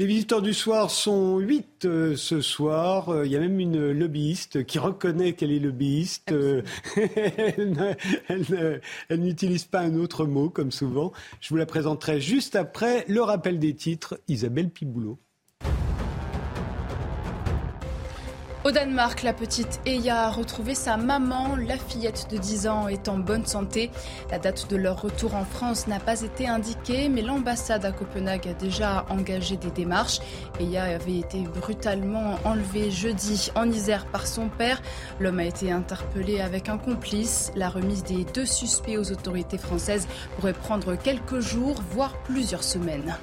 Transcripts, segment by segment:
Les visiteurs du soir sont huit euh, ce soir. Euh, il y a même une lobbyiste qui reconnaît qu'elle est lobbyiste. Euh, elle, n'utilise pas un autre mot, comme souvent. Je vous la présenterai juste après le rappel des titres. Isabelle Piboulot. Au Danemark, la petite Eya a retrouvé sa maman. La fillette de 10 ans est en bonne santé. La date de leur retour en France n'a pas été indiquée, mais l'ambassade à Copenhague a déjà engagé des démarches. Eya avait été brutalement enlevée jeudi en Isère par son père. L'homme a été interpellé avec un complice. La remise des deux suspects aux autorités françaises pourrait prendre quelques jours, voire plusieurs semaines.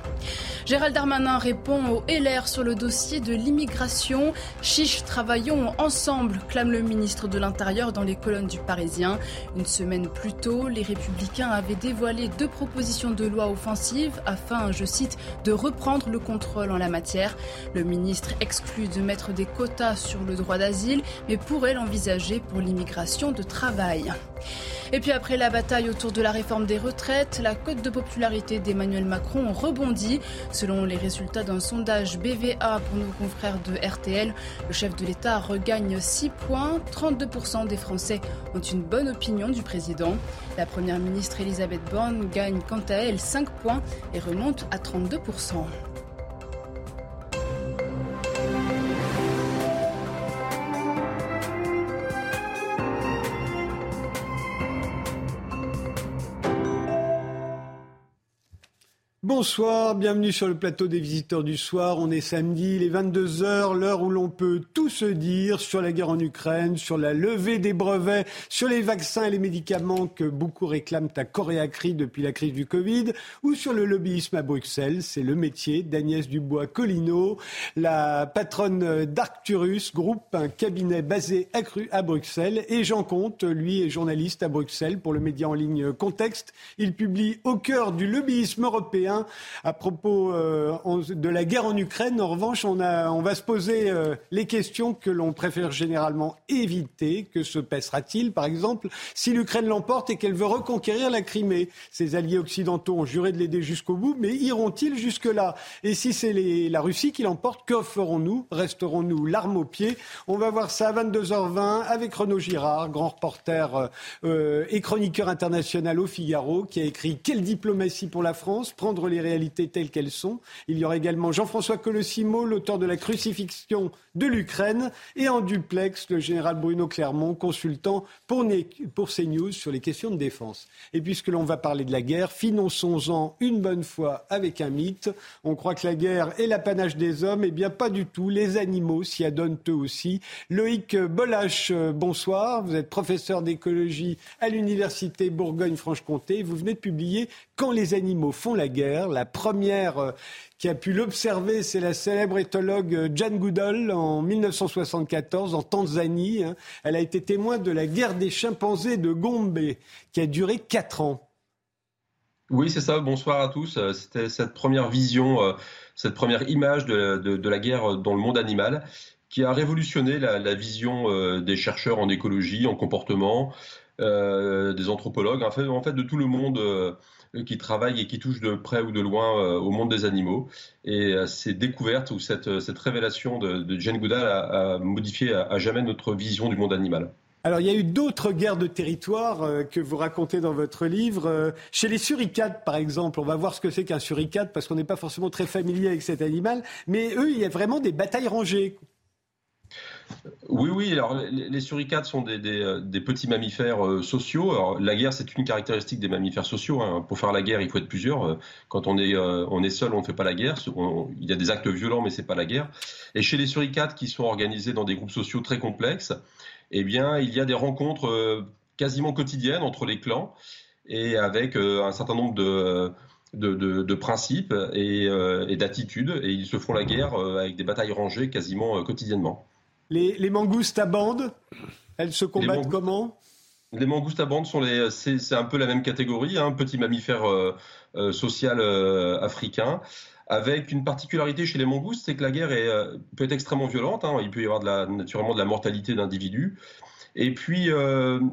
Gérald Darmanin répond au LR sur le dossier de l'immigration. Chiche Travaillons ensemble, clame le ministre de l'Intérieur dans les colonnes du Parisien. Une semaine plus tôt, les Républicains avaient dévoilé deux propositions de loi offensives afin, je cite, de reprendre le contrôle en la matière. Le ministre exclut de mettre des quotas sur le droit d'asile, mais pourrait l'envisager pour l'immigration de travail. Et puis après la bataille autour de la réforme des retraites, la cote de popularité d'Emmanuel Macron rebondit. Selon les résultats d'un sondage BVA pour nos confrères de RTL, le chef de l'État regagne 6 points. 32% des Français ont une bonne opinion du président. La première ministre Elisabeth Borne gagne quant à elle 5 points et remonte à 32%. Bonsoir, bienvenue sur le plateau des visiteurs du soir. On est samedi, les 22h, l'heure où l'on peut tout se dire sur la guerre en Ukraine, sur la levée des brevets, sur les vaccins et les médicaments que beaucoup réclament à Coréacri depuis la crise du Covid, ou sur le lobbyisme à Bruxelles. C'est le métier d'Agnès Dubois-Colino, la patronne d'Arcturus, groupe, un cabinet basé à Bruxelles. Et Jean Comte, lui, est journaliste à Bruxelles pour le média en ligne Contexte. Il publie au cœur du lobbyisme européen à propos euh, de la guerre en Ukraine. En revanche, on, va se poser euh, les questions que l'on préfère généralement éviter. Que se passera-t-il, par exemple, si l'Ukraine l'emporte et qu'elle veut reconquérir la Crimée? Ses alliés occidentaux ont juré de l'aider jusqu'au bout, mais iront-ils jusque-là? Et si c'est la Russie qui l'emporte, que ferons-nous? Resterons-nous l'arme au pied? On va voir ça à 22h20 avec Renaud Girard, grand reporter euh, et chroniqueur international au Figaro, qui a écrit Quelle diplomatie pour la France? Prendre les réalités telles qu'elles sont. Il y aura également Jean-François Colossimo, l'auteur de la crucifixion de l'Ukraine, et en duplex, le général Bruno Clermont, consultant pour, CNews sur les questions de défense. Et puisque l'on va parler de la guerre, finançons-en une bonne fois avec un mythe. On croit que la guerre est l'apanage des hommes, et eh bien pas du tout. Les animaux s'y adonnent eux aussi. Loïc Bolache, bonsoir. Vous êtes professeur d'écologie à l'université Bourgogne-Franche-Comté. Vous venez de publier Quand les animaux font la guerre la première euh, qui a pu l'observer, c'est la célèbre éthologue euh, Jane Goodall en 1974 en Tanzanie. Hein. Elle a été témoin de la guerre des chimpanzés de Gombe qui a duré quatre ans. Oui, c'est ça. Bonsoir à tous. Euh, c'était cette première vision, cette première image de, la guerre dans le monde animal qui a révolutionné la, vision des chercheurs en écologie, en comportement, des anthropologues, en fait, de tout le monde qui travaillent et qui touchent de près ou de loin euh, au monde des animaux. Et euh, ces découvertes ou cette, cette révélation de, Jane Goodall a, modifié à, jamais notre vision du monde animal. Alors, il y a eu d'autres guerres de territoire euh, que vous racontez dans votre livre. chez les suricates, par exemple, on va voir ce que c'est qu'un suricate parce qu'on n'est pas forcément très familier avec cet animal. Mais eux, il y a vraiment des batailles rangées. Oui, oui. Alors, les, suricates sont des, petits mammifères euh, sociaux. La guerre, c'est une caractéristique des mammifères sociaux. Hein. Pour faire la guerre, il faut être plusieurs. Euh, quand on est, euh, seul, on ne fait pas la guerre. il y a des actes violents, mais c'est pas la guerre. Et chez les suricates, qui sont organisés dans des groupes sociaux très complexes, eh bien, il y a des rencontres quasiment quotidiennes entre les clans et avec un certain nombre de principes et d'attitudes, et ils se font la guerre avec des batailles rangées quasiment quotidiennement. Les, mangoustes à bande, elles se combattent comment? Les mangoustes à bande sont les, c'est, un peu la même catégorie, un hein, petit mammifère euh, euh, social euh, africain, avec une particularité chez les mangoustes, c'est que la guerre est, peut être extrêmement violente. Hein. il peut y avoir de la, naturellement de la mortalité d'individus. Et puis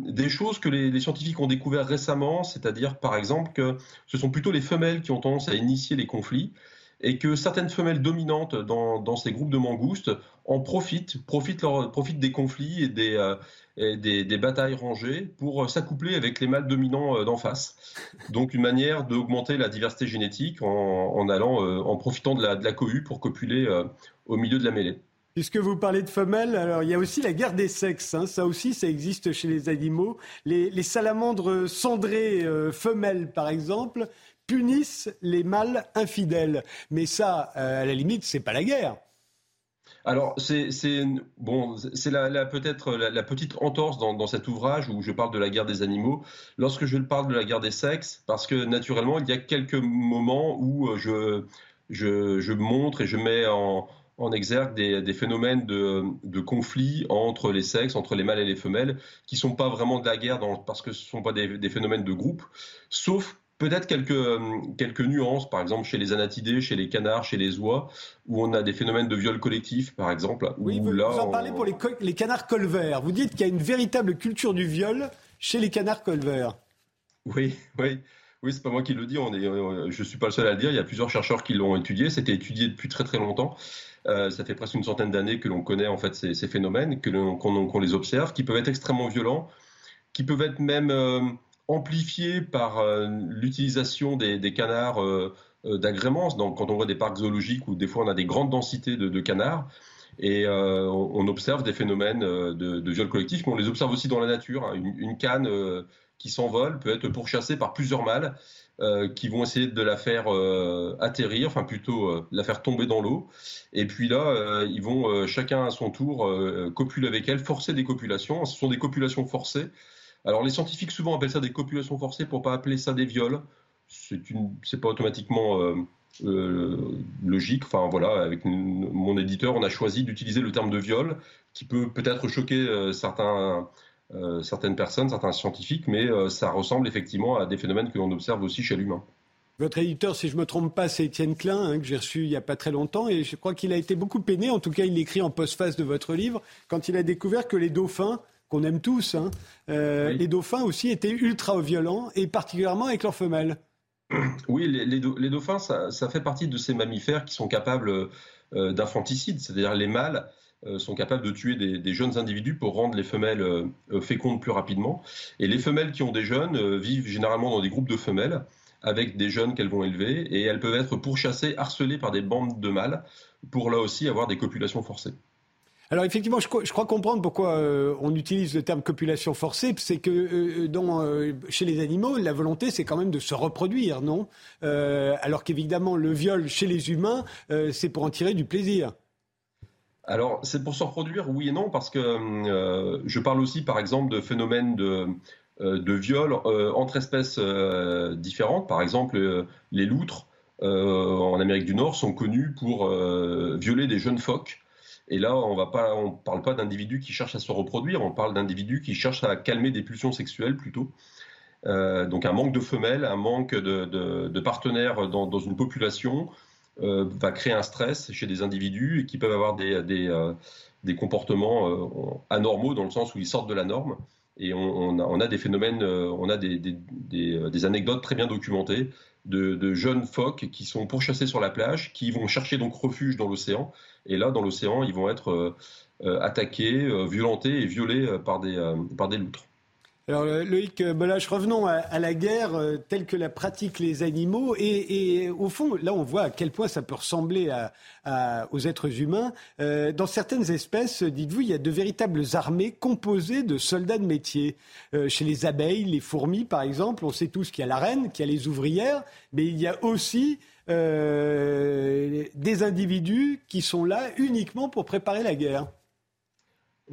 des choses que les, les, scientifiques ont découvert récemment, c'est-à-dire par exemple que ce sont plutôt les femelles qui ont tendance à initier les conflits et que certaines femelles dominantes dans, ces groupes de mangoustes en profitent, profitent, des conflits et des, euh, des, batailles rangées pour s'accoupler avec les mâles dominants euh, d'en face. Donc une manière d'augmenter la diversité génétique en, allant, euh, en profitant de la, de la cohue pour copuler au milieu de la mêlée. Puisque vous parlez de femelles, alors il y a aussi la guerre des sexes. Hein. ça aussi, ça existe chez les animaux. Les, salamandres cendrées femelles, par exemple, punissent les mâles infidèles. Mais ça, à la limite, c'est pas la guerre. Alors, c'est bon, la, peut-être la, petite entorse dans, cet ouvrage où je parle de la guerre des animaux. Lorsque je parle de la guerre des sexes, parce que naturellement, il y a quelques moments où euh, je, montre et je mets en, exergue des, phénomènes de, de, conflit entre les sexes, entre les mâles et les femelles, qui sont pas vraiment de la guerre parce que ce sont pas des, des phénomènes de groupe, sauf Peut-être quelques, euh, quelques nuances, par exemple chez les anatidés, chez les canards, chez les oies, où on a des phénomènes de viol collectif, par exemple. Oui, vous, en parlez pour les, les canards colverts. Vous dites qu'il y a une véritable culture du viol chez les canards colverts. Oui, oui. Oui, c'est pas moi qui le dis. On est, je suis pas le seul à le dire. Il y a plusieurs chercheurs qui l'ont étudié. C'était étudié depuis très très longtemps. Euh, ça fait presque une centaine d'années que l'on connaît en fait ces, phénomènes, que qu'on les observe, qui peuvent être extrêmement violents, qui peuvent être même euh, amplifié par euh, l'utilisation des, canards euh, euh, d'agrément. Quand on voit des parcs zoologiques où des fois on a des grandes densités de, canards, et on, observe des phénomènes de, viol collectif, mais on les observe aussi dans la nature. Hein. Une, canne qui s'envole peut être pourchassée par plusieurs mâles qui vont essayer de la faire atterrir, enfin plutôt la faire tomber dans l'eau. Et puis là, ils vont chacun à son tour copuler avec elle, forcer des copulations. Ce sont des copulations forcées. Alors les scientifiques souvent appellent ça des copulations forcées pour pas appeler ça des viols. C'est une, c'est pas automatiquement euh, euh, logique. Enfin voilà, avec mon éditeur, on a choisi d'utiliser le terme de viol, qui peut peut-être choquer euh, certains, certaines personnes, certains scientifiques, mais ça ressemble effectivement à des phénomènes que l'on observe aussi chez l'humain. Votre éditeur, si je ne me trompe pas, c'est Étienne Klein, hein, que j'ai reçu il n'y a pas très longtemps, et je crois qu'il a été beaucoup peiné, en tout cas il écrit en postface de votre livre, quand il a découvert que les dauphins qu'on aime tous, hein. euh, les dauphins aussi étaient ultra violents et particulièrement avec leurs femelles. Oui, les, dauphins, ça, fait partie de ces mammifères qui sont capables euh, d'infanticide, c'est-à-dire les mâles euh, sont capables de tuer des, jeunes individus pour rendre les femelles fécondes plus rapidement. Et les femelles qui ont des jeunes vivent généralement dans des groupes de femelles avec des jeunes qu'elles vont élever et elles peuvent être pourchassées, harcelées par des bandes de mâles pour là aussi avoir des copulations forcées. Alors effectivement, je, crois comprendre pourquoi euh, on utilise le terme copulation forcée, c'est que euh, euh, chez les animaux, la volonté, c'est quand même de se reproduire, non? Alors qu'évidemment, le viol chez les humains, c'est pour en tirer du plaisir. Alors, c'est pour se reproduire, oui et non, parce que je parle aussi, par exemple, de phénomènes de, de viol entre espèces différentes. Par exemple, les loutres en Amérique du Nord sont connus pour violer des jeunes phoques et là, on ne parle pas d'individus qui cherchent à se reproduire, on parle d'individus qui cherchent à calmer des pulsions sexuelles plutôt. Euh, donc un manque de femelles, un manque de, partenaires dans, une population euh, va créer un stress chez des individus qui peuvent avoir des, euh, comportements anormaux dans le sens où ils sortent de la norme. Et on, a, des phénomènes, on a des, anecdotes très bien documentées de, jeunes phoques qui sont pourchassés sur la plage, qui vont chercher donc refuge dans l'océan. Et là, dans l'océan, ils vont être euh, euh, attaqués, euh, violentés et violés par des, par des loutres. Alors Loïc Belage, revenons à, la guerre telle que la pratiquent les animaux. Et, au fond, là, on voit à quel point ça peut ressembler aux êtres humains. dans certaines espèces, dites-vous, il y a de véritables armées composées de soldats de métier. chez les abeilles, les fourmis, par exemple, on sait tous qu'il y a la reine, qu'il y a les ouvrières, mais il y a aussi des individus qui sont là uniquement pour préparer la guerre.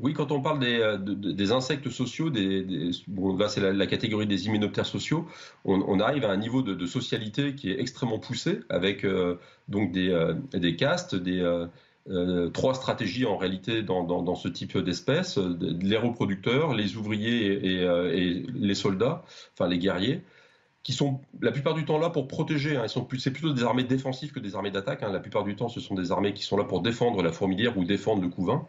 Oui, quand on parle des, euh, insectes sociaux, des, bon, là c'est la, catégorie des hyménoptères sociaux, on, arrive à un niveau de, socialité qui est extrêmement poussé, avec euh, donc des, euh, des, castes, des trois stratégies en réalité dans, ce type d'espèces les reproducteurs, les ouvriers et, et, les soldats, enfin les guerriers qui sont la plupart du temps là pour protéger. Hein. c'est plutôt des armées défensives que des armées d'attaque. Hein. La plupart du temps, ce sont des armées qui sont là pour défendre la fourmilière ou défendre le couvain.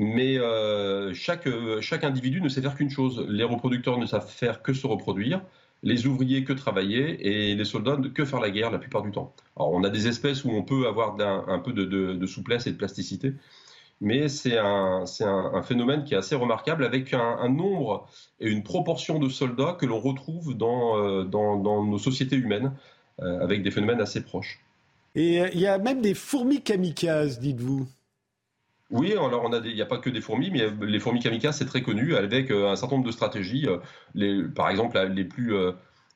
Mais euh, chaque, chaque individu ne sait faire qu'une chose. Les reproducteurs ne savent faire que se reproduire. les ouvriers que travailler et les soldats que faire la guerre la plupart du temps. Alors on a des espèces où on peut avoir un, peu de, souplesse et de plasticité, mais c'est un, phénomène qui est assez remarquable avec un, nombre et une proportion de soldats que l'on retrouve dans, euh, nos sociétés humaines euh, avec des phénomènes assez proches. Et euh, il y a même des fourmis kamikazes, dites-vous oui, alors il n'y a pas que des fourmis, mais les fourmis kamikazes, c'est très connu, avec un certain nombre de stratégies. Les, par exemple, les plus,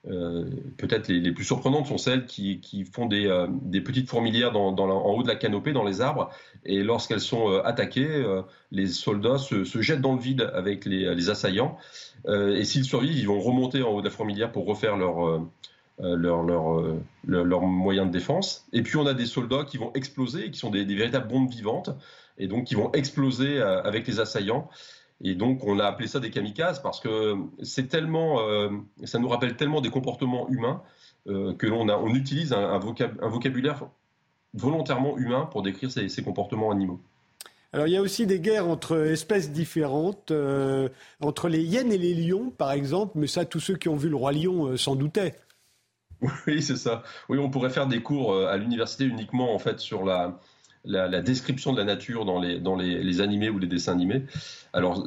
euh, peut-être les, plus surprenantes sont celles qui, font des, euh, petites fourmilières en haut de la canopée, dans les arbres, et lorsqu'elles sont euh, attaquées, les soldats se, jettent dans le vide avec les, assaillants, et s'ils survivent, ils vont remonter en haut de la fourmilière pour refaire leur, leur, de défense. Et puis on a des soldats qui vont exploser, qui sont des véritables bombes vivantes, et donc qui vont exploser avec les assaillants. Et donc, on a appelé ça des kamikazes parce que c'est tellement, euh, ça nous rappelle tellement des comportements humains euh, que l'on on utilise un, vocabulaire volontairement humain pour décrire ces, comportements animaux. Alors, il y a aussi des guerres entre espèces différentes, euh, entre les hyènes et les lions, par exemple, mais ça, tous ceux qui ont vu le roi lion s'en doutaient. Oui, c'est ça. Oui, on pourrait faire des cours à l'université uniquement en fait sur la, la, description de la nature dans les, animés ou les dessins animés. Alors,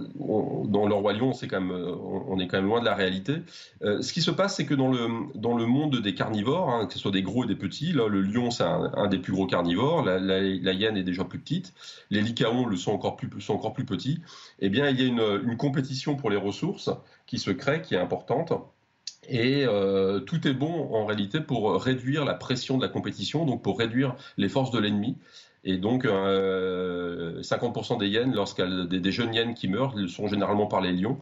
dans Le Roi Lion, on, est quand même loin de la réalité. Euh, ce qui se passe, c'est que dans le, monde des carnivores, hein, que ce soit des gros et des petits, là, le lion, c'est un, des plus gros carnivores, la, hyène est déjà plus petite, les lycaons le sont encore plus, sont encore plus petits. Eh bien, il y a une, une compétition pour les ressources qui se crée, qui est importante. Et euh, tout est bon en réalité pour réduire la pression de la compétition, donc pour réduire les forces de l'ennemi. Et donc, 50% euh, des hyènes, lorsqu'il des, des, jeunes hyènes qui meurent, sont généralement par les lions.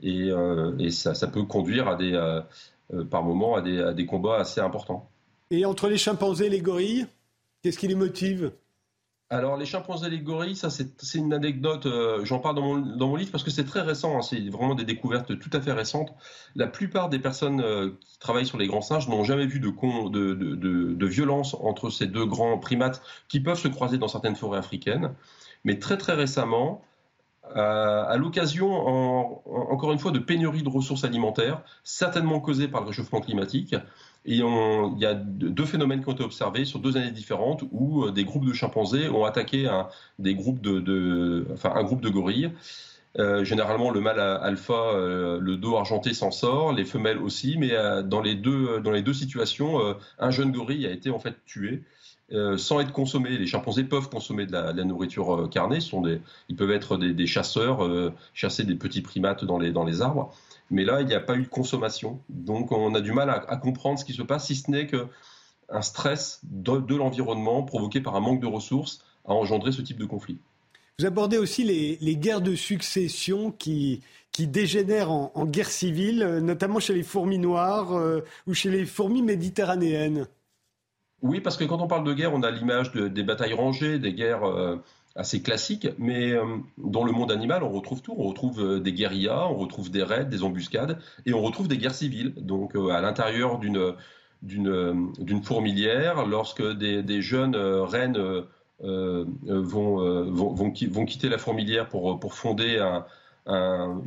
Et, euh, ça, peut conduire à des, euh, par moments à des combats assez importants. Et entre les chimpanzés et les gorilles, qu'est-ce qui les motive? Alors, les chimpanzés gorilles, ça, c'est une anecdote. Euh, j'en parle dans mon, dans mon, livre parce que c'est très récent. Hein, c'est vraiment des découvertes tout à fait récentes. La plupart des personnes euh, qui travaillent sur les grands singes n'ont jamais vu de, de, de, de, violence entre ces deux grands primates qui peuvent se croiser dans certaines forêts africaines. Mais très, très récemment, à l'occasion, encore une fois, de pénurie de ressources alimentaires, certainement causées par le réchauffement climatique, il y a deux phénomènes qui ont été observés sur deux années différentes où euh, des groupes de chimpanzés ont attaqué un, groupe de gorilles. Euh, généralement, le mâle alpha, euh, le dos argenté s'en sort, les femelles aussi, mais dans, les deux, situations, un jeune gorille a été en fait tué. sans être consommé. Les chimpanzés peuvent consommer de la, nourriture carnée, ils peuvent être des, chasseurs, chasser des petits primates dans les arbres. Mais là, il n'y a pas eu de consommation. Donc, on a du mal à, comprendre ce qui se passe, si ce n'est qu'un stress de, l'environnement provoqué par un manque de ressources a engendré ce type de conflit. Vous abordez aussi les, guerres de succession qui, qui dégénèrent en, guerre civile, notamment chez les fourmis noires euh, ou chez les fourmis méditerranéennes. Oui, parce que quand on parle de guerre, on a l'image des batailles rangées, des guerres euh, assez classique, mais euh, dans le monde animal, on retrouve tout. On retrouve euh, des guérillas, on retrouve des raids, des embuscades, et on retrouve des guerres civiles. Donc, euh, à l'intérieur d'une fourmilière, lorsque des, jeunes reines vont, quitter la fourmilière pour, fonder un,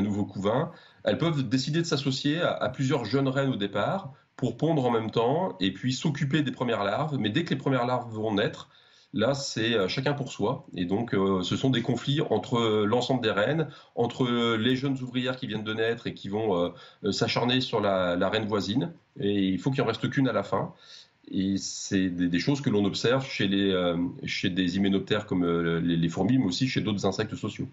nouveau couvain, elles peuvent décider de s'associer à, plusieurs jeunes reines au départ pour pondre en même temps et puis s'occuper des premières larves. Mais dès que les premières larves vont naître, Là, c'est euh, chacun pour soi. Et donc, euh, ce sont des conflits entre euh, l'ensemble des reines, entre les jeunes ouvrières qui viennent de naître et qui vont s'acharner sur la, reine voisine. Et il faut qu'il en reste qu'une à la fin. Et c'est des, choses que l'on observe chez, des hyménoptères comme les fourmis, mais aussi chez d'autres insectes sociaux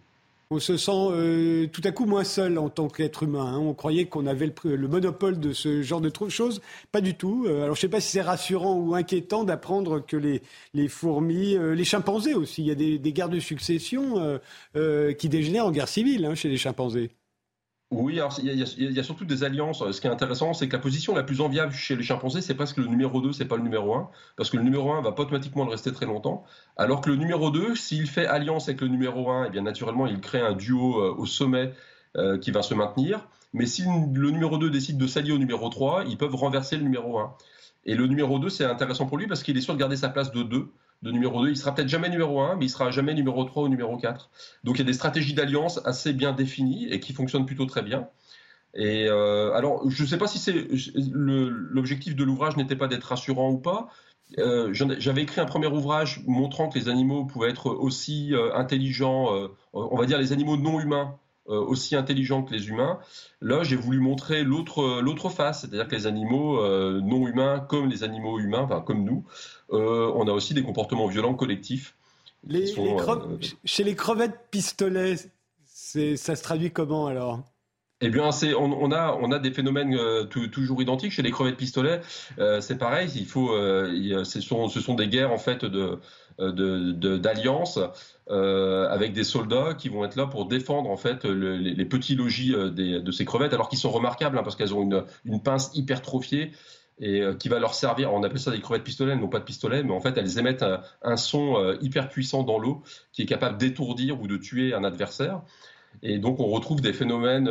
on se sent euh, tout à coup moins seul en tant qu'être humain. Hein. On croyait qu'on avait le, monopole de ce genre de choses. Pas du tout. Euh, alors je ne sais pas si c'est rassurant ou inquiétant d'apprendre que les, fourmis, euh, les chimpanzés aussi, il y a des, guerres de succession qui dégénèrent en guerre civile hein, chez les chimpanzés. Oui, il y, a, surtout des alliances. Ce qui est intéressant, c'est que la position la plus enviable chez les chimpanzés, c'est presque le numéro 2, c'est pas le numéro 1, parce que le numéro 1 va pas automatiquement le rester très longtemps, alors que le numéro 2, s'il fait alliance avec le numéro 1, et eh bien naturellement, il crée un duo euh, au sommet euh, qui va se maintenir. Mais si le numéro 2 décide de s'allier au numéro 3, ils peuvent renverser le numéro 1. Et le numéro 2, c'est intéressant pour lui parce qu'il est sûr de garder sa place de 2 de numéro 2. Il sera peut-être jamais numéro 1, mais il sera jamais numéro 3 ou numéro 4. Donc il y a des stratégies d'alliance assez bien définies et qui fonctionnent plutôt très bien. Et alors, je ne sais pas si c'est l'objectif de l'ouvrage n'était pas d'être rassurant ou pas. J'avais écrit un premier ouvrage montrant que les animaux pouvaient être aussi intelligents, on va dire les animaux non humains euh, aussi intelligents que les humains. Là, j'ai voulu montrer l'autre l'autre face, c'est-à-dire que les animaux euh, non humains, comme les animaux humains, enfin comme nous, euh, on a aussi des comportements violents collectifs. chez les crevettes pistolets, ça se traduit comment alors? Eh bien, on, a, on a des phénomènes toujours identiques chez les crevettes pistolets. c'est pareil. Il faut, ce, sont, ce sont des guerres en fait de, d'alliance euh, avec des soldats qui vont être là pour défendre en fait les, petits logis euh, de ces crevettes, alors qu'ils sont remarquables hein, parce qu'elles ont une, une pince hypertrophiée et euh, qui va leur servir. On appelle ça des crevettes pistolets, elles n'ont pas de pistolet, mais en fait elles émettent un, son hyper puissant dans l'eau qui est capable d'étourdir ou de tuer un adversaire. Et donc on retrouve des phénomènes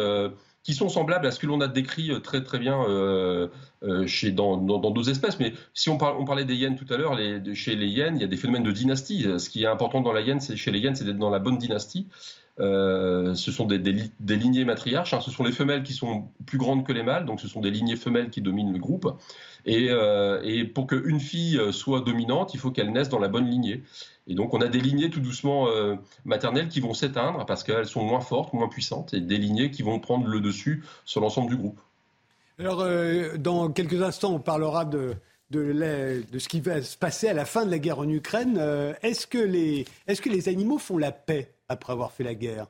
qui sont semblables à ce que l'on a décrit euh, très très bien euh, euh, chez, dans d'autres espèces. Mais si on, on parlait des hyènes tout à l'heure, chez les hyènes, il y a des phénomènes de dynastie. Ce qui est important dans la hyène, c'est chez les hyènes, c'est d'être dans la bonne dynastie. ce sont des, des, lignées matriarches. Hein. Ce sont les femelles qui sont plus grandes que les mâles, donc ce sont des lignées femelles qui dominent le groupe. Et, et pour qu'une fille soit dominante, il faut qu'elle naisse dans la bonne lignée. Et donc on a des lignées tout doucement euh, maternelles qui vont s'éteindre parce qu'elles sont moins fortes, moins puissantes, et des lignées qui vont prendre le dessus sur l'ensemble du groupe. Alors euh, dans quelques instants, on parlera de, de, ce qui va se passer à la fin de la guerre en Ukraine. Euh, est-ce que, est que les animaux font la paix après avoir fait la guerre?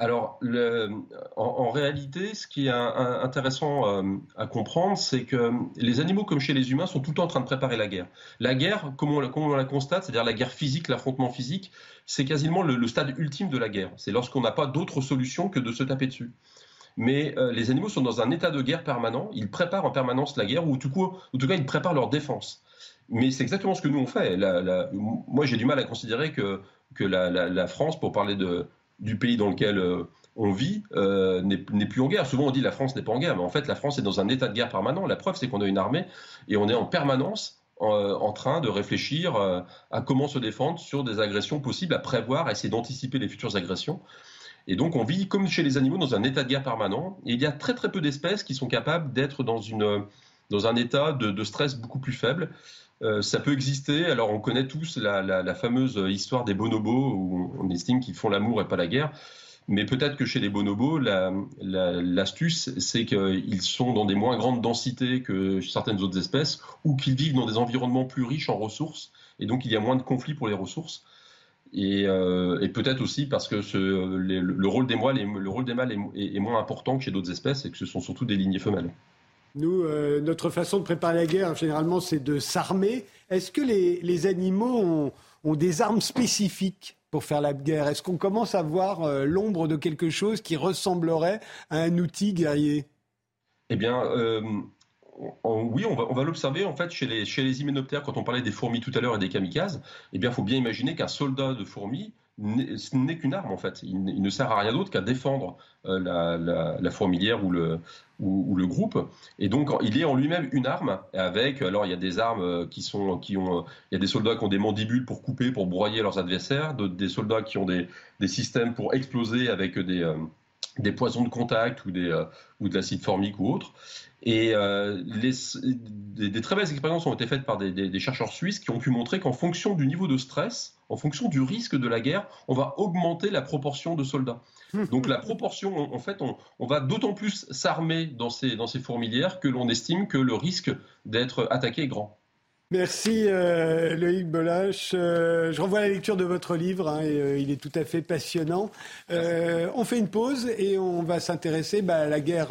Alors, en, réalité, ce qui est intéressant euh, à comprendre, c'est que les animaux, comme chez les humains, sont tout le temps en train de préparer la guerre. La guerre, comme on, la constate, c'est-à-dire la guerre physique, l'affrontement physique, c'est quasiment le, stade ultime de la guerre. C'est lorsqu'on n'a pas d'autre solution que de se taper dessus. Mais euh, les animaux sont dans un état de guerre permanent. Ils préparent en permanence la guerre, ou tout, coup, en tout cas, ils préparent leur défense. Mais c'est exactement ce que nous on fait. moi, j'ai du mal à considérer que la France, pour parler de, du pays dans lequel euh, on vit euh, n'est plus en guerre. Souvent on dit la France n'est pas en guerre, mais en fait la France est dans un état de guerre permanent. La preuve c'est qu'on a une armée et on est en permanence en, euh, train de réfléchir à comment se défendre sur des agressions possibles, à prévoir, à essayer d'anticiper les futures agressions. Et donc on vit comme chez les animaux dans un état de guerre permanent. Et il y a très très peu d'espèces qui sont capables d'être dans, dans un état de, stress beaucoup plus faible. Ça peut exister. Alors, on connaît tous la, fameuse histoire des bonobos où on estime qu'ils font l'amour et pas la guerre. Mais peut-être que chez les bonobos, l'astuce, c'est qu'ils sont dans des moins grandes densités que certaines autres espèces ou qu'ils vivent dans des environnements plus riches en ressources. Et donc, il y a moins de conflits pour les ressources. Et, euh, peut-être aussi parce que le rôle des mâles est, moins important que chez d'autres espèces et que ce sont surtout des lignées femelles. Nous, euh, notre façon de préparer la guerre, généralement, c'est de s'armer. Est-ce que les, animaux ont, des armes spécifiques pour faire la guerre? Est-ce qu'on commence à voir euh, l'ombre de quelque chose qui ressemblerait à un outil guerrier? Eh bien, euh, oui, on va, l'observer en fait chez les, chez hyménoptères. Quand on parlait des fourmis tout à l'heure et des kamikazes, eh bien, il faut bien imaginer qu'un soldat de fourmis ce n'est qu'une arme en fait. Il, ne sert à rien d'autre qu'à défendre la, la, fourmilière ou le, ou, le groupe. Et donc, il est en lui-même une arme. Avec, alors, il y a des armes euh, qui sont, ont, il y a des soldats qui ont des mandibules pour couper, pour broyer leurs adversaires, des soldats qui ont des, systèmes pour exploser avec des, euh, poisons de contact euh, ou de l'acide formique ou autre. Et les, des, très belles expériences ont été faites par des, des chercheurs suisses qui ont pu montrer qu'en fonction du niveau de stress, en fonction du risque de la guerre, on va augmenter la proportion de soldats. Donc la proportion, en fait, on, va d'autant plus s'armer dans ces, dans ces fourmilières que l'on estime que le risque d'être attaqué est grand. Merci euh, Loïc Bolache. Euh, je renvoie la lecture de votre livre, hein, euh, il est tout à fait passionnant. on fait une pause et on va s'intéresser bah, à la guerre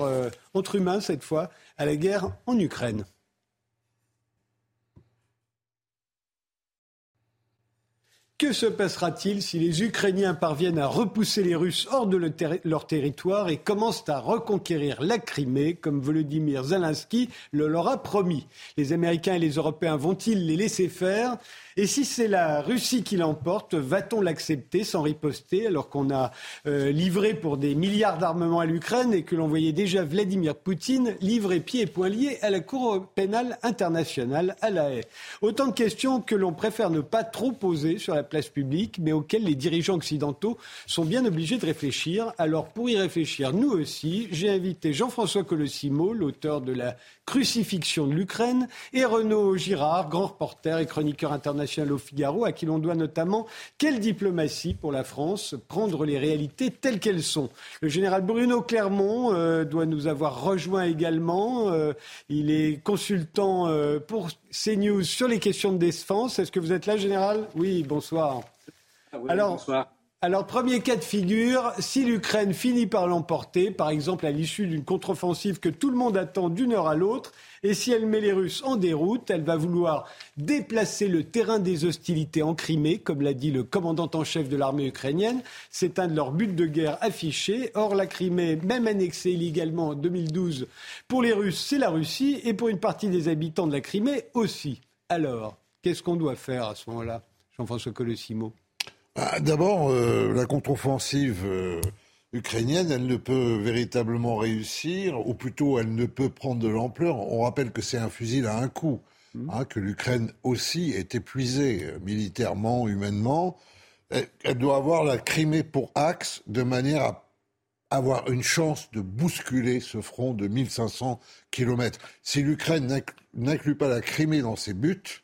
entre humains cette fois, à la guerre en Ukraine. Que se passera-t-il si les Ukrainiens parviennent à repousser les Russes hors de leur territoire et commencent à reconquérir la Crimée, comme Volodymyr Zelensky le leur a promis? Les Américains et les Européens vont-ils les laisser faire? Et si c'est la Russie qui l'emporte, va-t-on l'accepter sans riposter alors qu'on a euh, livré pour des milliards d'armements à l'Ukraine et que l'on voyait déjà Vladimir Poutine livrer pieds et poings liés à la Cour pénale internationale à La Haye? Autant de questions que l'on préfère ne pas trop poser sur la place publique, mais auquel les dirigeants occidentaux sont bien obligés de réfléchir. Alors pour y réfléchir, nous aussi, j'ai invité Jean-François Colossimo, l'auteur de la crucifixion de l'Ukraine, et Renaud Girard, grand reporter et chroniqueur international au Figaro, à qui l'on doit notamment quelle diplomatie pour la France prendre les réalités telles qu'elles sont? Le général Bruno Clermont euh, doit nous avoir rejoint également. Euh, il est consultant euh, pour CNews sur les questions de défense. Est-ce que vous êtes là, général? Oui, bonsoir. Ah Alors, bonsoir. Alors, premier cas de figure, si l'Ukraine finit par l'emporter, par exemple à l'issue d'une contre-offensive que tout le monde attend d'une heure à l'autre, et si elle met les Russes en déroute, elle va vouloir déplacer le terrain des hostilités en Crimée, comme l'a dit le commandant en chef de l'armée ukrainienne. C'est un de leurs buts de guerre affichés. Or, la Crimée, même annexée illégalement en 2012, pour les Russes, c'est la Russie, et pour une partie des habitants de la Crimée aussi. Alors, qu'est-ce qu'on doit faire à ce moment-là Jean-François Colossimo ah, d'abord, euh, la contre-offensive euh, ukrainienne, elle ne peut véritablement réussir, ou plutôt elle ne peut prendre de l'ampleur. On rappelle que c'est un fusil à un coup, mmh. hein, que l'Ukraine aussi est épuisée euh, militairement, humainement. Elle, doit avoir la Crimée pour axe de manière à avoir une chance de bousculer ce front de 1500 kilomètres. Si l'Ukraine n'inclut pas la Crimée dans ses buts,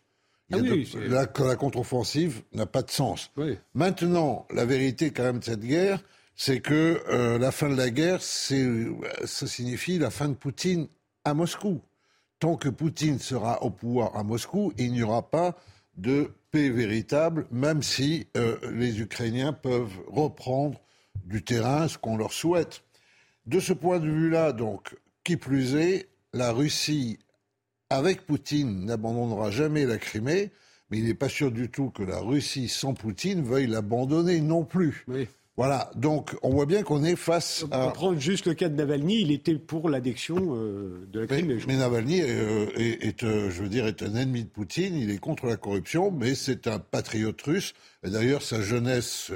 ah la, contre-offensive n'a pas de sens. Maintenant, la vérité quand même de cette guerre, c'est que euh, la fin de la guerre, ça signifie la fin de Poutine à Moscou. Tant que Poutine sera au pouvoir à Moscou, il n'y aura pas de paix véritable, même si euh, les Ukrainiens peuvent reprendre du terrain, ce qu'on leur souhaite. De ce point de vue-là, donc, qui plus est, la Russie avec Poutine, n'abandonnera jamais la Crimée, mais il n'est pas sûr du tout que la Russie sans Poutine veuille l'abandonner non plus. Voilà, donc on voit bien qu'on est face à... On prendre juste le cas de Navalny, il était pour l'addiction euh, de la Crimée. Mais, Navalny euh, est, euh, je veux dire, est un ennemi de Poutine, il est contre la corruption, mais c'est un patriote russe. Et d'ailleurs, sa jeunesse,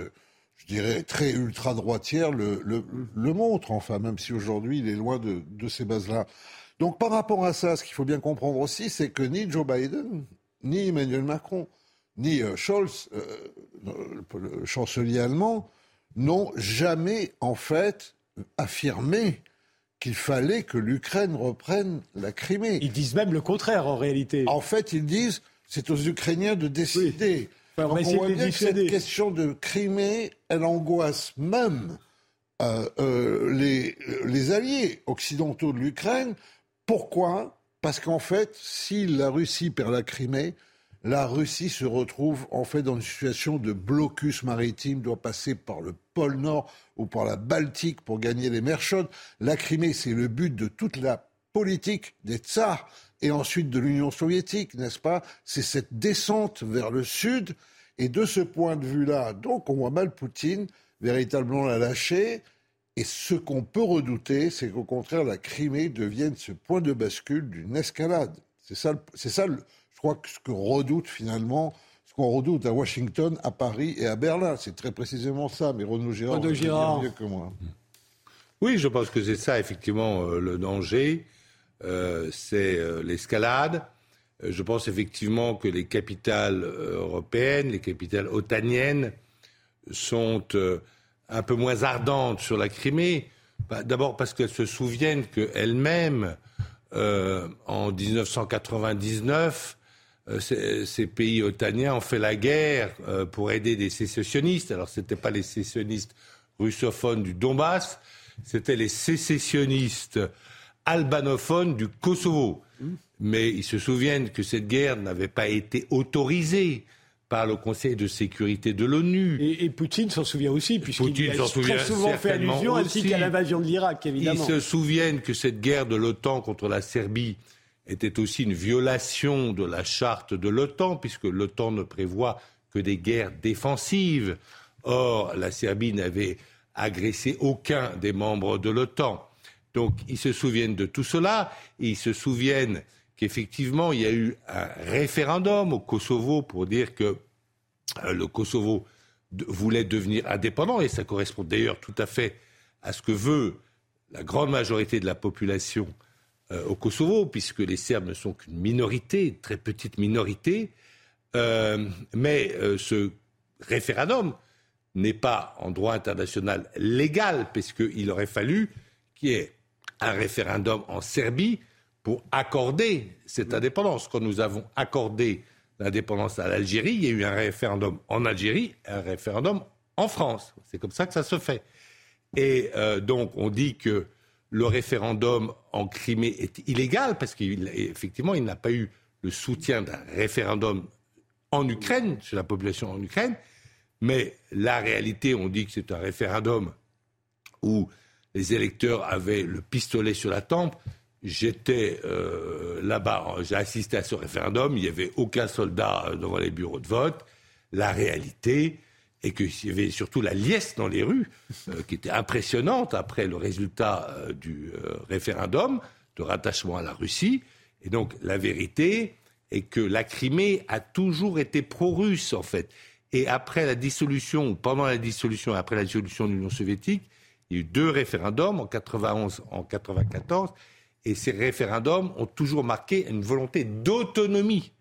je dirais, très ultra-droitière le, le, montre, enfin, même si aujourd'hui il est loin de, de ces bases-là. Donc par rapport à ça, ce qu'il faut bien comprendre aussi, c'est que ni Joe Biden, ni Emmanuel Macron, ni euh, Scholz, euh, le, chancelier allemand, n'ont jamais en fait affirmé qu'il fallait que l'Ukraine reprenne la Crimée. Ils disent même le contraire en réalité. En fait, ils disent c'est aux Ukrainiens de décider. on, voit bien que cette question de Crimée, elle angoisse même euh, les, les alliés occidentaux de l'Ukraine pourquoi? Parce qu'en fait, si la Russie perd la Crimée, la Russie se retrouve en fait dans une situation de blocus maritime, doit passer par le pôle Nord ou par la Baltique pour gagner les mers chaudes. La Crimée, c'est le but de toute la politique des tsars et ensuite de l'Union soviétique, n'est-ce pas? C'est cette descente vers le sud. Et de ce point de vue-là, donc on voit mal Poutine véritablement la lâcher. Et ce qu'on peut redouter, c'est qu'au contraire, la Crimée devienne ce point de bascule d'une escalade. C'est ça, c'est ça, je crois, que ce que redoute finalement, ce qu'on redoute à Washington, à Paris et à Berlin. C'est très précisément ça. Mais Renaud Girard, Renaud mieux que moi. Oui, je pense que c'est ça, effectivement, euh, le danger. Euh, c'est euh, l'escalade. je pense effectivement que les capitales européennes, les capitales otaniennes sont un peu moins ardente sur la Crimée. Bah, d'abord parce qu'elles se souviennent qu'elles-mêmes, euh, en 1999, euh, ces, pays otaniens ont fait la guerre euh, pour aider des sécessionnistes. Alors ce n'étaient pas les sécessionnistes russophones du Donbass, c'était les sécessionnistes albanophones du Kosovo. Mmh. Mais ils se souviennent que cette guerre n'avait pas été autorisée par le Conseil de sécurité de l'ONU. Et, Poutine s'en souvient aussi, puisqu'il a très souvent fait allusion, ainsi qu'à l'invasion de l'Irak, évidemment. Ils se souviennent que cette guerre de l'OTAN contre la Serbie était aussi une violation de la charte de l'OTAN, puisque l'OTAN ne prévoit que des guerres défensives. Or, la Serbie n'avait agressé aucun des membres de l'OTAN. Donc, ils se souviennent de tout cela, et ils se souviennent qu'effectivement, il y a eu un référendum au Kosovo pour dire que euh, le Kosovo voulait devenir indépendant, et ça correspond d'ailleurs tout à fait à ce que veut la grande majorité de la population euh, au Kosovo, puisque les Serbes ne sont qu'une minorité, une très petite minorité. Euh, mais ce référendum n'est pas en droit international légal, puisqu'il aurait fallu qu'il y ait un référendum en Serbie pour accorder cette indépendance. Quand nous avons accordé l'indépendance à l'Algérie, il y a eu un référendum en Algérie, un référendum en France. C'est comme ça que ça se fait. Et euh, donc, on dit que le référendum en Crimée est illégal parce qu'effectivement, il n'a pas eu le soutien d'un référendum en Ukraine, chez la population en Ukraine. Mais la réalité, on dit que c'est un référendum où les électeurs avaient le pistolet sur la tempe. J'étais euh, là-bas, j'ai assisté à ce référendum, il n'y avait aucun soldat devant les bureaux de vote. La réalité est qu'il y avait surtout la liesse dans les rues, euh, qui était impressionnante après le résultat euh, du référendum de rattachement à la Russie. Et donc la vérité est que la Crimée a toujours été pro-russe, en fait. Et après la dissolution, ou pendant la dissolution, après la dissolution de l'Union soviétique, il y a eu deux référendums, en 91, en 94, et ces référendums ont toujours marqué une volonté d'autonomie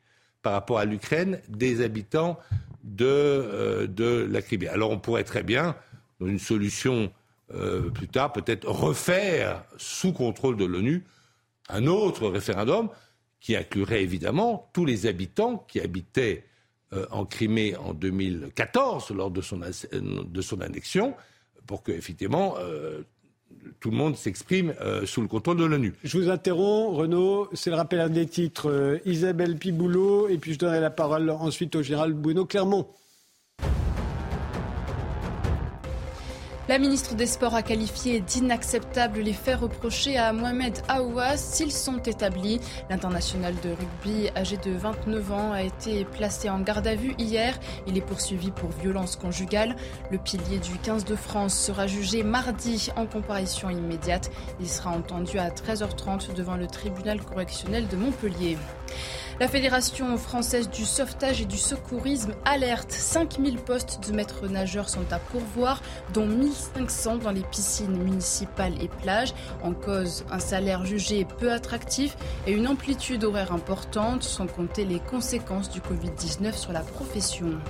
par rapport à l'Ukraine des habitants de, euh, la Crimée. Alors on pourrait très bien, dans une solution euh, plus tard, peut-être refaire sous contrôle de l'ONU un autre référendum qui inclurait évidemment tous les habitants qui habitaient euh, en Crimée en 2014 lors de son, de son annexion pour que effectivement euh, tout le monde s'exprime euh, sous le contrôle de l'ONU. Je vous interromps, Renaud. C'est le rappel des titres. Isabelle Piboulot, et puis je donnerai la parole ensuite au général Bruno Clermont. La ministre des Sports a qualifié d'inacceptable les faits reprochés à Mohamed Aouaz s'ils sont établis. L'international de rugby âgé de 29 ans a été placé en garde à vue hier. Il est poursuivi pour violence conjugale. Le pilier du 15 de France sera jugé mardi en comparution immédiate. Il sera entendu à 13h30 devant le tribunal correctionnel de Montpellier. La Fédération française du sauvetage et du secourisme alerte 5000 postes de maîtres nageurs sont à pourvoir, dont 1500 dans les piscines municipales et plages. En cause, un salaire jugé peu attractif et une amplitude horaire importante, sans compter les conséquences du Covid-19 sur la profession.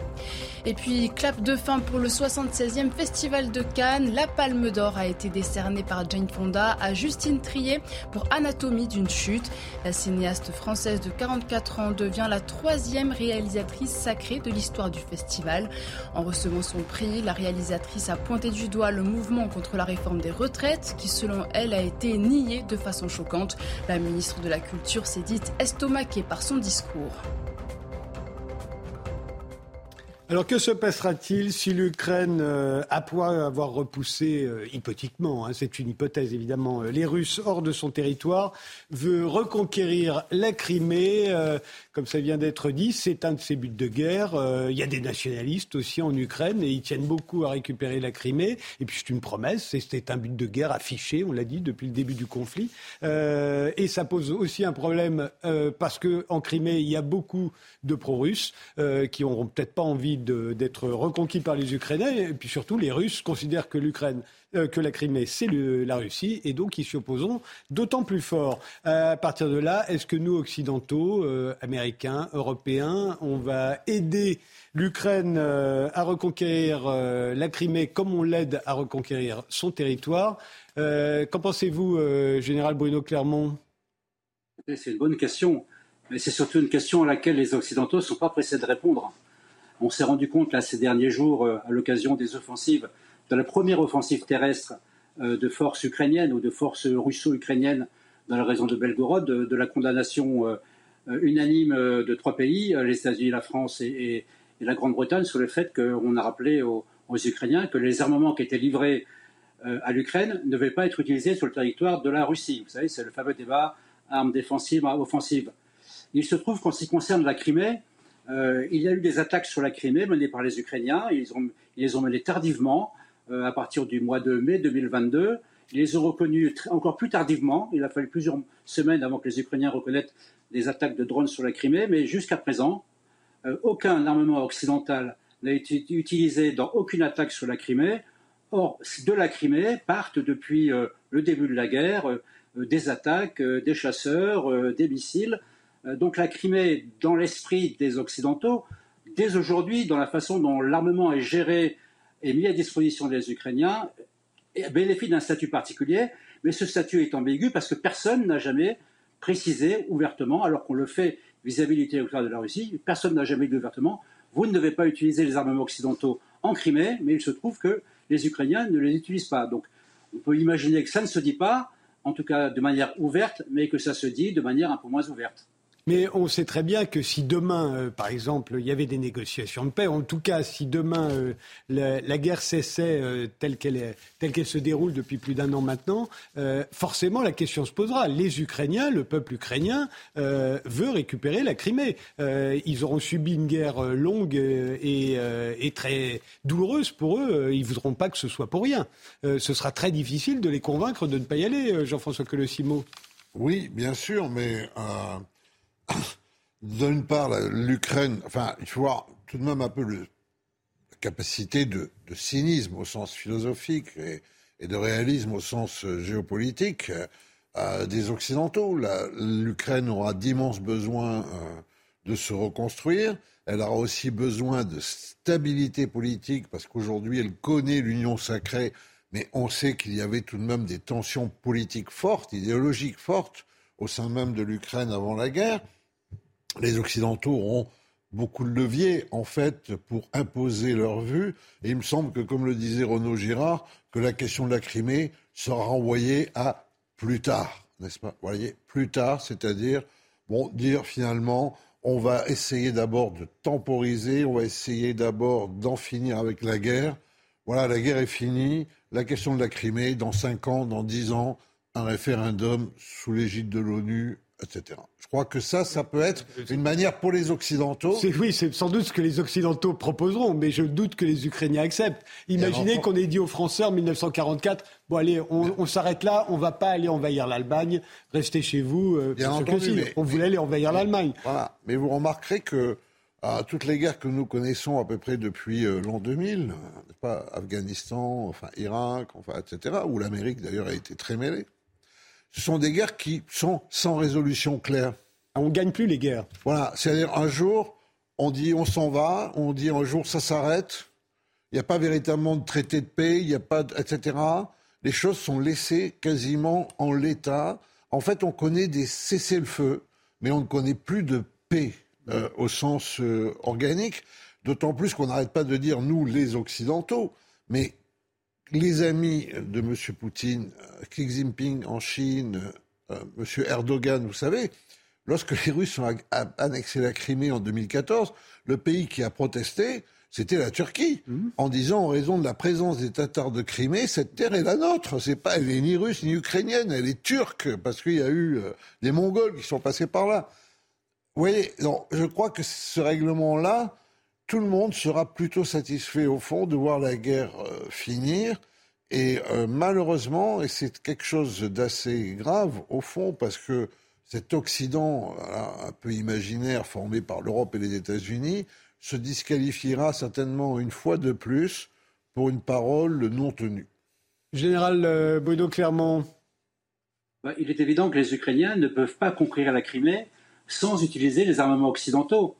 Et puis, clap de fin pour le 76e Festival de Cannes. La Palme d'Or a été décernée par Jane Fonda à Justine Trier pour Anatomie d'une chute. La cinéaste française de 44 ans devient la troisième réalisatrice sacrée de l'histoire du festival. En recevant son prix, la réalisatrice a pointé du doigt le mouvement contre la réforme des retraites qui, selon elle, a été nié de façon choquante. La ministre de la Culture s'est dite estomaquée par son discours. Alors que se passera-t-il si l'Ukraine, euh, après avoir repoussé, euh, hypothétiquement, hein, c'est une hypothèse évidemment, euh, les Russes hors de son territoire, veut reconquérir la Crimée Comme ça vient d'être dit, c'est un de ses buts de guerre. Il y a des nationalistes aussi en Ukraine et ils tiennent beaucoup à récupérer la Crimée. Et puis c'est une promesse, c'est un but de guerre affiché, on l'a dit, depuis le début du conflit. et ça pose aussi un problème parce qu'en Crimée, il y a beaucoup de pro-russes qui n'auront peut-être pas envie d'être reconquis par les Ukrainiens. Et puis surtout, les Russes considèrent que euh, la Crimée, c'est la Russie, et donc ils s'y opposeront d'autant plus fort. À partir de là, est-ce que nous, occidentaux, euh, américains, européens, on va aider l'Ukraine euh, à reconquérir la Crimée comme on l'aide à reconquérir son territoire Qu'en pensez-vous, général Bruno Clermont? C'est une bonne question, mais c'est surtout une question à laquelle les Occidentaux ne sont pas pressés de répondre. On s'est rendu compte là ces derniers jours, euh, à l'occasion des offensives, de la première offensive terrestre euh, de forces ukrainiennes ou de forces russo-ukrainiennes dans la région de Belgorod, de, la condamnation euh, unanime de trois pays, les États-Unis, la France et, la Grande-Bretagne, sur le fait qu'on a rappelé aux, Ukrainiens que les armements qui étaient livrés à l'Ukraine ne devaient pas être utilisés sur le territoire de la Russie. Vous savez, c'est le fameux débat armes défensives, offensives. Il se trouve qu'en ce qui concerne la Crimée, euh, il y a eu des attaques sur la Crimée menées par les Ukrainiens. Ils, ont, les ont menées tardivement, euh, à partir du mois de mai 2022. Ils les ont reconnues encore plus tardivement. Il a fallu plusieurs semaines avant que les Ukrainiens reconnaissent des attaques de drones sur la Crimée. Mais jusqu'à présent, euh, aucun armement occidental n'a été utilisé dans aucune attaque sur la Crimée. Or, de la Crimée partent depuis le début de la guerre des attaques, des chasseurs, des missiles. Euh, donc la Crimée, dans l'esprit des Occidentaux, dès aujourd'hui, dans la façon dont l'armement est géré et mis à disposition des Ukrainiens, bénéficie d'un statut particulier, mais ce statut est ambigu parce que personne n'a jamais précisé ouvertement, alors qu'on le fait vis-à-vis du territoire de la Russie, personne n'a jamais dit ouvertement, vous ne devez pas utiliser les armements occidentaux en Crimée, mais il se trouve que les Ukrainiens ne les utilisent pas. Donc on peut imaginer que ça ne se dit pas, en tout cas de manière ouverte, mais que ça se dit de manière un peu moins ouverte. Mais on sait très bien que si demain, euh, par exemple, il y avait des négociations de paix, en tout cas, si demain euh, la, guerre cessait euh, telle qu'elle se déroule depuis plus d'un an maintenant, forcément la question se posera. Les Ukrainiens, le peuple ukrainien, veut récupérer la Crimée. ils auront subi une guerre longue et, très douloureuse pour eux. Ils voudront pas que ce soit pour rien. ce sera très difficile de les convaincre de ne pas y aller, Jean-François Colosimo. Oui, bien sûr, mais d'une part, l'Ukraine, enfin, il faut voir tout de même un peu la capacité de, cynisme au sens philosophique et, de réalisme au sens euh, géopolitique euh, des Occidentaux. L'Ukraine aura d'immenses besoins euh, de se reconstruire. Elle aura aussi besoin de stabilité politique parce qu'aujourd'hui, elle connaît l'union sacrée, mais on sait qu'il y avait tout de même des tensions politiques fortes, idéologiques fortes au sein même de l'Ukraine avant la guerre les Occidentaux auront beaucoup de leviers, en fait, pour imposer leur vue. Et il me semble que, comme le disait Renaud Girard, que la question de la Crimée sera renvoyée à plus tard, n'est-ce pas? Vous voyez, plus tard, c'est-à-dire, bon, dire finalement, on va essayer d'abord de temporiser, on va essayer d'abord d'en finir avec la guerre. Voilà, la guerre est finie. La question de la Crimée, dans cinq ans, dans dix ans, un référendum sous l'égide de l'ONU etc. Je crois que ça, ça peut être une manière pour les Occidentaux. Oui, c'est sans doute ce que les Occidentaux proposeront, mais je doute que les Ukrainiens acceptent. Imaginez qu'on ait dit aux Français en 1944, bon allez, on, s'arrête là, on va pas aller envahir l'Allemagne, restez chez vous. Euh, Bien entendu, on voulait aller envahir l'Allemagne. Voilà, mais vous remarquerez que à toutes les guerres que nous connaissons à peu près depuis euh, l'an 2000, pas Afghanistan, enfin Irak, enfin etc., où l'Amérique d'ailleurs a été très mêlée ce sont des guerres qui sont sans résolution claire. On ne gagne plus les guerres. Voilà, c'est-à-dire un jour, on dit on s'en va, on dit un jour ça s'arrête, il n'y a pas véritablement de traité de paix, il n'y a pas, etc. Les choses sont laissées quasiment en l'état. En fait, on connaît des cessez-le-feu, mais on ne connaît plus de paix euh, au sens euh, organique. D'autant plus qu'on n'arrête pas de dire nous, les Occidentaux, mais les amis de M. Poutine, euh, Xi Jinping en Chine, euh, M. Erdogan, vous savez, lorsque les Russes ont annexé la Crimée en 2014, le pays qui a protesté, c'était la Turquie, mmh. en disant en raison de la présence des Tatars de Crimée, cette terre est la nôtre. C'est pas, elle est ni russe ni ukrainienne, elle est turque parce qu'il y a eu euh, des Mongols qui sont passés par là. Vous voyez, je crois que ce règlement-là, tout le monde sera plutôt satisfait au fond de voir la guerre euh, finir. Et euh, malheureusement, et c'est quelque chose d'assez grave au fond, parce que cet Occident un peu imaginaire formé par l'Europe et les États-Unis se disqualifiera certainement une fois de plus pour une parole non tenue. Général euh, Bruno Clermont. Bah, il est évident que les Ukrainiens ne peuvent pas conquérir la Crimée sans utiliser les armements occidentaux.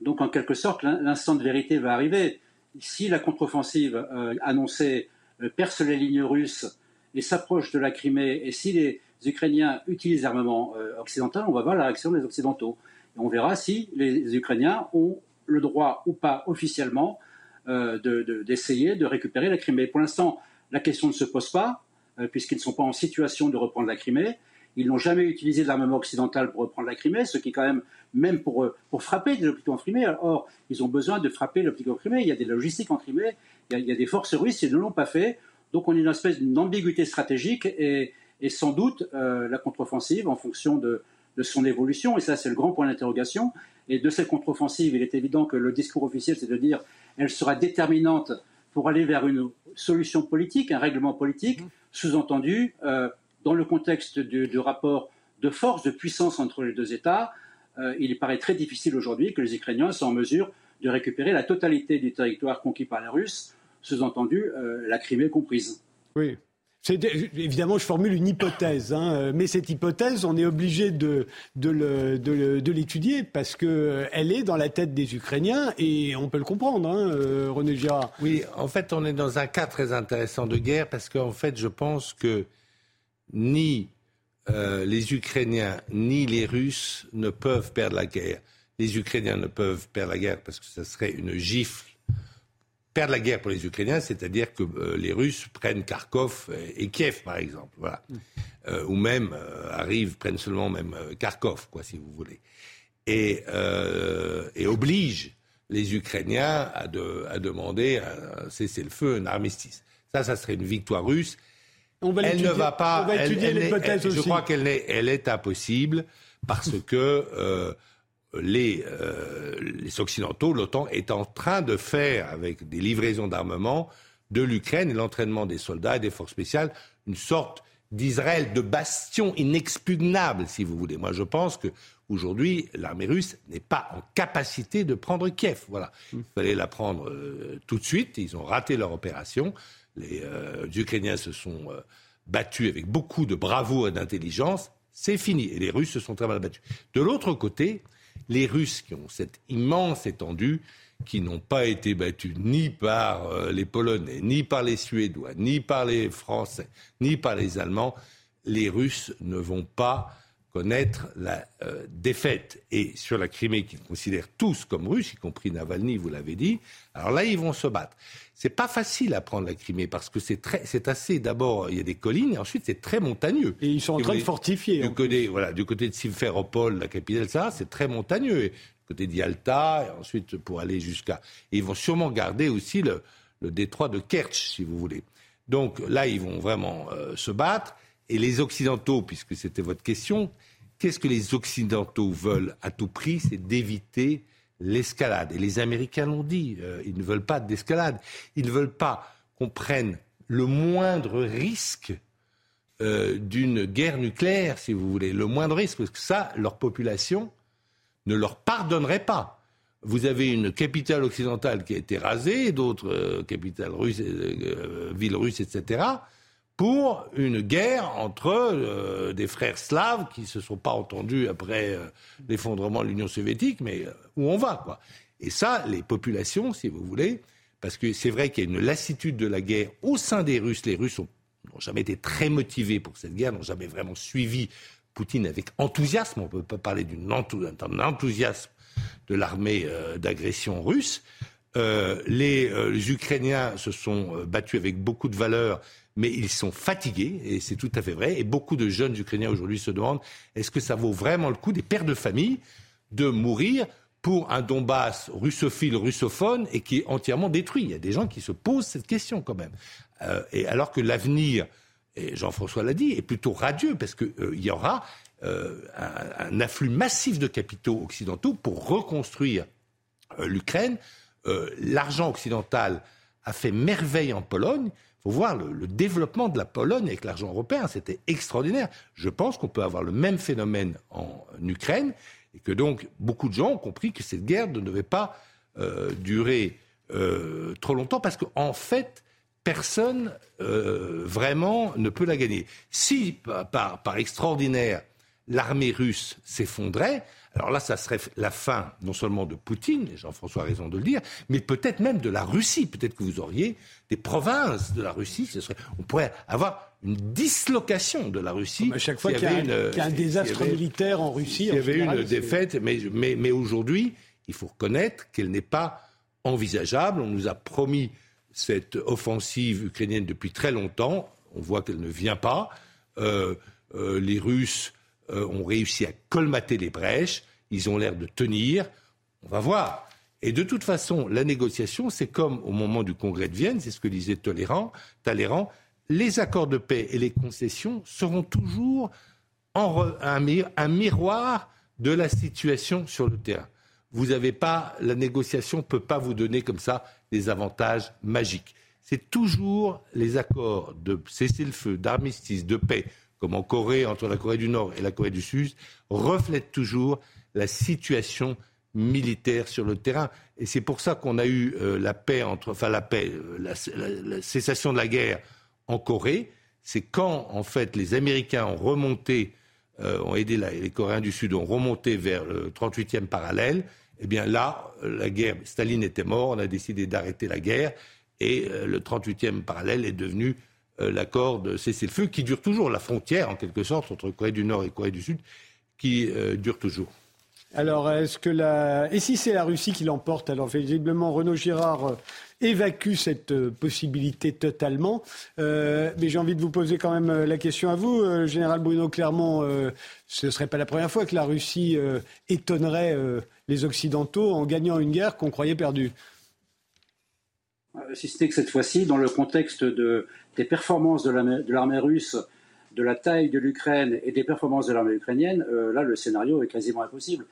Donc en quelque sorte, l'instant de vérité va arriver. Si la contre-offensive euh, annoncée euh, perce les lignes russes et s'approche de la Crimée, et si les Ukrainiens utilisent l'armement euh, occidental, on va voir la réaction des Occidentaux. Et on verra si les Ukrainiens ont le droit ou pas officiellement d'essayer de, récupérer la Crimée. Pour l'instant, la question ne se pose pas, puisqu'ils ne sont pas en situation de reprendre la Crimée. Ils n'ont jamais utilisé de l'armement occidental pour reprendre la Crimée, ce qui, quand même, même pour, euh, pour frapper des hôpitaux en Crimée, or, ils ont besoin de frapper l'hôpital en Crimée. Il y a des logistiques en Crimée, il y a, des forces russes, ils ne l'ont pas fait. Donc, on est dans une espèce d'ambiguïté stratégique et, sans doute euh, la contre-offensive en fonction de, son évolution. Et ça, c'est le grand point d'interrogation. Et de cette contre-offensive, il est évident que le discours officiel, c'est de dire elle sera déterminante pour aller vers une solution politique, un règlement politique, sous-entendu, euh, dans le contexte du, rapport de force, de puissance entre les deux États, euh, il paraît très difficile aujourd'hui que les Ukrainiens soient en mesure de récupérer la totalité du territoire conquis par les Russes, sous-entendu euh, la Crimée comprise. Oui. Évidemment, je formule une hypothèse, hein, mais cette hypothèse, on est obligé de, de l'étudier parce qu'elle est dans la tête des Ukrainiens et on peut le comprendre, hein, René Girard. Oui, en fait, on est dans un cas très intéressant de guerre parce qu'en fait, je pense que ni euh, les Ukrainiens ni les Russes ne peuvent perdre la guerre. Les Ukrainiens ne peuvent perdre la guerre parce que ce serait une gifle perdre la guerre pour les Ukrainiens, c'est-à-dire que euh, les Russes prennent Kharkov et, Kiev, par exemple. Euh, ou même arrivent, prennent seulement même Kharkov, quoi, si vous voulez, et, et obligent les Ukrainiens à, à demander un cessez-le-feu, un armistice. Ça, ça serait une victoire russe. On va elle ne va pas. On va étudier l'hypothèse aussi. Je crois qu'elle est, elle est impossible parce que les, euh, les Occidentaux, l'OTAN, est en train de faire, avec des livraisons d'armement, de l'Ukraine et l'entraînement des soldats et des forces spéciales, une sorte d'Israël de bastion inexpugnable, si vous voulez. Moi, je pense que aujourd'hui, l'armée russe n'est pas en capacité de prendre Kiev. Voilà. Il fallait la prendre euh, tout de suite. Ils ont raté leur opération. Les euh, Ukrainiens se sont battus avec beaucoup de bravoure et d'intelligence. C'est fini. Et les Russes se sont très mal battus. De l'autre côté, les Russes qui ont cette immense étendue, qui n'ont pas été battus ni par euh, les Polonais, ni par les Suédois, ni par les Français, ni par les Allemands, les Russes ne vont pas connaître la euh, défaite. Et sur la Crimée, qu'ils considèrent tous comme russes, y compris Navalny, vous l'avez dit, alors là, ils vont se battre. C'est pas facile à prendre la Crimée parce que c'est très, c'est assez. D'abord, il y a des collines et ensuite c'est très montagneux. Et ils sont en train de fortifier. Du côté, voilà, du côté de Simferopol, la capitale, ça, c'est très montagneux. Et du côté d'Yalta, et ensuite pour aller jusqu'à. Ils vont sûrement garder aussi le, le détroit de Kerch, si vous voulez. Donc là, ils vont vraiment euh, se battre. Et les Occidentaux, puisque c'était votre question, qu'est-ce que les Occidentaux veulent à tout prix C'est d'éviter l'escalade. Et les Américains l'ont dit, euh, ils ne veulent pas d'escalade. Ils ne veulent pas qu'on prenne le moindre risque euh, d'une guerre nucléaire, si vous voulez. Le moindre risque, parce que ça, leur population ne leur pardonnerait pas. Vous avez une capitale occidentale qui a été rasée, d'autres euh, capitales russes, villes russes, etc pour une guerre entre euh, des frères slaves qui ne se sont pas entendus après euh, l'effondrement de l'Union soviétique, mais euh, où on va, quoi. Et ça, les populations, si vous voulez, parce que c'est vrai qu'il y a une lassitude de la guerre au sein des Russes. Les Russes n'ont jamais été très motivés pour cette guerre, n'ont jamais vraiment suivi Poutine avec enthousiasme. On ne peut pas parler d'un enthousiasme de l'armée d'agression russe. les, les, Ukrainiens se sont battus avec beaucoup de valeur mais ils sont fatigués, et c'est tout à fait vrai. Et beaucoup de jeunes Ukrainiens aujourd'hui se demandent est-ce que ça vaut vraiment le coup des pères de famille de mourir pour un Donbass russophile, russophone, et qui est entièrement détruit? Il y a des gens qui se posent cette question quand même. Euh, et alors que l'avenir, Jean-François l'a dit, est plutôt radieux, parce qu'il euh, y aura euh, un, afflux massif de capitaux occidentaux pour reconstruire l'Ukraine. L'argent occidental a fait merveille en Pologne. Il faut voir le, développement de la Pologne avec l'argent européen, c'était extraordinaire. Je pense qu'on peut avoir le même phénomène en Ukraine et que donc beaucoup de gens ont compris que cette guerre ne devait pas euh, durer euh, trop longtemps parce qu'en fait, personne euh, vraiment ne peut la gagner. Si par, par extraordinaire l'armée russe s'effondrait, alors là, ça serait la fin non seulement de Poutine, et Jean-François a raison de le dire, mais peut-être même de la Russie. Peut-être que vous auriez des provinces de la Russie. Ce serait, on pourrait avoir une dislocation de la Russie. à chaque fois qu'il y, a un désastre militaire en Russie. Il y avait une défaite, mais, mais, mais aujourd'hui, il faut reconnaître qu'elle n'est pas envisageable. On nous a promis cette offensive ukrainienne depuis très longtemps. On voit qu'elle ne vient pas. Euh, euh, les Russes euh, ont réussi à colmater les brèches, ils ont l'air de tenir. On va voir. Et de toute façon, la négociation, c'est comme au moment du congrès de Vienne, c'est ce que disait Talleyrand, Talleyrand les accords de paix et les concessions seront toujours un, miroir de la situation sur le terrain. Vous n'avez pas, la négociation ne peut pas vous donner comme ça des avantages magiques. C'est toujours les accords de cessez-le-feu, d'armistice, de paix, comme en Corée, entre la Corée du Nord et la Corée du Sud, reflète toujours la situation militaire sur le terrain. Et c'est pour ça qu'on a eu euh, la paix entre, enfin la paix, euh, la, cessation de la guerre en Corée. c'est quand, en fait, les Américains ont remonté, ont aidé les Coréens du Sud, ont remonté vers le 38e parallèle, eh bien là, la guerre, Staline était mort, on a décidé d'arrêter la guerre, et le 38e parallèle est devenu l'accord de cessez-le-feu, qui dure toujours, la frontière, en quelque sorte, entre Corée du Nord et Corée du Sud, qui dure toujours. Alors, est-ce que la... Et si c'est la Russie qui l'emporte Alors, visiblement, Renaud Girard euh, évacue cette euh, possibilité totalement. Euh, mais j'ai envie de vous poser quand même la question à vous, Général Bruno Clermont. ce ne serait pas la première fois que la Russie étonnerait les Occidentaux en gagnant une guerre qu'on croyait perdue. Si c'était que cette fois-ci, dans le contexte de, des performances de l'armée russe, de la taille de l'Ukraine et des performances de l'armée ukrainienne, là, le scénario est quasiment impossible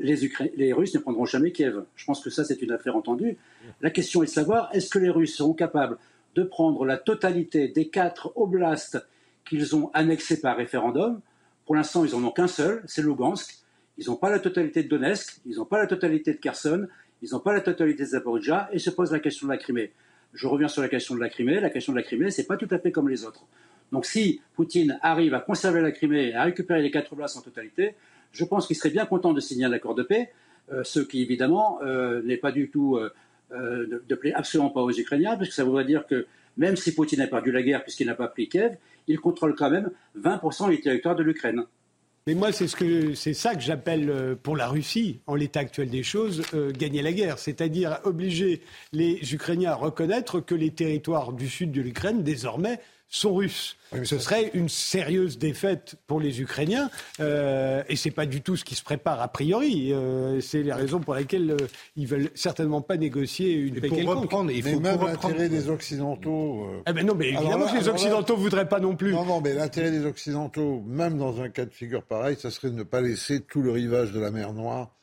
les, Russes ne prendront jamais Kiev. Je pense que ça, c'est une affaire entendue. La question est de savoir, est-ce que les Russes seront capables de prendre la totalité des quatre oblasts qu'ils ont annexés par référendum? Pour l'instant, ils n'en ont qu'un seul, c'est Lugansk. Ils n'ont pas la totalité de Donetsk, ils n'ont pas la totalité de Kherson, ils n'ont pas la totalité de Zaporizhzhia, et se pose la question de la Crimée. Je reviens sur la question de la Crimée. La question de la Crimée, c'est pas tout à fait comme les autres. Donc si Poutine arrive à conserver la Crimée et à récupérer les quatre oblasts en totalité, je pense qu'il serait bien content de signer un accord de paix, euh, ce qui évidemment euh, n'est pas du tout euh, de, de plaît absolument pas aux Ukrainiens, parce que ça voudrait dire que même si Poutine a perdu la guerre puisqu'il n'a pas pris Kiev, il contrôle quand même 20% du territoire de l'Ukraine. Mais moi, c'est ce c'est ça que j'appelle pour la Russie, en l'état actuel des choses, gagner la guerre, c'est-à-dire obliger les Ukrainiens à reconnaître que les territoires du sud de l'Ukraine désormais sont russes. ce serait une sérieuse défaite pour les Ukrainiens, euh, et c'est pas du tout ce qui se prépare a priori. Euh, c'est les raisons pour lesquelles euh, ils veulent certainement pas négocier une paix quelconque. Reprendre, il faut mais même l'intérêt des Occidentaux. Euh, eh ben non, mais évidemment que les Occidentaux ne voudraient pas non plus. Non, non, mais l'intérêt des Occidentaux, même dans un cas de figure pareil, ça serait de ne pas laisser tout le rivage de la mer Noire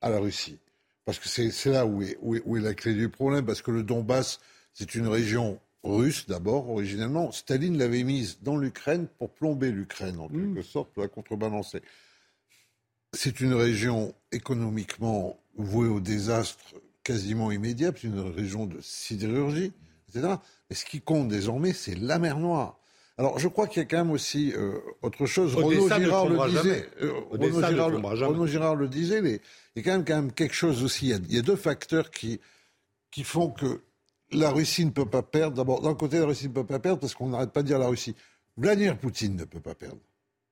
à la Russie, parce que c'est là où est, où est la clé du problème, parce que le Donbass, c'est une région russe d'abord, originellement. Staline l'avait mise dans l'Ukraine pour plomber l'Ukraine, en quelque hmm. sorte, pour la contrebalancer. C'est une région économiquement vouée au désastre quasiment immédiat, c'est une région de sidérurgie, etc. Mais ce qui compte désormais, c'est la mer Noire. Alors, je crois qu'il y a quand même aussi euh, autre chose. Renaud Girard, le disait, euh, Renaud, Girard, le disait. Mais il y a quand même, quand même quelque chose aussi. Il y a, il y a deux facteurs qui, qui font que la Russie ne peut pas perdre. D'abord, d'un côté, la Russie ne peut pas perdre parce qu'on n'arrête pas de dire la Russie. Vladimir Poutine ne peut pas perdre.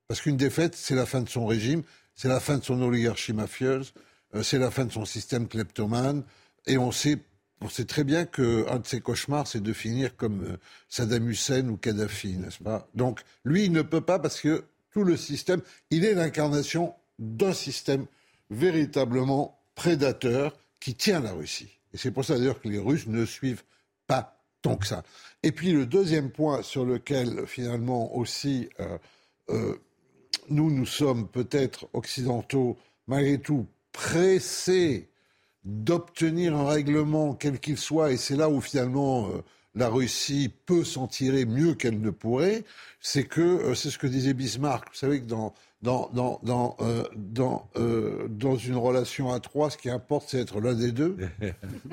Parce qu'une défaite, c'est la fin de son régime, c'est la fin de son oligarchie mafieuse, euh, c'est la fin de son système kleptomane. Et on sait, très bien qu'un de ses cauchemars, c'est de finir comme euh, Saddam Hussein ou Kadhafi, n'est-ce pas? Donc, lui, il ne peut pas parce que tout le système, il est l'incarnation d'un système véritablement prédateur qui tient la Russie. Et c'est pour ça d'ailleurs que les Russes ne suivent que ça. Et puis le deuxième point sur lequel finalement aussi euh, euh, nous, nous sommes peut-être occidentaux, malgré tout, pressés d'obtenir un règlement quel qu'il soit, et c'est là où finalement euh, la Russie peut s'en tirer mieux qu'elle ne pourrait, c'est que, c'est ce que disait Bismarck, vous savez que dans dans, dans, dans, euh, dans, euh, dans une relation à trois, ce qui importe, c'est être l'un des deux.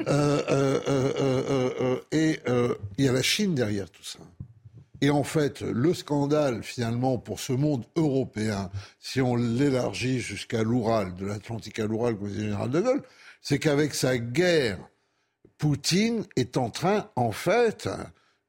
Euh, et il y a la Chine derrière tout ça. Et en fait, le scandale, finalement, pour ce monde européen, si on l'élargit jusqu'à l'Oural, de l'Atlantique à l'Oural, comme disait le général de Gaulle, c'est qu'avec sa guerre, Poutine est en train, en fait,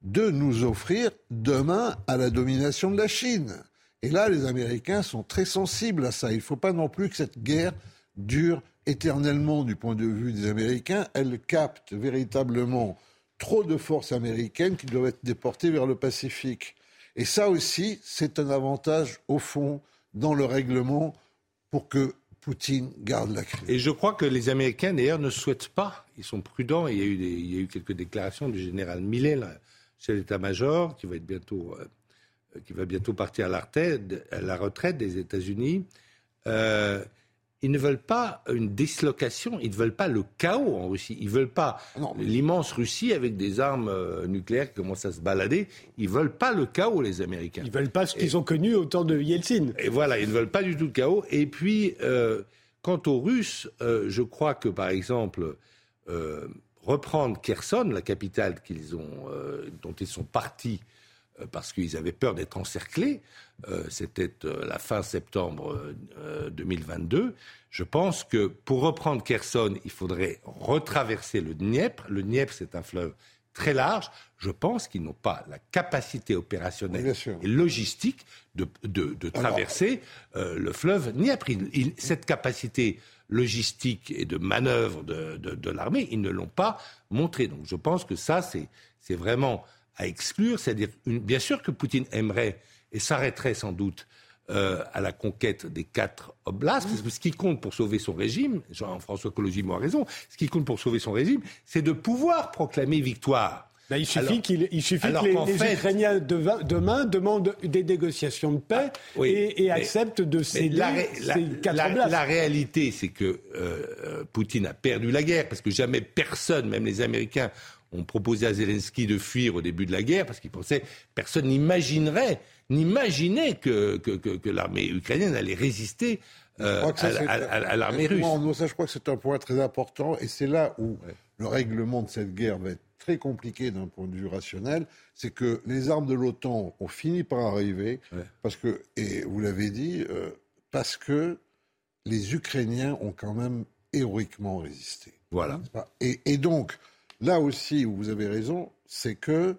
de nous offrir demain à la domination de la Chine. Et là, les Américains sont très sensibles à ça. Il ne faut pas non plus que cette guerre dure éternellement du point de vue des Américains. Elle capte véritablement trop de forces américaines qui doivent être déportées vers le Pacifique. Et ça aussi, c'est un avantage au fond dans le règlement pour que Poutine garde la crise. Et je crois que les Américains, d'ailleurs, ne souhaitent pas. Ils sont prudents. Il y a eu, quelques déclarations du général Millet, chef d'état-major, qui va être bientôt euh, qui va bientôt partir à la retraite, à la retraite des États-Unis, euh, ils ne veulent pas une dislocation, ils ne veulent pas le chaos en Russie, ils ne veulent pas l'immense Russie avec des armes euh, nucléaires qui commencent à se balader, ils ne veulent pas le chaos, les Américains. Ils ne veulent pas ce qu'ils ont connu au temps de Yeltsin. Et voilà, ils ne veulent pas du tout le chaos. Et puis, quant aux Russes, je crois que, par exemple, reprendre Kherson, la capitale qu'ils ont, dont ils sont partis parce qu'ils avaient peur d'être encerclés. C'était la fin septembre 2022. Je pense que pour reprendre Kherson, il faudrait retraverser le Dniepr. Le Dniepr, c'est un fleuve très large, je pense qu'ils n'ont pas la capacité opérationnelle et logistique de, de, traverser euh, le fleuve Dniepr. cette capacité logistique et de manœuvre de, de l'armée, ils ne l'ont pas montré. Donc je pense que ça, c'est vraiment à exclure. C'est-à-dire, bien sûr que Poutine aimerait et s'arrêterait sans doute euh, à la conquête des quatre oblasts, parce que ce qui compte pour sauver son régime, Jean-François Colosimo a raison, ce qui compte pour sauver son régime, c'est de pouvoir proclamer victoire. Ben, il suffit, qu'il, il suffit que les, Ukrainiens demain demandent des négociations de paix ah, et, acceptent de céder la, ces quatre la, la, réalité, c'est que euh, Poutine a perdu la guerre, parce que jamais personne, même les Américains, ont proposé à Zelensky de fuir au début de la guerre, parce qu'ils pensaient, personne n'imaginerait n'imaginait que, que, l'armée ukrainienne allait résister euh, à, l'armée russe. ça, je crois que c'est un point très important, et c'est là où le règlement de cette guerre va être très compliqué d'un point de vue rationnel, c'est que les armes de l'OTAN ont fini par arriver, parce que, et vous l'avez dit, euh, parce que les Ukrainiens ont quand même héroïquement résisté. Voilà. Et, et donc, là aussi où vous avez raison, c'est que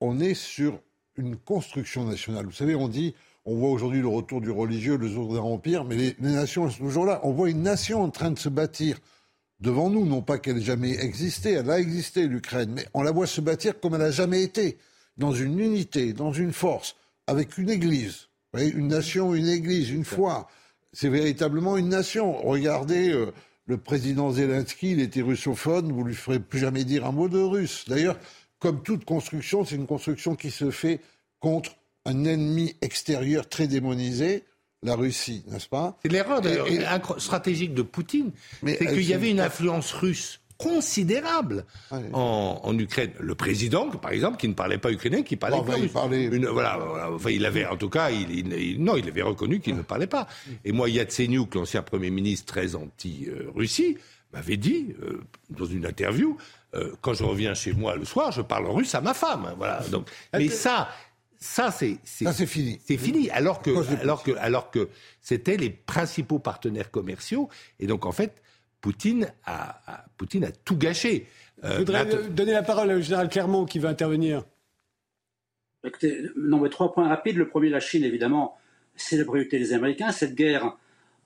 on est sur une construction nationale. Vous savez, on dit, on voit aujourd'hui le retour du religieux, le jour d'un empire, mais les, nations sont toujours là. On voit une nation en train de se bâtir devant nous, non pas qu'elle ait jamais existé, elle a existé, l'Ukraine, mais on la voit se bâtir comme elle n'a jamais été, dans une unité, dans une force, avec une église. Vous voyez, une nation, une église, une foi. C'est véritablement une nation. Regardez euh, le président Zelensky, il était russophone, vous lui ferez plus jamais dire un mot de russe. D'ailleurs, comme toute construction, c'est une construction qui se fait contre un ennemi extérieur très démonisé, la Russie, n'est-ce pas? C'est l'erreur stratégique de Poutine, c'est qu'il y avait une influence russe considérable en, Ukraine. Le président, par exemple, qui ne parlait pas ukrainien, qui parlait russe. Il, voilà, enfin, il avait, en tout cas, il, non, il avait reconnu qu'il ne parlait pas. Et moi, Yatsenyuk, l'ancien Premier ministre très anti-Russie, m'avait dit, euh, dans une interview, euh, quand je reviens chez moi le soir, je parle russe à ma femme. Voilà. Donc, mais ça, ça c'est c'est fini. C'est fini. Alors que alors que alors que c'était les principaux partenaires commerciaux et donc en fait Poutine a, Poutine a tout gâché. Euh, je voudrais donner la parole au général Clermont qui va intervenir. Écoutez, non, mais trois points rapides. Le premier, la Chine, évidemment, c'est la priorité des Américains. Cette guerre,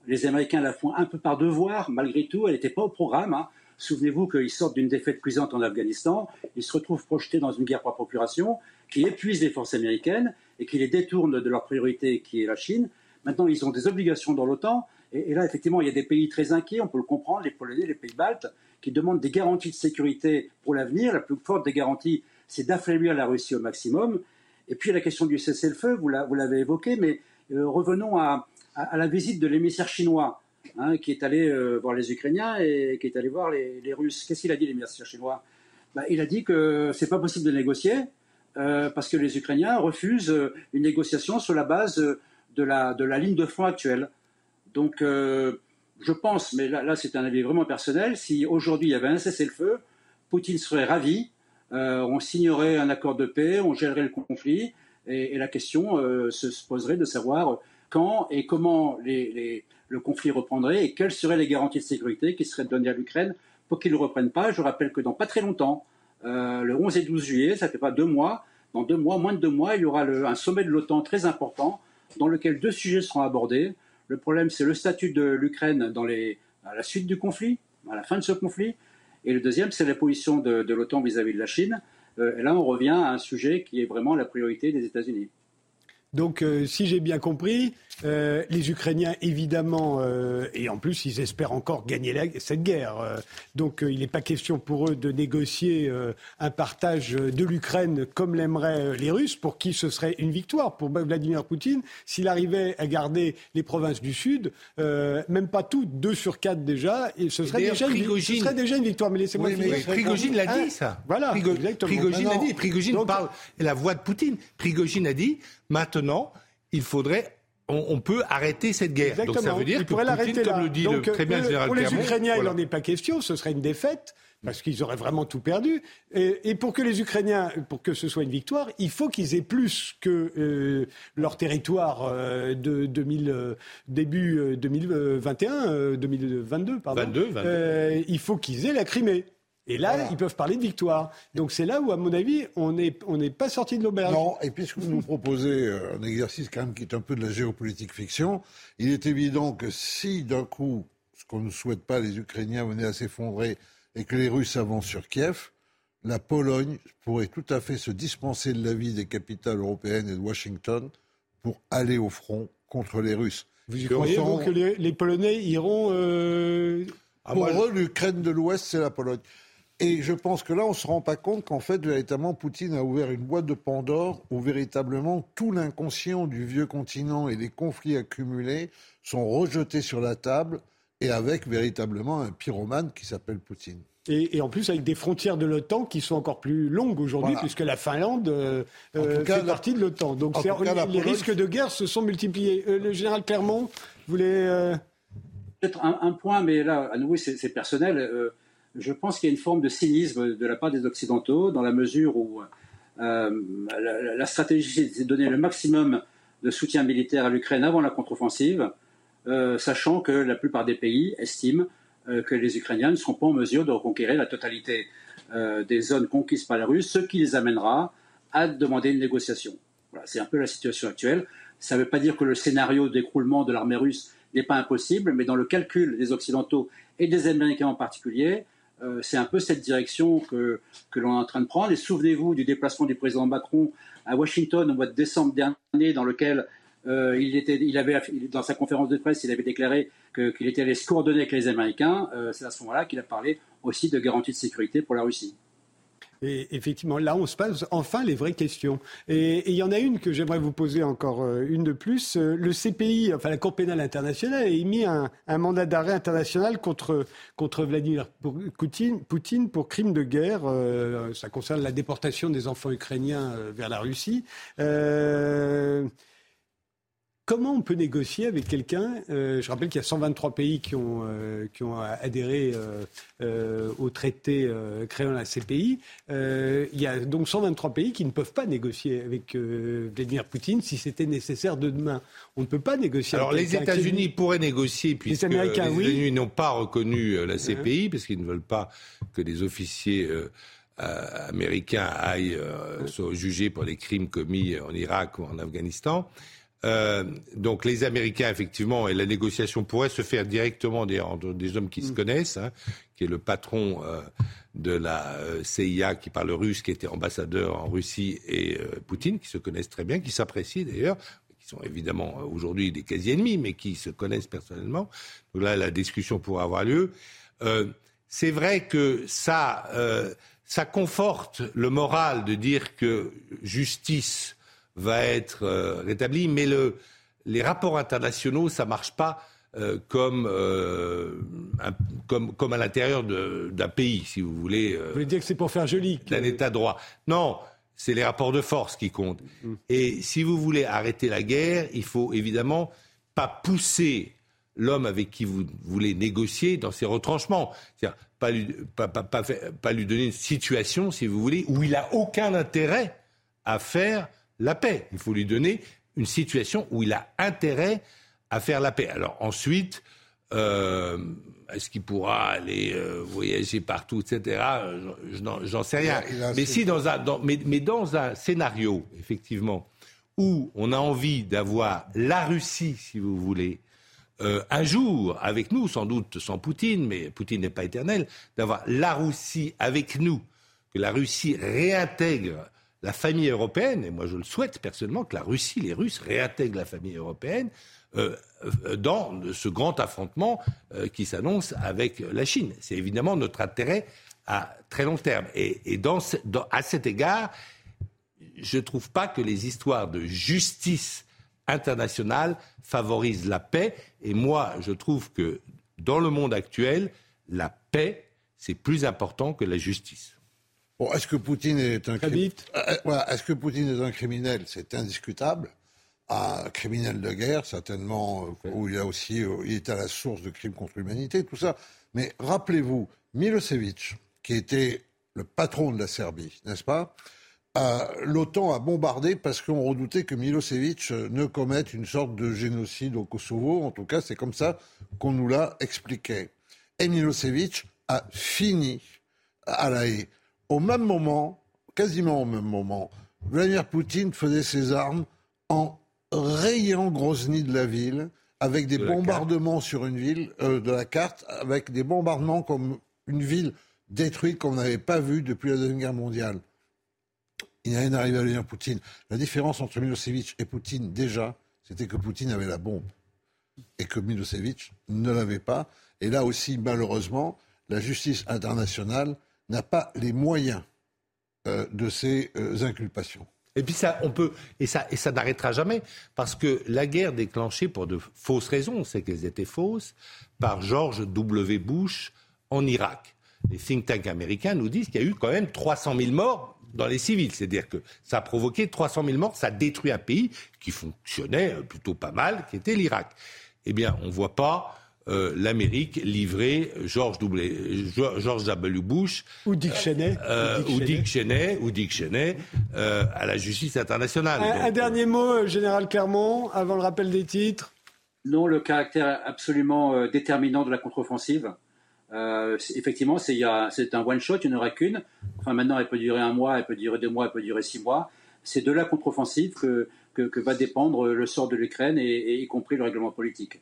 les Américains la font un peu par devoir, malgré tout. Elle n'était pas au programme. Hein. Souvenez-vous qu'ils sortent d'une défaite cuisante en Afghanistan, ils se retrouvent projetés dans une guerre par procuration qui épuise les forces américaines et qui les détourne de leur priorité qui est la Chine. Maintenant, ils ont des obligations dans l'OTAN. Et, là, effectivement, il y a des pays très inquiets, on peut le comprendre, les Polonais, les pays baltes, qui demandent des garanties de sécurité pour l'avenir. La plus forte des garanties, c'est d'affaiblir la Russie au maximum. Et puis la question du cessez-le-feu, vous l'avez évoqué, mais euh, revenons à, la visite de l'émissaire chinois. Hein, qui est allé euh, voir les Ukrainiens et qui est allé voir les, Russes. Qu'est-ce qu'il a dit, l'émissaire chinois? Bah, Il a dit que c'est pas possible de négocier euh, parce que les Ukrainiens refusent une négociation sur la base de la, de la ligne de front actuelle. Donc, euh, je pense, mais là, c'est un avis vraiment personnel, si aujourd'hui il y avait un cessez-le-feu, Poutine serait ravi, on signerait un accord de paix, on gérerait le conflit, et, la question se, poserait de savoir quand et comment le conflit reprendrait et quelles seraient les garanties de sécurité qui seraient données à l'Ukraine pour qu'il ne reprenne pas. Je rappelle que dans pas très longtemps, euh, le 11 et 12 juillet, ça ne fait pas deux mois, dans deux mois, moins de deux mois, il y aura un sommet de l'OTAN très important dans lequel deux sujets seront abordés. Le problème, c'est le statut de l'Ukraine à la suite du conflit, à la fin de ce conflit. Et le deuxième, c'est la position de, l'OTAN vis-à-vis de la Chine. Euh, et là, on revient à un sujet qui est vraiment la priorité des États-Unis. Donc, euh, si j'ai bien compris, euh, les Ukrainiens, évidemment, euh, et en plus, ils espèrent encore gagner cette guerre. Donc, il n'est pas question pour eux de négocier un partage de l'Ukraine comme l'aimeraient les Russes, pour qui ce serait une victoire. Pour Vladimir Poutine, s'il arrivait à garder les provinces du Sud, même pas toutes, deux sur quatre déjà, et ce, serait déjà, une, ce serait déjà une victoire. Mais laissez-moi Prigogine l'a dit, ça. Voilà, Prigogine l'a dit. Prigogine parle, la voix de Poutine. Prigogine a dit, maintenant, il faudrait on, peut arrêter cette guerre. Exactement. Donc ça veut dire que Poutine, comme le dit Donc, très bien le général Pour les Ukrainiens, il n'en est pas question, ce serait une défaite. parce qu'ils auraient vraiment tout perdu. Et, pour que les Ukrainiens, pour que ce soit une victoire, il faut qu'ils aient plus que euh, leur territoire euh, de 2000, euh, début 2021, 2022, pardon. 22, il faut qu'ils aient la Crimée. Et là, ils peuvent parler de victoire. Donc c'est là où, à mon avis, on n'est on pas sorti de l'auberge. Non, et puisque vous nous proposez un exercice quand même qui est un peu de la géopolitique fiction, il est évident que si d'un coup, ce qu'on ne souhaite pas, les Ukrainiens venaient à s'effondrer et que les Russes avancent sur Kiev, la Pologne pourrait tout à fait se dispenser de l'avis des capitales européennes et de Washington pour aller au front contre les Russes. Vous y croyez que les, Polonais iront euh... Pour eux, l'Ukraine de l'Ouest, c'est la Pologne. Et je pense que là, on ne se rend pas compte qu'en fait, véritablement, Poutine a ouvert une boîte de Pandore où véritablement tout l'inconscient du vieux continent et les conflits accumulés sont rejetés sur la table et avec véritablement un pyromane qui s'appelle Poutine. Et, en plus avec des frontières de l'OTAN qui sont encore plus longues aujourd'hui, puisque la Finlande euh, euh, fait partie de l'OTAN. Donc les, risques de guerre se sont multipliés. Euh, le général Clermont voulait... Peut-être un, point, mais là, à nouveau, c'est personnel. Je pense qu'il y a une forme de cynisme de la part des Occidentaux, dans la mesure où la, la, stratégie, c'est de donner le maximum de soutien militaire à l'Ukraine avant la contre-offensive. Euh, sachant que la plupart des pays estiment euh, que les Ukrainiens ne seront pas en mesure de reconquérir la totalité euh, des zones conquises par les Russes, ce qui les amènera à demander une négociation. Voilà, c'est un peu la situation actuelle. Ça ne veut pas dire que le scénario d'écroulement de l'armée russe n'est pas impossible, mais dans le calcul des Occidentaux et des Américains en particulier, c'est un peu cette direction que, que l'on est en train de prendre. Et souvenez-vous du déplacement du président Macron à Washington au mois de décembre dernier, dans lequel euh, il, était, il avait, dans sa conférence de presse, il avait déclaré qu'il était allé se coordonner avec les Américains. Euh, c'est à ce moment-là qu'il a parlé aussi de garantie de sécurité pour la Russie. Et effectivement, là, on se pose enfin les vraies questions. Et il y en a une que j'aimerais vous poser encore euh, une de plus. Le CPI, enfin la Cour pénale internationale, a émis un, mandat d'arrêt international contre, contre Vladimir Poutine, Poutine pour crime de guerre. ça concerne la déportation des enfants ukrainiens vers la Russie. Comment on peut négocier avec quelqu'un euh, Je rappelle qu'il y a 123 pays qui ont, euh, qui ont adhéré euh, au traité créant la CPI. il y a donc 123 pays qui ne peuvent pas négocier avec Vladimir Poutine si c'était nécessaire de demain. On ne peut pas négocier. Alors les États-Unis pourraient négocier puisque les, Américains, les États-Unis n'ont pas reconnu la CPI parce qu'ils ne veulent pas que les officiers américains aillent soient jugés pour les crimes commis en Irak ou en Afghanistan. Euh, donc les Américains, effectivement, et la négociation pourrait se faire directement des, entre des hommes qui se mm. connaissent, hein, qui est le patron euh, de la euh, CIA qui parle russe, qui était ambassadeur en Russie, et Poutine, qui se connaissent très bien, qui s'apprécient d'ailleurs, qui sont évidemment aujourd'hui des quasi-ennemis, mais qui se connaissent personnellement. Donc là, la discussion pourrait avoir lieu. C'est vrai que ça, ça conforte le moral de dire que justice va être euh, rétabli, mais le, les rapports internationaux, ça marche pas euh, comme, euh, comme, comme à l'intérieur d'un pays, si vous voulez. vous voulez dire que c'est pour faire joli D'un État droit. Non, c'est les rapports de force qui comptent. Mm. Et si vous voulez arrêter la guerre, il faut évidemment pas pousser l'homme avec qui vous voulez négocier dans ses retranchements. C'est-à-dire pas lui, pas, pas, pas, pas lui donner une situation, si vous voulez, où il a aucun intérêt à faire la paix. Il faut lui donner une situation où il a intérêt à faire la paix. Alors ensuite, euh, est-ce qu'il pourra aller euh, voyager partout, etc. J'en sais rien. mais si dans un, mais, dans un scénario, effectivement, où on a envie d'avoir la Russie, si vous voulez, euh, un jour avec nous, sans doute sans Poutine, mais Poutine n'est pas éternel, d'avoir la Russie avec nous, que la Russie réintègre la famille européenne, et moi je le souhaite personnellement, que la Russie, les Russes réintègrent la famille européenne euh, euh, dans ce grand affrontement euh, qui s'annonce avec la Chine. C'est évidemment notre intérêt à très long terme. Et, à cet égard, je ne trouve pas que les histoires de justice internationale favorisent la paix. Et moi, je trouve que dans le monde actuel, la paix, c'est plus important que la justice est-ce que Poutine est un criminel euh, euh, Est-ce que Poutine est un criminel? C'est indiscutable. Un criminel de guerre, certainement, euh, où il a aussi, il est à la source de crimes contre l'humanité, tout ça. Mais rappelez-vous, Milosevic, qui était le patron de la Serbie, n'est-ce pas? L'OTAN a bombardé parce qu'on redoutait que Milosevic ne commette une sorte de génocide au Kosovo. En tout cas, c'est comme ça qu'on nous l'a expliqué. Et Milosevic a fini à la haie. Au même moment, quasiment au même moment, Vladimir Poutine faisait ses armes en rayant Grozny de la ville, avec des bombardements sur une ville, euh, de la carte, avec des bombardements comme une ville détruite qu'on n'avait pas vue depuis la Deuxième Guerre mondiale. Il n'y a rien arrivé à Vladimir Poutine. La différence entre Milosevic et Poutine, déjà, c'était que Poutine avait la bombe et que Milosevic ne l'avait pas. Et là aussi, malheureusement, la justice internationale n'a pas les moyens euh, de ces euh, inculpations. Et puis ça, on peut, et ça, et ça n'arrêtera jamais, parce que la guerre déclenchée pour de fausses raisons, on sait qu'elles étaient fausses, par George W. Bush en Irak. Les think tanks américains nous disent qu'il y a eu quand même 300 000 morts dans les civils. C'est-à-dire que ça a provoqué 300 000 morts, ça a détruit un pays qui fonctionnait plutôt pas mal, qui était l'Irak. Eh bien, on ne voit pas euh, l'Amérique livrer George W. George w. Bush ou Dick Cheney euh, ou Dick Cheney ou Dick Cheney euh, à la justice internationale. Un, dernier mot, général Clermont, avant le rappel des titres. Non, le caractère absolument déterminant de la contre-offensive. effectivement, c'est un one shot, il n'y en aura qu'une. Enfin, maintenant, elle peut durer un mois, elle peut durer deux mois, elle peut durer six mois. C'est de la contre-offensive que, que, va dépendre le sort de l'Ukraine, et y compris le règlement politique.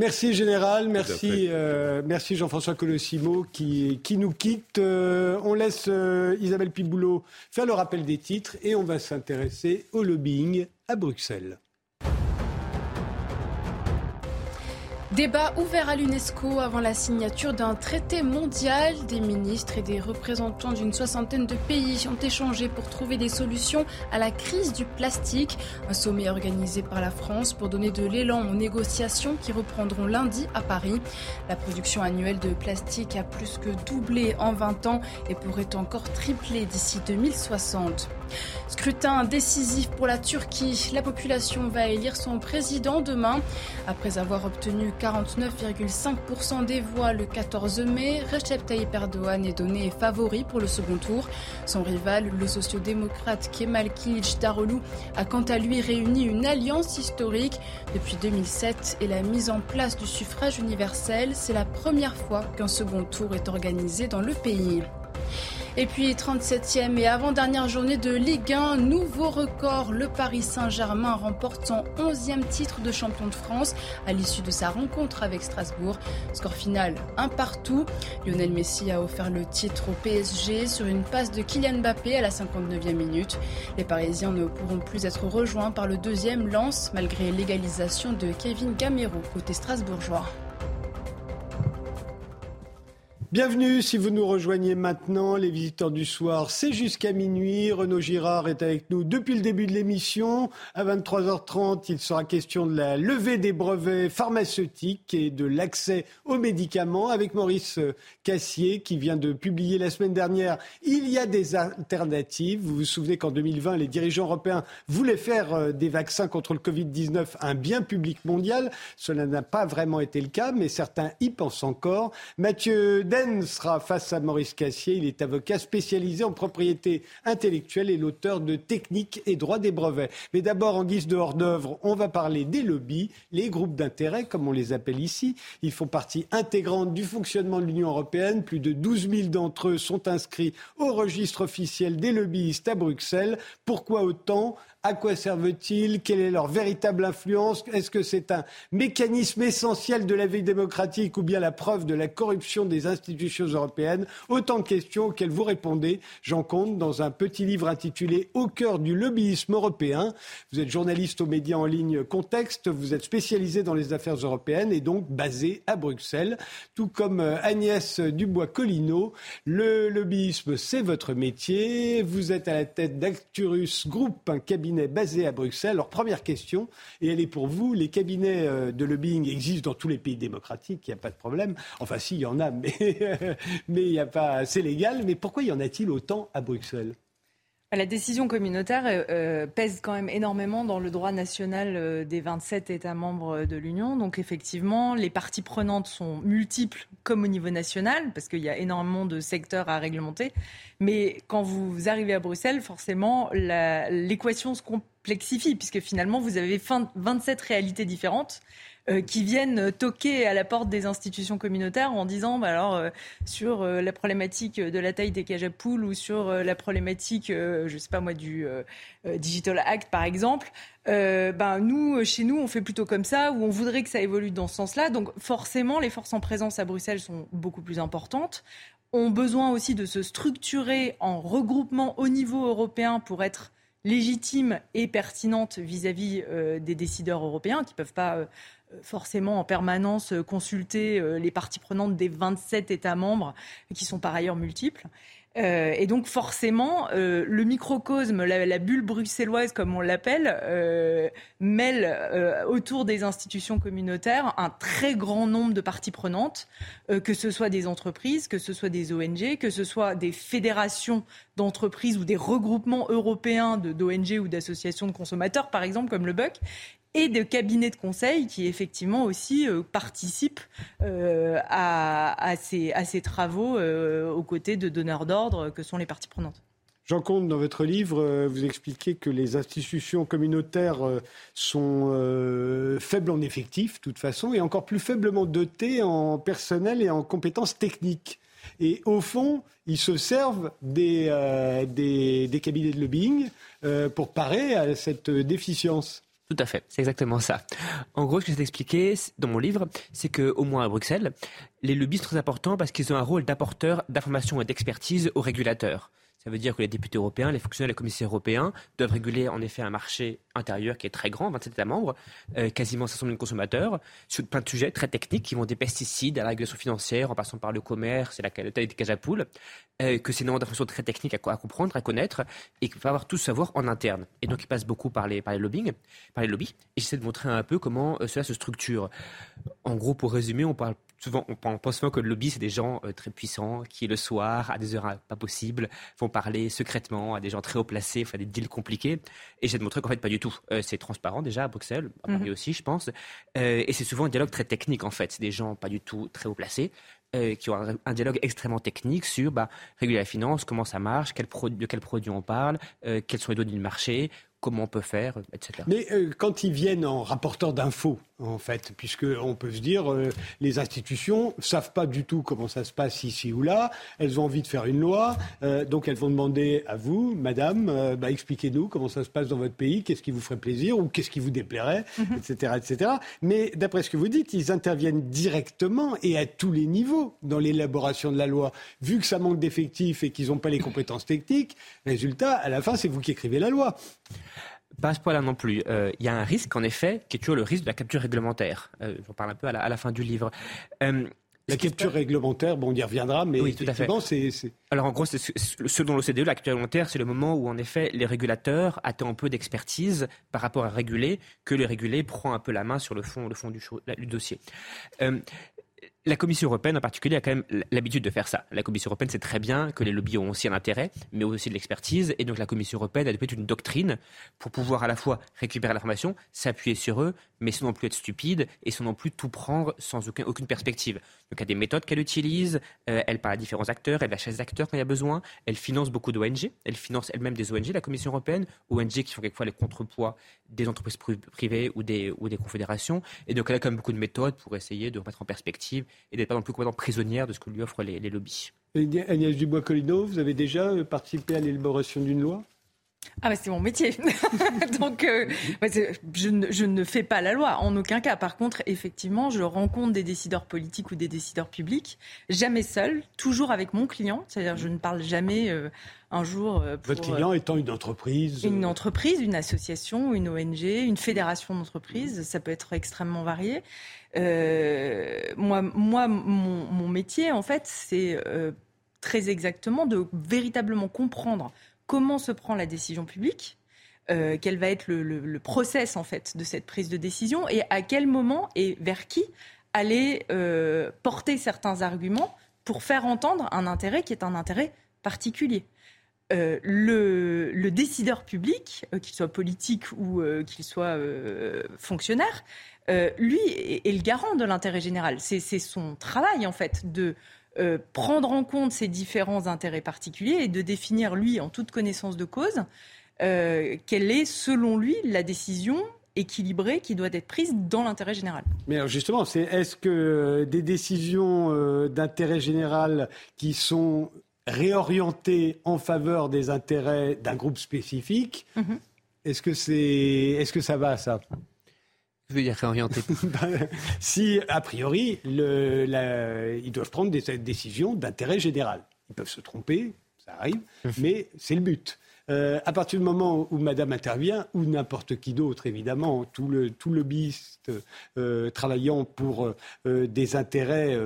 Merci Général, merci, euh, merci Jean-François Colossimo qui, qui nous quitte. Euh, on laisse euh, Isabelle Piboulot faire le rappel des titres et on va s'intéresser au lobbying à Bruxelles. Débat ouvert à l'UNESCO avant la signature d'un traité mondial. Des ministres et des représentants d'une soixantaine de pays ont échangé pour trouver des solutions à la crise du plastique. Un sommet organisé par la France pour donner de l'élan aux négociations qui reprendront lundi à Paris. La production annuelle de plastique a plus que doublé en 20 ans et pourrait encore tripler d'ici 2060. Scrutin décisif pour la Turquie. La population va élire son président demain. Après avoir obtenu 49,5% des voix le 14 mai, Recep Tayyip Erdogan est donné favori pour le second tour. Son rival, le sociodémocrate Kemal Kılıç Darolu, a quant à lui réuni une alliance historique. Depuis 2007 et la mise en place du suffrage universel, c'est la première fois qu'un second tour est organisé dans le pays. Et puis 37e et avant-dernière journée de Ligue 1, nouveau record. Le Paris Saint-Germain remporte son 11e titre de champion de France à l'issue de sa rencontre avec Strasbourg. Score final un partout. Lionel Messi a offert le titre au PSG sur une passe de Kylian Mbappé à la 59e minute. Les Parisiens ne pourront plus être rejoints par le deuxième lance malgré l'égalisation de Kevin Gamero côté strasbourgeois. Bienvenue si vous nous rejoignez maintenant, les visiteurs du soir, c'est jusqu'à minuit. Renaud Girard est avec nous depuis le début de l'émission. À 23h30, il sera question de la levée des brevets pharmaceutiques et de l'accès aux médicaments avec Maurice Cassier qui vient de publier la semaine dernière Il y a des alternatives. Vous vous souvenez qu'en 2020, les dirigeants européens voulaient faire euh, des vaccins contre le Covid-19 un bien public mondial. Cela n'a pas vraiment été le cas, mais certains y pensent encore. Mathieu sera face à Maurice Cassier. Il est avocat spécialisé en propriété intellectuelle et l'auteur de Techniques et droits des brevets. Mais d'abord, en guise de hors-d'œuvre, on va parler des lobbies, les groupes d'intérêt, comme on les appelle ici. Ils font partie intégrante du fonctionnement de l'Union européenne. Plus de 12 000 d'entre eux sont inscrits au registre officiel des lobbyistes à Bruxelles. Pourquoi autant à quoi servent-ils? Quelle est leur véritable influence? Est-ce que c'est un mécanisme essentiel de la vie démocratique ou bien la preuve de la corruption des institutions européennes? Autant de questions auxquelles vous répondez, j'en compte, dans un petit livre intitulé Au cœur du lobbyisme européen. Vous êtes journaliste aux médias en ligne Contexte, vous êtes spécialisé dans les affaires européennes et donc basé à Bruxelles, tout comme euh, Agnès Dubois-Collineau. Le lobbyisme, c'est votre métier. Vous êtes à la tête d'Acturus Group, un cabinet basé à Bruxelles. Alors, première question, et elle est pour vous. Les cabinets euh, de lobbying existent dans tous les pays démocratiques, il n'y a pas de problème. Enfin, si, il y en a, mais mais il a pas. C'est légal. Mais pourquoi y en a-t-il autant à Bruxelles? La décision communautaire euh, euh, pèse quand même énormément dans le droit national euh, des 27 États membres de l'Union. Donc effectivement, les parties prenantes sont multiples comme au niveau national, parce qu'il y a énormément de secteurs à réglementer. Mais quand vous arrivez à Bruxelles, forcément, l'équation se complexifie, puisque finalement, vous avez 27 réalités différentes qui viennent toquer à la porte des institutions communautaires en disant bah alors euh, sur euh, la problématique de la taille des cages à poules ou sur la problématique je sais pas moi du Digital Act par exemple ben nous chez nous on fait plutôt comme ça ou on voudrait que ça évolue dans ce sens-là. Donc forcément les forces en présence à Bruxelles sont beaucoup plus importantes ont besoin aussi de se structurer en regroupement au niveau européen pour être légitimes et pertinentes vis-à-vis des décideurs européens qui ne peuvent pas forcément en permanence euh, consulter euh, les parties prenantes des 27 États membres, qui sont par ailleurs multiples. Euh, et donc forcément, le microcosme, la, bulle bruxelloise comme on l'appelle, mêle autour des institutions communautaires un très grand nombre de parties prenantes, que ce soit des entreprises, que ce soit des ONG, que ce soit des fédérations d'entreprises ou des regroupements européens d'ONG ou d'associations de consommateurs, par exemple, comme le BUC et de cabinets de conseil qui effectivement aussi euh, participent euh, à, ces, travaux euh, aux côtés de donneurs d'ordre que sont les parties prenantes. Jean Comte, dans votre livre, vous expliquez que les institutions communautaires sont faibles en effectifs, de toute façon, et encore plus faiblement dotées en personnel et en compétences techniques. Et au fond, ils se servent des cabinets de lobbying pour parer à cette déficience. Tout à fait, c'est exactement ça. En gros, ce que j'ai expliqué dans mon livre, c'est que au moins à Bruxelles, les lobbies sont très importants parce qu'ils ont un rôle d'apporteur d'informations et d'expertise aux régulateurs. Ça veut dire que les députés européens, les fonctionnaires, les commissaires européens doivent réguler en effet un marché intérieur qui est très grand, 27 États membres, euh, quasiment 500 millions de consommateurs, sur plein de sujets très techniques qui vont des pesticides à la régulation financière, en passant par le commerce et la taille des cages euh, que c'est une d'informations très techniques à, comprendre, à connaître, et qu'il faut avoir tout savoir en interne. Et donc, il passe beaucoup par les, par les lobbying, par les lobbies. Et j'essaie de montrer un peu comment euh, cela se structure. En gros, pour résumer, on parle souvent, on pense souvent que le lobby, c'est des gens euh, très puissants qui, le soir, à des heures pas possibles, vont parler secrètement à des gens très haut placés, faire des deals compliqués. Et j'ai de montrer qu'en fait, pas du tout. Euh, c'est transparent déjà à Bruxelles, à Paris mhm. aussi, je pense. Euh, et c'est souvent un dialogue très technique, en fait. C'est des gens pas du tout très haut placés. qui ont un, dialogue extrêmement technique sur bah, réguler la finance, comment ça marche, quel de quels produits on parle, quelles sont les données du marché, comment on peut faire, etc. Mais quand ils viennent en rapporteur d'infos, en fait, puisque on peut se dire euh, les institutions savent pas du tout comment ça se passe ici ou là. Elles ont envie de faire une loi, euh, donc elles vont demander à vous, Madame, euh, bah, expliquez-nous comment ça se passe dans votre pays, qu'est-ce qui vous ferait plaisir ou qu'est-ce qui vous déplairait, etc., mhm. etc. Mais d'après ce que vous dites, ils interviennent directement et à tous les niveaux dans l'élaboration de la loi. Vu que ça manque d'effectifs et qu'ils n'ont pas les compétences techniques, résultat, à la fin, c'est vous qui écrivez la loi. Pas à ce point-là non plus. Euh, il y a un risque, en effet, qui est toujours le risque de la capture réglementaire. Euh, J'en parle un peu à la, fin du livre. Euh, la capture réglementaire, bon, on y reviendra, mais oui, tout à fait. c'est. Alors en gros, selon l'OCDE, la capture réglementaire, c'est le moment où en effet les régulateurs attendent un peu d'expertise par rapport à réguler, que le régulé prend un peu la main sur le fond, le fond du, du dossier. Euh, la Commission européenne en particulier a quand même l'habitude de faire ça. La Commission européenne sait très bien que les lobbies ont aussi un intérêt, mais aussi de l'expertise, et donc la Commission européenne a développé une doctrine pour pouvoir à la fois récupérer l'information, s'appuyer sur eux, mais sans non plus être stupide et sans non plus tout prendre sans aucune perspective. Donc il y a des méthodes qu'elle utilise, euh, elle parle à différents acteurs, elle achète des acteurs quand il y a besoin, elle finance beaucoup d'ONG, elle finance elle-même des ONG, la Commission européenne, ONG qui font quelquefois les contrepoids des entreprises privées ou des, ou des confédérations, et donc elle a quand même beaucoup de méthodes pour essayer de remettre en perspective et d'être pas non plus complètement prisonnière de ce que lui offrent les, les lobbies. Agnès Dubois-Colino, vous avez déjà euh, participé à l'élaboration d'une loi? Ah bah c'est mon métier. Donc euh, bah, je, ne, je, ne, fais pas la loi en aucun cas. Par contre, effectivement, je rencontre des décideurs politiques ou des décideurs publics, jamais seul, toujours avec mon client. C'est-à-dire je ne parle jamais euh, un jour pour, Votre client étant une entreprise Une entreprise, une association, une ONG, une fédération d'entreprises, ça peut être extrêmement varié. Euh, moi, moi mon, mon, métier, en fait, c'est euh, très exactement de véritablement comprendre comment se prend la décision publique, euh, quel va être le, process en fait de cette prise de décision et à quel moment et vers qui aller euh, porter certains arguments pour faire entendre un intérêt qui est un intérêt particulier. euh, le, décideur public, qu'il soit politique ou qu'il soit fonctionnaire, lui est, le garant de l'intérêt général. C'est son travail, en fait, de prendre en compte ces différents intérêts particuliers et de définir, lui, en toute connaissance de cause, quelle est, selon lui, la décision équilibrée qui doit être prise dans l'intérêt général. Mais alors justement, c'est est-ce que des décisions d'intérêt général qui sont réorienter en faveur des intérêts d'un groupe spécifique. Mhm. Est-ce que c'est, est-ce que ça va ça? Je veux dire réorienter. Ben, si a priori, le, ils doivent prendre des décisions d'intérêt général. Ils peuvent se tromper, ça arrive, mhm. mais c'est le but. Euh, à partir du moment où Madame intervient, ou n'importe qui d'autre, évidemment, tout le tout lobbyiste euh, travaillant pour euh, des intérêts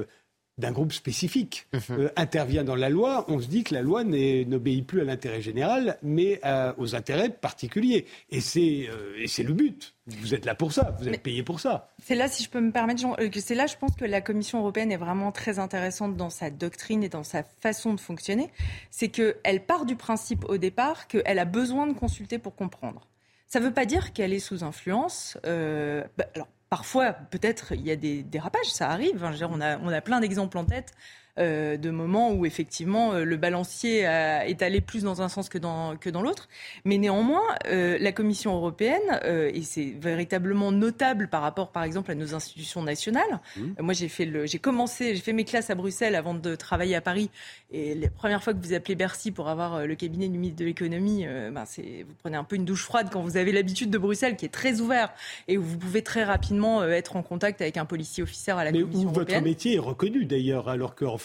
d'un groupe spécifique mhm. euh, intervient dans la loi, on se dit que la loi n'obéit plus à l'intérêt général, mais euh, aux intérêts particuliers. Et c'est euh, le but. Vous êtes là pour ça, vous êtes payé pour ça. C'est là, si je peux me permettre, c'est là, je pense que la Commission européenne est vraiment très intéressante dans sa doctrine et dans sa façon de fonctionner. C'est qu'elle part du principe au départ qu'elle a besoin de consulter pour comprendre. Ça ne veut pas dire qu'elle est sous influence. Bah, alors, parfois, peut-être, il y a des dérapages, ça arrive. on, a, on a plein d'exemples en tête euh, de moments où effectivement euh, le balancier est allé plus dans un sens que dans, que dans l'autre. Mais néanmoins, euh, la Commission européenne, et c'est véritablement notable par rapport par exemple à nos institutions nationales, mmh. moi j'ai fait le, j'ai commencé, j'ai fait mes classes à Bruxelles avant de travailler à Paris. Et la première fois que vous appelez Bercy pour avoir le cabinet du ministre de l'économie, ben c'est, vous prenez un peu une douche froide quand vous avez l'habitude de Bruxelles qui est très ouvert et où vous pouvez très rapidement être en contact avec un policier officier à la Commission européenne. Mais où votre métier est reconnu d'ailleurs, alors qu'en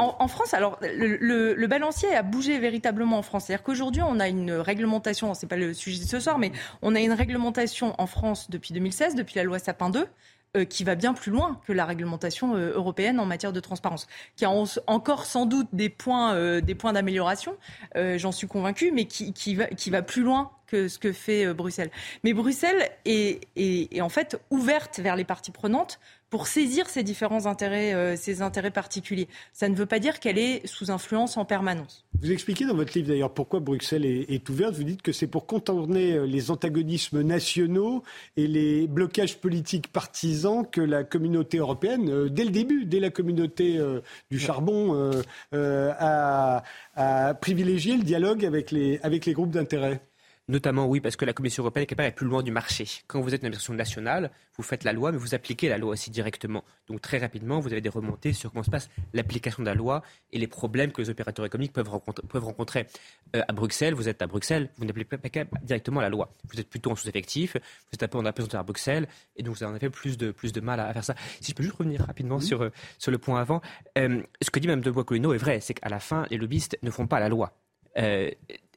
En, France, alors, le, balancier a bougé véritablement en France. C'est-à-dire qu'aujourd'hui, on a une réglementation, c'est pas le sujet de ce soir, mais on a une réglementation en France depuis 2016, depuis la loi Sapin 2, euh, qui va bien plus loin que la réglementation euh, européenne en matière de transparence, qui a encore sans doute des points, euh, d'amélioration, j'en suis convaincue, mais qui va plus loin ce que fait Bruxelles. Mais Bruxelles est, en fait ouverte vers les parties prenantes pour saisir ces différents intérêts, euh, intérêts particuliers. Ça ne veut pas dire qu'elle est sous influence en permanence. Vous expliquez dans votre livre d'ailleurs pourquoi Bruxelles est, ouverte. Vous dites que c'est pour contourner euh, les antagonismes nationaux et les blocages politiques partisans que la communauté européenne, euh, dès le début, dès la communauté du charbon, a, a, privilégié le dialogue avec les, avec les groupes d'intérêt. Notamment, oui, parce que la Commission européenne est capable d'être plus loin du marché. Quand vous êtes une administration nationale, vous faites la loi, mais vous appliquez la loi aussi directement. Donc très rapidement, vous avez des remontées sur comment se passe l'application de la loi et les problèmes que les opérateurs économiques peuvent rencontrer. Peuvent rencontrer. Euh, à Bruxelles, vous êtes à Bruxelles, vous n'appliquez pas directement la loi. Vous êtes plutôt en sous-effectif, vous êtes un peu en apesanteur à Bruxelles, et donc vous avez en effet plus de, plus de mal à, faire ça. Si je peux juste revenir rapidement sur, euh, sur le point avant, euh, ce que dit Mme de Bois-Colino est vrai, c'est qu'à la fin, les lobbyistes ne font pas la loi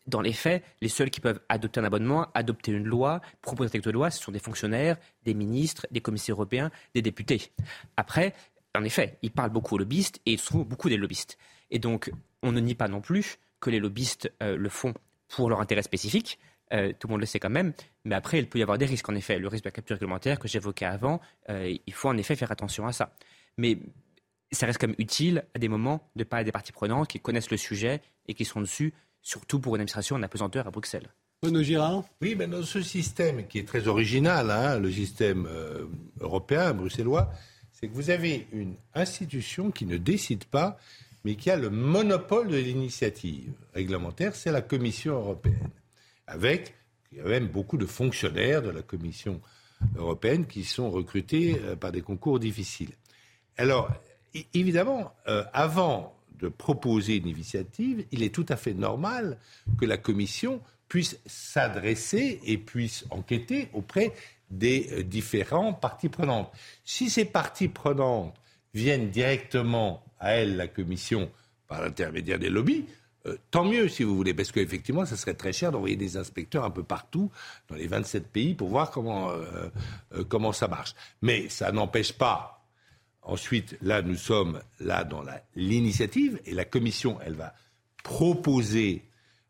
dans les faits, les seuls qui peuvent adopter un abonnement, adopter une loi, proposer un texte de loi, ce sont des fonctionnaires, des ministres, des commissaires européens, des députés. Après, en effet, ils parlent beaucoup aux lobbyistes et ils sont beaucoup des lobbyistes. Et donc, on ne nie pas non plus que les lobbyistes euh, le font pour leur intérêt spécifique. Euh, tout le monde le sait quand même. Mais après, il peut y avoir des risques, en effet. Le risque de la capture réglementaire que j'évoquais avant, euh, il faut en effet faire attention à ça. Mais ça reste même utile à des moments de parler des parties prenantes qui connaissent le sujet et qui sont dessus surtout pour une administration en apesanteur à Bruxelles. Renaud Girard Oui, mais dans ce système qui est très original, hein, le système euh, européen, bruxellois, c'est que vous avez une institution qui ne décide pas, mais qui a le monopole de l'initiative réglementaire, c'est la Commission européenne, avec il y a même beaucoup de fonctionnaires de la Commission européenne qui sont recrutés euh, par des concours difficiles. Alors, évidemment, euh, avant de proposer une initiative, il est tout à fait normal que la Commission puisse s'adresser et puisse enquêter auprès des euh, différents parties prenantes. Si ces parties prenantes viennent directement à elle, la Commission, par l'intermédiaire des lobbies, euh, tant mieux si vous voulez, parce qu'effectivement, ça serait très cher d'envoyer des inspecteurs un peu partout dans les 27 pays pour voir comment, euh, comment ça marche. Mais ça n'empêche pas Ensuite, là, nous sommes là dans l'initiative et la Commission, elle va proposer,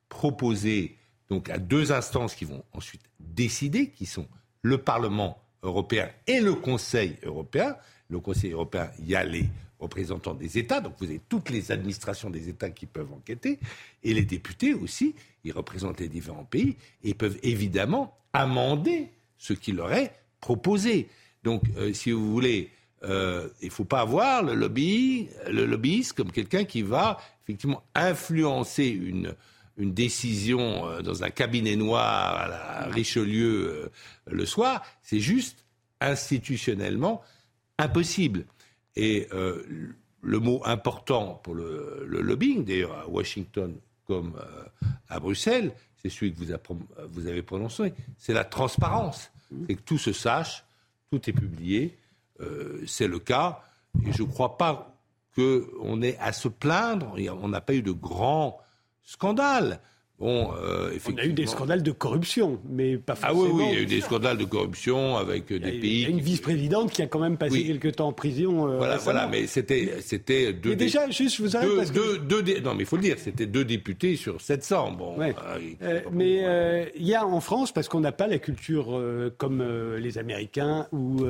proposer donc à deux instances qui vont ensuite décider, qui sont le Parlement européen et le Conseil européen. Le Conseil européen, il y a les représentants des États, donc vous avez toutes les administrations des États qui peuvent enquêter, et les députés aussi, ils représentent les différents pays, et peuvent évidemment amender ce qui leur est proposé. Donc, euh, si vous voulez, euh, il ne faut pas avoir le, lobby, le lobbyiste comme quelqu'un qui va effectivement influencer une, une décision euh, dans un cabinet noir à la Richelieu le soir. C'est juste institutionnellement impossible. Et le mot important pour le, lobbying, d'ailleurs à Washington comme à Bruxelles, c'est celui que vous, vous avez prononcé, c'est la transparence. C'est que tout se sache, tout est publié. Euh, c'est le cas. Et je ne crois pas qu'on ait à se plaindre. On n'a pas eu de grands scandales. Bon, euh, On a eu des scandales de corruption, mais pas forcément. Ah oui, oui, il y a eu des scandales de corruption avec des pays. Il y a une vice-présidente qui a quand même passé quelques temps en prison. Euh, voilà, voilà, mais c'était, c'était deux. Mais déjà, juste, je vous arrête deux, parce que... deux, non, mais il faut le dire, c'était deux députés sur 700. Bon. Euh, mais il y a en France, parce qu'on n'a pas la culture comme les Américains ou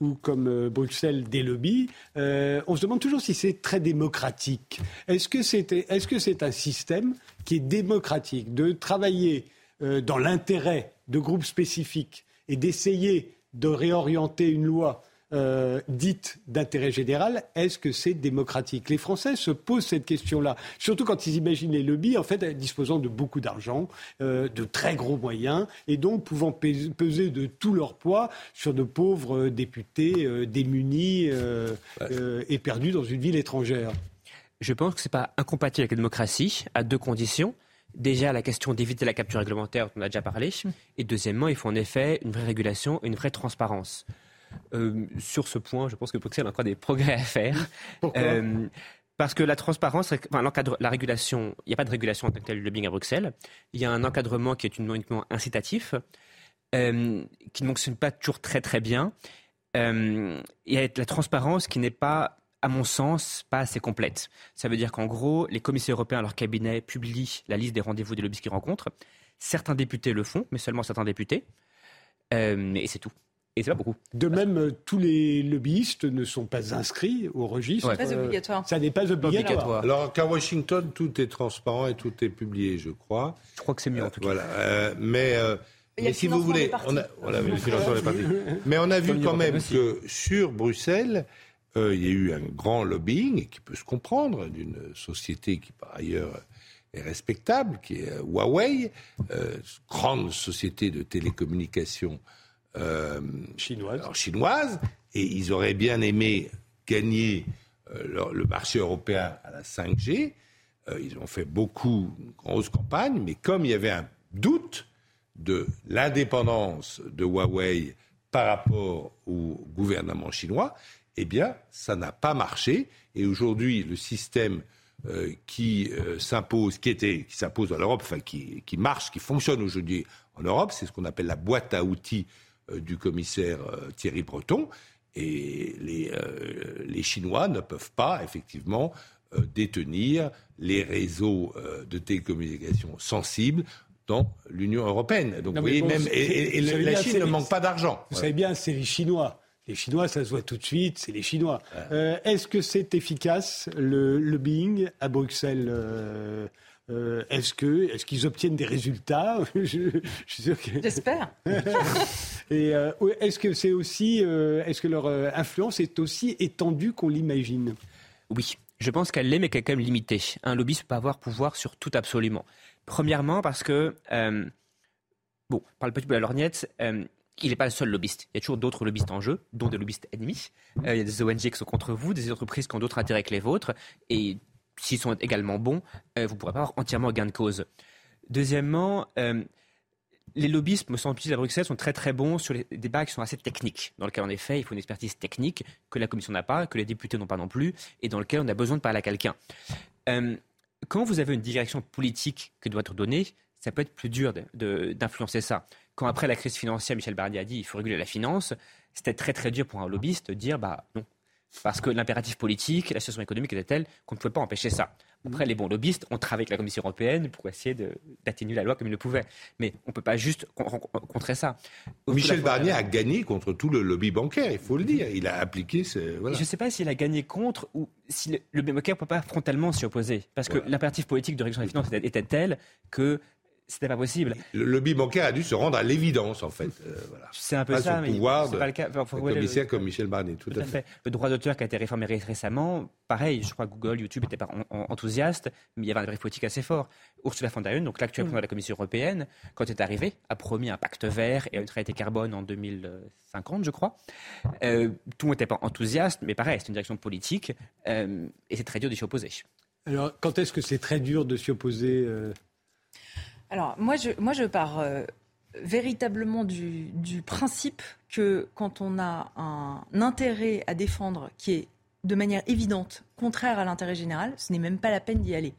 ou comme Bruxelles des lobbies, on se demande toujours si c'est très démocratique. Est-ce que c'était, est-ce que c'est un système qui est démocratique, de travailler euh, dans l'intérêt de groupes spécifiques et d'essayer de réorienter une loi euh, dite d'intérêt général, est-ce que c'est démocratique? Les Français se posent cette question-là, surtout quand ils imaginent les lobbies, en fait, disposant de beaucoup d'argent, euh, de très gros moyens, et donc pouvant peser de tout leur poids sur de pauvres députés démunis et perdus dans une ville étrangère. Je pense que ce n'est pas incompatible avec la démocratie, à deux conditions. Déjà, la question d'éviter la capture réglementaire, dont on a déjà parlé. Et deuxièmement, il faut en effet une vraie régulation et une vraie transparence. Euh, sur ce point, je pense que Bruxelles a encore des progrès à faire. Euh, parce que la transparence, enfin, la régulation, il n'y a pas de régulation en tant que tel lobbying à Bruxelles. Il y a un encadrement qui est uniquement incitatif, euh, qui ne fonctionne pas toujours très très bien. il y a la transparence qui n'est pas à mon sens, pas assez complète. Ça veut dire qu'en gros, les commissaires européens, leur cabinet, publient la liste des rendez-vous des lobbies qu'ils rencontrent. Certains députés le font, mais seulement certains députés. Euh, et c'est tout. Et c'est pas beaucoup. De même, euh, tous les lobbyistes ne sont pas inscrits au registre. Ouais. Pas obligatoire. Ça n'est pas obligatoire. Alors qu'à Washington, tout est transparent et tout est publié, je crois. Je crois que c'est mieux en tout cas. Voilà. Euh, mais, mais si vous voulez, on a, voilà, le financement des partis. Mais on a vu quand même que sur Bruxelles, euh, il y a eu un grand lobbying qui peut se comprendre d'une société qui par ailleurs est respectable, qui est euh, Huawei, euh, grande société de télécommunications chinoise. chinoise, et ils auraient bien aimé gagner le, marché européen à la 5G. ils ont fait beaucoup, de grosses campagnes, mais comme il y avait un doute de l'indépendance de Huawei par rapport au gouvernement chinois, eh bien, ça n'a pas marché. Et aujourd'hui, le système euh, qui euh, s'impose, qui était, qui s'impose en Europe, enfin qui, qui, marche, qui fonctionne aujourd'hui en Europe, c'est ce qu'on appelle la boîte à outils euh, du commissaire Thierry Breton. Et les, les, Chinois ne peuvent pas effectivement détenir les réseaux de télécommunications sensibles dans l'Union européenne. Donc, vous voyez, même et, la Chine ne manque pas d'argent. Vous savez bien, c'est les Chinois les Chinois, ça se voit tout de suite, c'est les Chinois. Euh, est-ce que c'est efficace, le lobbying à Bruxelles euh, euh, est-ce que est-ce qu'ils obtiennent des résultats J'espère. Et est-ce que c'est aussi est-ce que leur influence est aussi étendue qu'on l'imagine? Oui, je pense qu'elle l'est, mais qu'elle est quand même limitée. Un lobby ne peut pas avoir pouvoir sur tout absolument. Premièrement, parce que bon, par le petit bout de la lorgnette, il n'est pas le seul lobbyiste. Il y a toujours d'autres lobbyistes en jeu, dont des lobbyistes ennemis. Euh, il y a des ONG qui sont contre vous, des entreprises qui ont d'autres intérêts que les vôtres. Et s'ils sont également bons, euh, vous ne pourrez pas avoir entièrement gain de cause. Deuxièmement, euh, les lobbyistes, me semble-t-il, à Bruxelles, sont très très bons sur les débats qui sont assez techniques, dans lesquels, en effet, il faut une expertise technique que la Commission n'a pas, que les députés n'ont pas non plus, et dans lequel on a besoin de parler à quelqu'un. quand vous avez une direction politique qui doit être donnée, ça peut être plus dur d'influencer ça quand après la crise financière, Michel Barnier a dit il faut réguler la finance, c'était très très dur pour un lobbyiste de dire bah non. Parce que l'impératif politique, la situation économique était telle qu'on ne pouvait pas empêcher ça. Après, les bons lobbyistes ont travaillé avec la Commission européenne pour essayer d'atténuer la loi comme ils le pouvaient. Mais on ne peut pas juste contrer ça. Michel Barnier a gagné contre tout le lobby bancaire, il faut le dire. Il a appliqué ce. Je ne sais pas s'il a gagné contre ou si le lobby bancaire ne peut pas frontalement s'y opposer. Parce que l'impératif politique de réduction des finances était tel que c'était pas possible. Le lobby bancaire a dû se rendre à l'évidence, en fait. Euh, c'est un peu ça, mais pouvoir pas le cas. commissaire comme Michel Barnier, tout, à, fait. Le droit d'auteur qui a été réformé récemment, pareil, je crois que Google, YouTube n'étaient pas enthousiastes, mais il y avait un brief politique assez fort. Ursula von der Leyen, donc l'actuelle présidente de la Commission européenne, quand elle est arrivée, a promis un pacte vert et une neutralité carbone en 2050, je crois. Euh, tout le monde n'était pas enthousiaste, mais pareil, c'est une direction politique euh, et c'est très dur de s'y opposer. Alors, quand est-ce que c'est très dur de s'y opposer alors, moi, je, moi, je pars euh, véritablement du, principe que quand on a un intérêt à défendre qui est de manière évidente contraire à l'intérêt général, ce n'est même pas la peine d'y aller.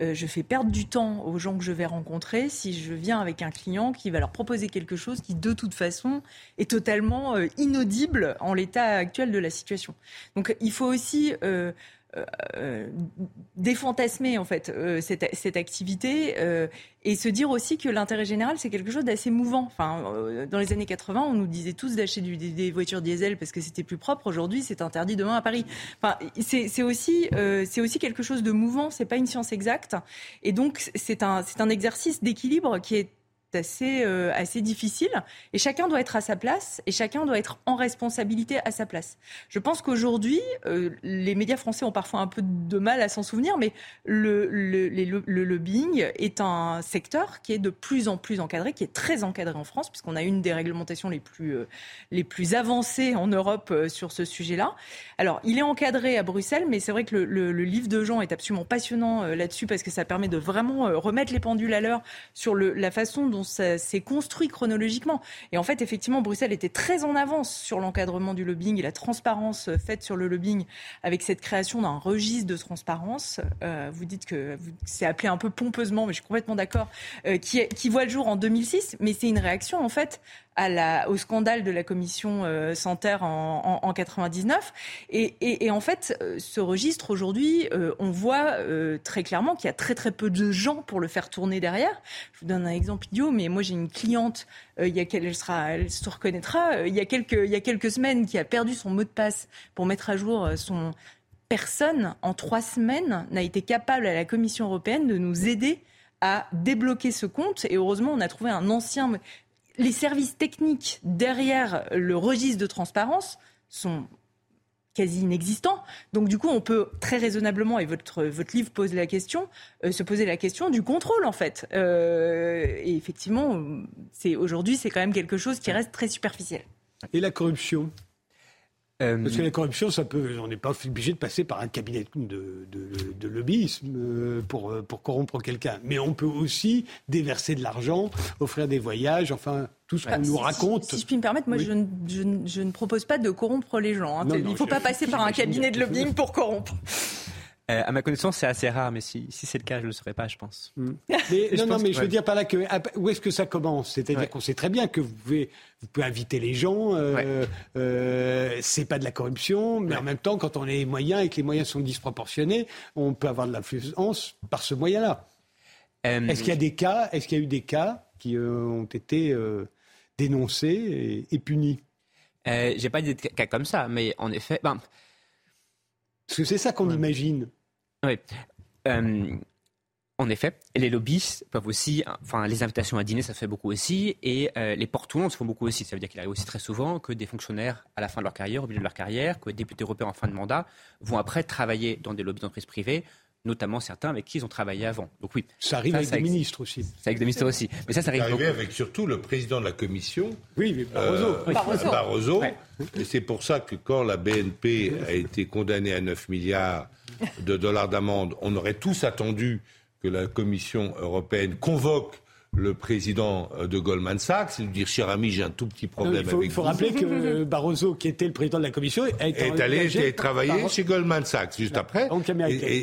Euh, je fais perdre du temps aux gens que je vais rencontrer si je viens avec un client qui va leur proposer quelque chose qui, de toute façon, est totalement euh, inaudible en l'état actuel de la situation. Donc, il faut aussi euh, euh, défantasmer en fait euh, cette, cette, activité et se dire aussi que l'intérêt général c'est quelque chose d'assez mouvant. Enfin, dans les années 80, on nous disait tous d'acheter des, voitures diesel parce que c'était plus propre. Aujourd'hui, c'est interdit demain à Paris. Enfin, c'est aussi c'est aussi quelque chose de mouvant. C'est pas une science exacte et donc c'est un c'est un exercice d'équilibre qui est assez, euh, assez difficile. Et chacun doit être à sa place et chacun doit être en responsabilité à sa place. Je pense qu'aujourd'hui, euh, les médias français ont parfois un peu de mal à s'en souvenir, mais le, le, le, lobbying est un secteur qui est de plus en plus encadré, qui est très encadré en France, puisqu'on a une des réglementations les plus, euh, les plus avancées en Europe sur ce sujet-là. Alors, il est encadré à Bruxelles, mais c'est vrai que le, livre de Jean est absolument passionnant là-dessus parce que ça permet de vraiment remettre les pendules à l'heure sur la façon dont ça s'est construit chronologiquement. Et en fait, effectivement, Bruxelles était très en avance sur l'encadrement du lobbying et la transparence faite sur le lobbying avec cette création d'un registre de transparence. Euh, vous dites que c'est appelé un peu pompeusement, mais je suis complètement d'accord, euh, qui voit le jour en 2006, mais c'est une réaction en fait au scandale de la commission euh, Santerre en, en, en 99. Et, et, et, en fait, euh, ce registre aujourd'hui, euh, on voit euh, très clairement qu'il y a très très peu de gens pour le faire tourner derrière. Je vous donne un exemple idiot, mais moi j'ai une cliente, il y a elle sera, elle se reconnaîtra, il y a quelques il y a quelques semaines qui a perdu son mot de passe pour mettre à jour son personne en trois semaines n'a été capable à la Commission européenne de nous aider à débloquer ce compte. Et heureusement, on a trouvé un ancien les services techniques derrière le registre de transparence sont quasi inexistants. Donc du coup, on peut très raisonnablement, et votre, votre livre pose la question, euh, se poser la question du contrôle en fait. Euh, et effectivement, c'est aujourd'hui, c'est quand même quelque chose qui reste très superficiel. Et la corruption? Parce que la corruption, ça peut, on n'est pas obligé de passer par un cabinet de, de, lobbyisme euh, pour, euh, pour corrompre quelqu'un. Mais on peut aussi déverser de l'argent, offrir des voyages, enfin, tout ce qu'on nous raconte. Si, je puis me permettre, moi, je, ne propose pas de corrompre les gens. Hein. Il ne faut pas passer par un cabinet de lobbying pour corrompre. Euh, à ma connaissance, c'est assez rare, mais si, si c'est le cas, je ne le saurais pas, je pense. Hmm. Mais, non, non, mais je veux dire par là que où est-ce que ça commence? C'est-à-dire qu'on sait très bien que vous pouvez, vous pouvez inviter les gens. Euh, euh, c'est pas de la corruption, mais en même temps, quand on a les moyens et que les moyens sont disproportionnés, on peut avoir de l'influence par ce moyen-là. Euh, est-ce qu'il y a des cas Est-ce qu'il y a eu des cas qui ont été dénoncés et, punis? J'ai pas dit de cas comme ça, mais en effet, ben, parce que c'est ça qu'on imagine. Oui. Euh, en effet, les lobbies peuvent aussi, enfin, les invitations à dîner, ça fait beaucoup aussi, et euh, les porte se font beaucoup aussi. Ça veut dire qu'il arrive aussi très souvent que des fonctionnaires, à la fin de leur carrière, au milieu de leur carrière, que des députés européens en fin de mandat, vont après travailler dans des lobbies d'entreprises privées notamment certains avec qui ils ont travaillé avant. Donc oui. Ça arrive avec des ministres aussi. Ça avec des ministres aussi. Mais ça, ça arrive. arrivé avec surtout le président de la commission. Oui, Barroso. Euh, Barroso. Et c'est pour ça que quand la BNP a été condamnée à 9 milliards de dollars d'amende, on aurait tous attendu que la Commission européenne convoque le président euh, de Goldman Sachs et lui dire cher ami j'ai un tout petit problème avec vous. Il faut rappeler que Barroso qui était le président de la commission est allé travailler chez Goldman Sachs juste après.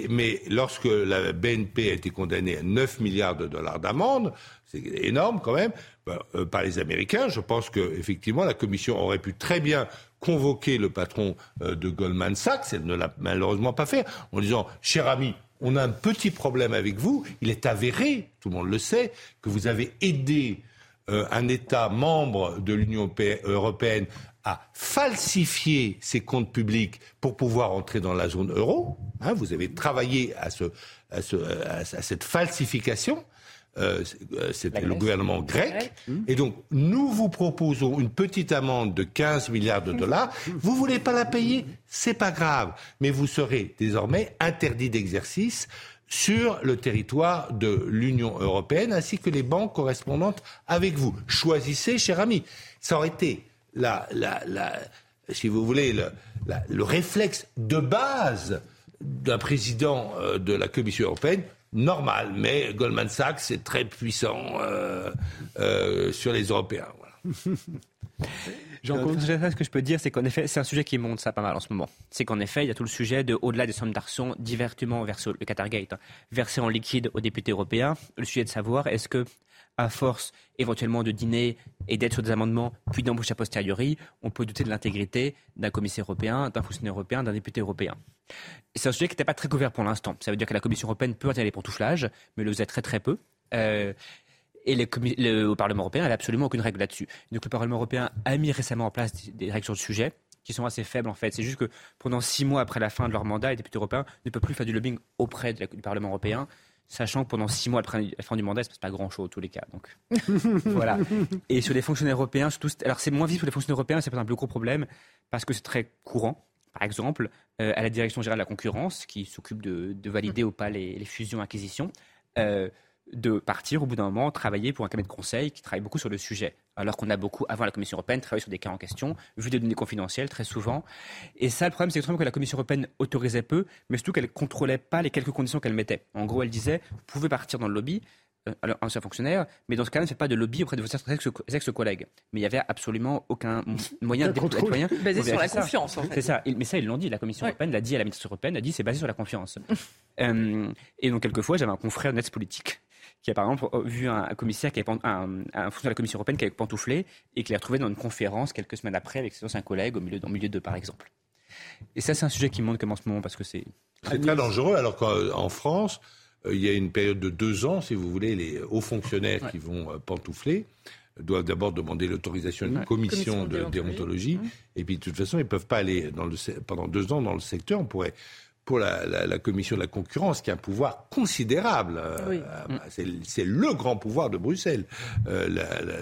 mais lorsque la BNP a été condamnée à 9 milliards de dollars d'amende c'est énorme quand même bah, euh, par les Américains je pense que effectivement la commission aurait pu très bien convoquer le patron euh, de Goldman Sachs. Elle ne l'a malheureusement pas fait en disant cher ami on a un petit problème avec vous. Il est avéré, tout le monde le sait, que vous avez aidé euh, un État membre de l'Union européenne à falsifier ses comptes publics pour pouvoir entrer dans la zone euro. Hein, vous avez travaillé à, à cette falsification. Euh, euh, c'était le gouvernement grec. Et donc, nous vous proposons une petite amende de 15 milliards de dollars. Vous voulez pas la payer? C'est pas grave. Mais vous serez désormais interdit d'exercice sur le territoire de l'Union européenne, ainsi que les banques correspondantes avec vous. Choisissez, cher ami. Ça aurait été, la, la, la si vous voulez, le, le réflexe de base d'un président euh, de la Commission européenne normal. Mais Goldman Sachs est très puissant euh, euh, sur les Européens. Voilà. ce que je peux dire, c'est qu'en effet, c'est un sujet qui monte ça pas mal en ce moment. C'est qu'en effet, il y a tout le sujet de, au-delà des sommes d'argent divertement versées, le Qatargate, hein, versées en liquide aux députés européens, le sujet de savoir est-ce que, à force éventuellement de dîner et d'être sur des amendements, puis d'embauche a posteriori, on peut douter de l'intégrité d'un commissaire européen, d'un fonctionnaire européen, d'un député européen. C'est un sujet qui n'était pas très couvert pour l'instant. Ça veut dire que la Commission européenne peut interdire les pantouflages, mais le faisait très très peu. Euh, et le, au Parlement européen, elle n'a absolument aucune règle là-dessus. Donc le Parlement européen a mis récemment en place des, règles sur le sujet qui sont assez faibles en fait. C'est juste que pendant six mois après la fin de leur mandat, les députés européens ne peuvent plus faire du lobbying auprès du Parlement européen, sachant que pendant six mois après la fin du mandat, il ne se passe pas grand-chose en tous les cas. Donc voilà. Et sur les fonctionnaires européens, surtout, alors c'est moins vite pour les fonctionnaires européens, c'est pas un le gros problème parce que c'est très courant. Par exemple, euh, à la direction générale de la concurrence, qui s'occupe de, valider ou pas les, fusions-acquisitions, euh, de partir au bout d'un moment travailler pour un cabinet de conseil qui travaille beaucoup sur le sujet. Alors qu'on a beaucoup, avant la Commission européenne, travaillé sur des cas en question, vu des données confidentielles très souvent. Et ça, le problème, c'est que la Commission européenne autorisait peu, mais surtout qu'elle ne contrôlait pas les quelques conditions qu'elle mettait. En gros, elle disait, vous pouvez partir dans le lobby, alors, ancien fonctionnaire, mais dans ce cas-là, ne faites pas de lobby auprès de vos ex-collègues. Mais il n'y avait absolument aucun moyen de contrôler. Basé sur la confiance, en fait. C'est ça. Mais ça, ils l'ont dit. La Commission européenne l'a dit à la ministre européenne, a dit c'est basé sur la confiance. Euh, et donc, quelquefois, j'avais un confrère net politique qui a par exemple vu un, commissaire, qui avait, un, un fonctionnaire de la Commission européenne qui avait pantouflé et qui l'a retrouvé dans une conférence quelques semaines après avec ses anciens collègues au milieu, dans le milieu de, par exemple. Et ça, c'est un sujet qui monte comme en ce moment parce que c'est. C'est très dangereux, alors qu'en France, euh, il y a une période de deux ans, si vous voulez, les hauts fonctionnaires qui vont euh, pantoufler doivent d'abord demander l'autorisation d'une commission, de, déontologie. Et puis, de toute façon, ils ne peuvent pas aller dans le, pendant deux ans dans le secteur. On pourrait pour la, commission de la concurrence, qui a un pouvoir considérable. Euh, c'est le grand pouvoir de Bruxelles, euh,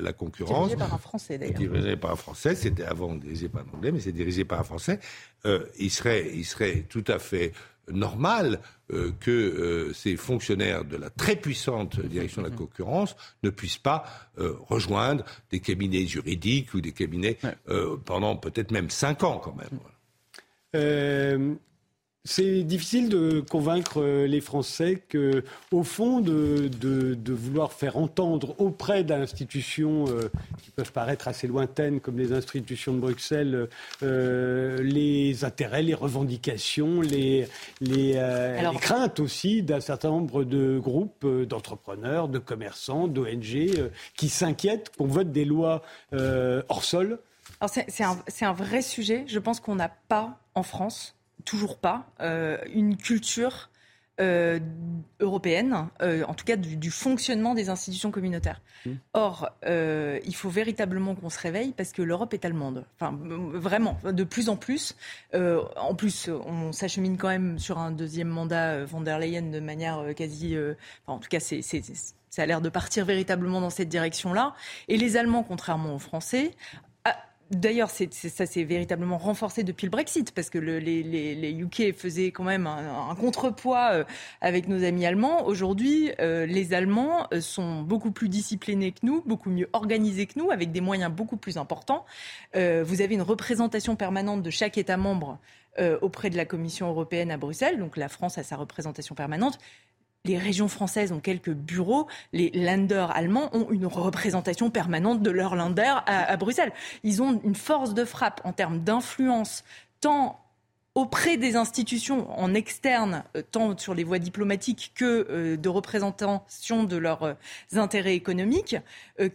la, concurrence. Dirigé par un Français, d'ailleurs. Dirigé par un Français, c'était avant dirigé par un Anglais, mais c'est dirigé par un Français. Euh, il, serait, il serait tout à fait normal que ces fonctionnaires de la très puissante direction de la concurrence ne puissent pas rejoindre des cabinets juridiques ou des cabinets pendant peut-être même cinq ans quand même. C'est difficile de convaincre euh, les Français que, au fond, de, vouloir faire entendre auprès d'institutions euh, qui peuvent paraître assez lointaines, comme les institutions de Bruxelles, euh, les intérêts, les revendications, les, les, craintes aussi d'un certain nombre de groupes d'entrepreneurs, de commerçants, d'ONG, qui s'inquiètent qu'on vote des lois hors sol. C'est un, un vrai sujet. Je pense qu'on n'a pas en France toujours pas euh, une culture euh, européenne, euh, en tout cas du, fonctionnement des institutions communautaires. Mmh. Or, il faut véritablement qu'on se réveille parce que l'Europe est allemande. Enfin, vraiment, de plus en plus. en plus, on s'achemine quand même sur un deuxième mandat von der Leyen de manière quasi. en tout cas, c'est ça a l'air de partir véritablement dans cette direction-là. Et les Allemands, contrairement aux Français, D'ailleurs, ça s'est véritablement renforcé depuis le Brexit, parce que les, UK faisaient quand même un, contrepoids euh, avec nos amis allemands. Aujourd'hui, euh, les Allemands euh, sont beaucoup plus disciplinés que nous, beaucoup mieux organisés que nous, avec des moyens beaucoup plus importants. vous avez une représentation permanente de chaque État membre auprès de la Commission européenne à Bruxelles. Donc la France a sa représentation permanente les régions françaises ont quelques bureaux, les Länder allemands ont une représentation permanente de leur Länder à, Bruxelles. Ils ont une force de frappe en termes d'influence, tant auprès des institutions en externe, euh, tant sur les voies diplomatiques que euh, de représentation de leurs euh, intérêts économiques,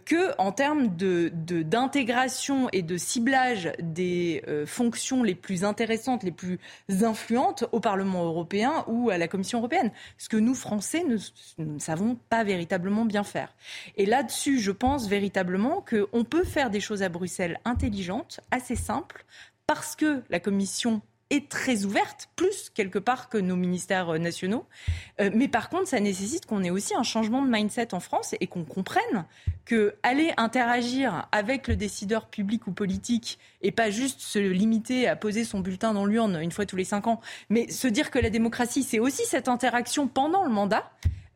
que en termes d'intégration de, et de ciblage des fonctions les plus intéressantes, les plus influentes au Parlement européen ou à la Commission européenne. Ce que nous, Français, ne, ne savons pas véritablement bien faire. Et là-dessus, je pense véritablement qu'on peut faire des choses à Bruxelles intelligentes, assez simples, parce que la Commission est très ouverte, plus quelque part que nos ministères euh, nationaux. Euh, mais par contre, ça nécessite qu'on ait aussi un changement de mindset en France et qu'on comprenne que aller interagir avec le décideur public ou politique et pas juste se limiter à poser son bulletin dans l'urne une fois tous les cinq ans, mais se dire que la démocratie, c'est aussi cette interaction pendant le mandat.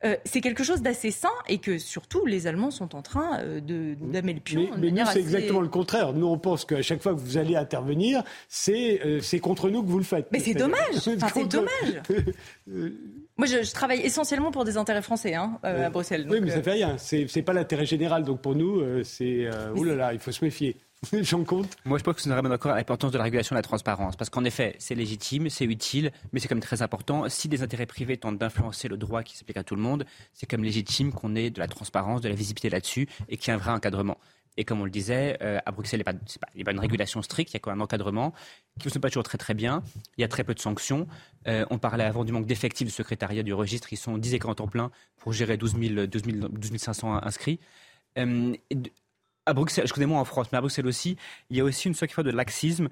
Euh, c'est quelque chose d'assez sain et que surtout les Allemands sont en train euh, de d'amener le pion. Mais, nous, c'est exactement le contraire. Nous, on pense qu'à chaque fois que vous allez intervenir, c'est euh, c'est contre nous que vous le faites. Mais c'est dommage. c'est dommage. Moi, je, travaille essentiellement pour des intérêts français hein, à Bruxelles. oui, mais ça fait rien. C'est pas l'intérêt général. Donc pour nous, c'est ouh là là, il faut se méfier. J'en compte. Moi, je pense que c'est vraiment d'accord à l'importance de la régulation et de la transparence. Parce qu'en effet, c'est légitime, c'est utile, mais c'est quand même très important. Si des intérêts privés tentent d'influencer le droit qui s'applique à tout le monde, c'est quand même légitime qu'on ait de la transparence, de la visibilité là-dessus et qu'il y ait un vrai encadrement. Et comme on le disait, euh, à Bruxelles, il n'y a, pas une régulation stricte, il y a quand même un encadrement qui ne fonctionne pas toujours très très bien. Il y a très peu de sanctions. Euh, on parlait avant du manque d'effectifs du secrétariat du registre. Ils sont 10 écrans temps plein pour gérer 12, 000, 12, 500 inscrits. Euh, à Bruxelles, je connais moins en France, mais à Bruxelles aussi, il y a aussi une sorte de laxisme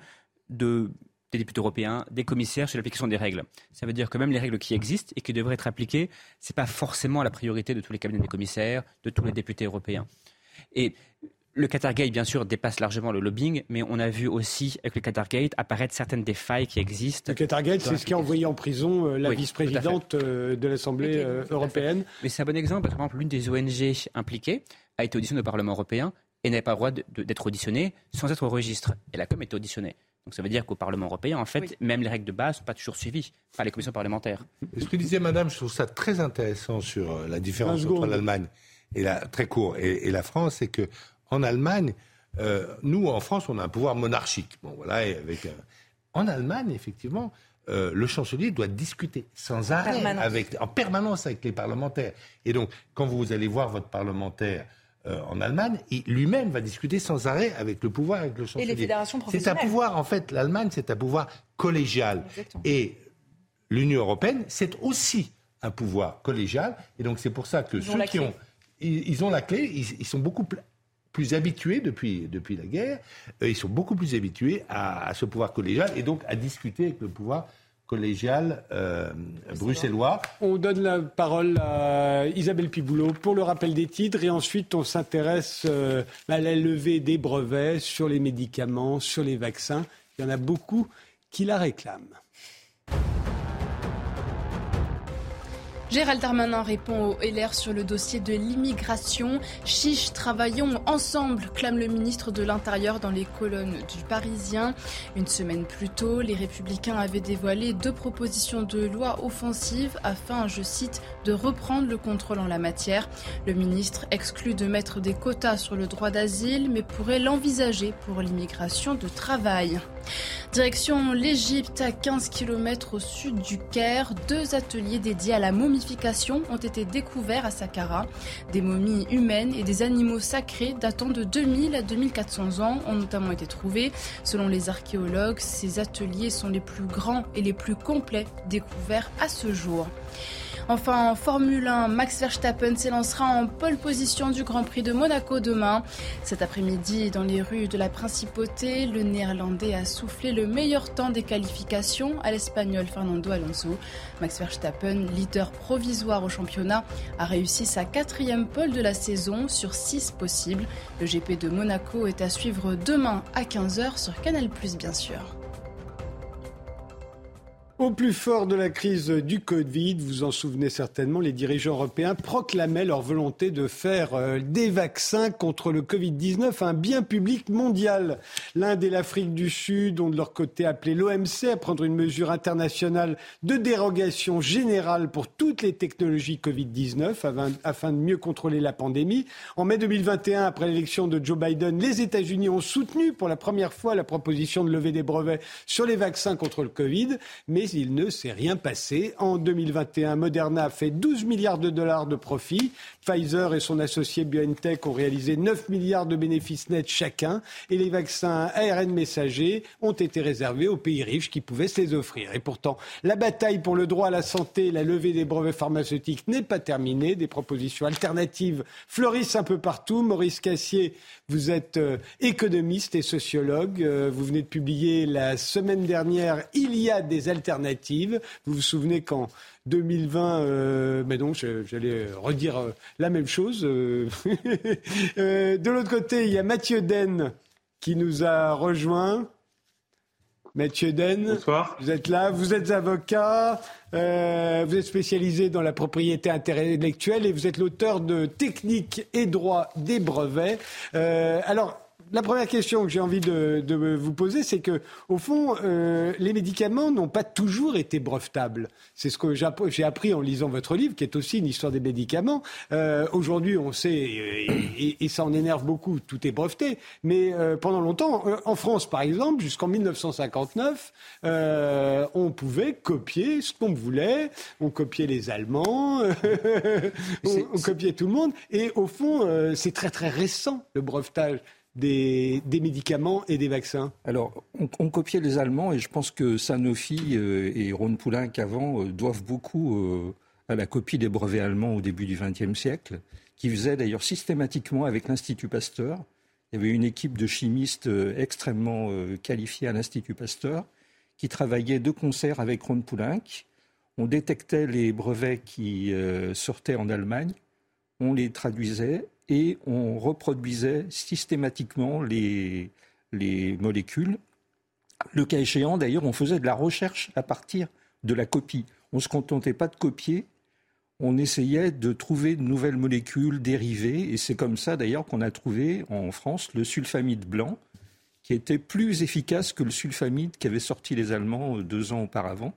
de, des députés européens, des commissaires sur l'application des règles. Ça veut dire que même les règles qui existent et qui devraient être appliquées, ce n'est pas forcément la priorité de tous les cabinets des commissaires, de tous les députés européens. Et le Qatargate, bien sûr, dépasse largement le lobbying, mais on a vu aussi avec le Qatargate apparaître certaines des failles qui existent. Le Qatargate, c'est ce qui a envoyé en prison euh, la vice-présidente euh, de l'Assemblée euh, européenne. Mais c'est un bon exemple. Par exemple, l'une des ONG impliquées a été auditionnée au Parlement européen et n'avait pas le droit d'être auditionné sans être au registre. Et la com est auditionnée. Donc ça veut dire qu'au Parlement européen, en fait, même les règles de base ne sont pas toujours suivies par les commissions parlementaires. Ce que disait Madame, je trouve ça très intéressant sur euh, la différence entre l'Allemagne et la très court et, la France, c'est que en Allemagne, euh, nous en France, on a un pouvoir monarchique. Bon voilà, avec en Allemagne, effectivement, euh, le chancelier doit discuter sans arrêt avec, en permanence avec les parlementaires. Et donc, quand vous allez voir votre parlementaire euh, en Allemagne, et lui-même va discuter sans arrêt avec le pouvoir, avec le chancelier. Et les fédérations professionnelles. C'est un pouvoir, en fait, l'Allemagne, c'est un pouvoir collégial. Et l'Union européenne, c'est aussi un pouvoir collégial. Et donc, c'est pour ça que ceux qui ont. Ils, ont la clé, ils, sont beaucoup plus habitués depuis, depuis la guerre, euh, ils sont beaucoup plus habitués à, à, ce pouvoir collégial et donc à discuter avec le pouvoir collégial euh, bruxellois. On donne la parole à Isabelle Piboulot pour le rappel des titres et ensuite on s'intéresse euh, à la levée des brevets sur les médicaments, sur les vaccins. Il y en a beaucoup qui la réclament. Gérald Darmanin répond au LR sur le dossier de l'immigration. Chiche, travaillons ensemble, clame le ministre de l'Intérieur dans les colonnes du Parisien. Une semaine plus tôt, les Républicains avaient dévoilé deux propositions de loi offensives afin, je cite, de reprendre le contrôle en la matière. Le ministre exclut de mettre des quotas sur le droit d'asile, mais pourrait l'envisager pour l'immigration de travail. Direction l'Égypte, à 15 km au sud du Caire, deux ateliers dédiés à la momification ont été découverts à Saqqara. Des momies humaines et des animaux sacrés datant de 2000 à 2400 ans ont notamment été trouvés. Selon les archéologues, ces ateliers sont les plus grands et les plus complets découverts à ce jour. Enfin, en Formule 1, Max Verstappen s'élancera en pole position du Grand Prix de Monaco demain. Cet après-midi, dans les rues de la Principauté, le Néerlandais a soufflé le meilleur temps des qualifications à l'Espagnol Fernando Alonso. Max Verstappen, leader provisoire au championnat, a réussi sa quatrième pole de la saison sur six possibles. Le GP de Monaco est à suivre demain à 15h sur Canal+, bien sûr. Au plus fort de la crise du Covid, vous en souvenez certainement, les dirigeants européens proclamaient leur volonté de faire euh, des vaccins contre le Covid-19 un bien public mondial. L'Inde et l'Afrique du Sud ont de leur côté appelé l'OMC à prendre une mesure internationale de dérogation générale pour toutes les technologies Covid-19 afin de mieux contrôler la pandémie. En mai 2021, après l'élection de Joe Biden, les États-Unis ont soutenu pour la première fois la proposition de lever des brevets sur les vaccins contre le Covid, mais il ne s'est rien passé. En 2021, Moderna a fait 12 milliards de dollars de profit. Pfizer et son associé BioNTech ont réalisé 9 milliards de bénéfices nets chacun. Et les vaccins ARN messagers ont été réservés aux pays riches qui pouvaient se les offrir. Et pourtant, la bataille pour le droit à la santé la levée des brevets pharmaceutiques n'est pas terminée. Des propositions alternatives fleurissent un peu partout. Maurice Cassier, vous êtes euh, économiste et sociologue. Euh, vous venez de publier la semaine dernière Il y a des alternatives vous vous souvenez qu'en 2020, euh, mais donc j'allais redire euh, la même chose. Euh, de l'autre côté, il y a Mathieu Den qui nous a rejoint. Mathieu Den, Bonsoir. vous êtes là, vous êtes avocat, vous êtes spécialisé dans la propriété intellectuelle et vous êtes l'auteur de Technique et droit des brevets. alors, la première question que j'ai envie de, vous poser, c'est que, au fond, euh, les médicaments n'ont pas toujours été brevetables. C'est ce que j'ai appris en lisant votre livre, qui est aussi une histoire des médicaments. Euh, aujourd'hui, on sait, et, ça en énerve beaucoup, tout est breveté. Mais euh, pendant longtemps, en France, par exemple, jusqu'en 1959, on pouvait copier ce qu'on voulait. On copiait les Allemands, on copiait tout le monde. Et au fond, c'est très très récent le brevetage des, médicaments et des vaccins Alors, on, copiait les Allemands et je pense que Sanofi euh, et Ron Poulenc avant euh, doivent beaucoup euh, à la copie des brevets allemands au début du XXe siècle, qui faisait d'ailleurs systématiquement avec l'Institut Pasteur. Il y avait une équipe de chimistes extrêmement qualifiés à l'Institut Pasteur qui travaillait de concert avec Ron Poulenc. On détectait les brevets qui sortaient en Allemagne, on les traduisait et on reproduisait systématiquement les, les molécules. Le cas échéant, d'ailleurs, on faisait de la recherche à partir de la copie. On ne se contentait pas de copier, on essayait de trouver de nouvelles molécules dérivées, et c'est comme ça d'ailleurs qu'on a trouvé en France le sulfamide blanc, qui était plus efficace que le sulfamide qu'avaient sorti les Allemands deux ans auparavant.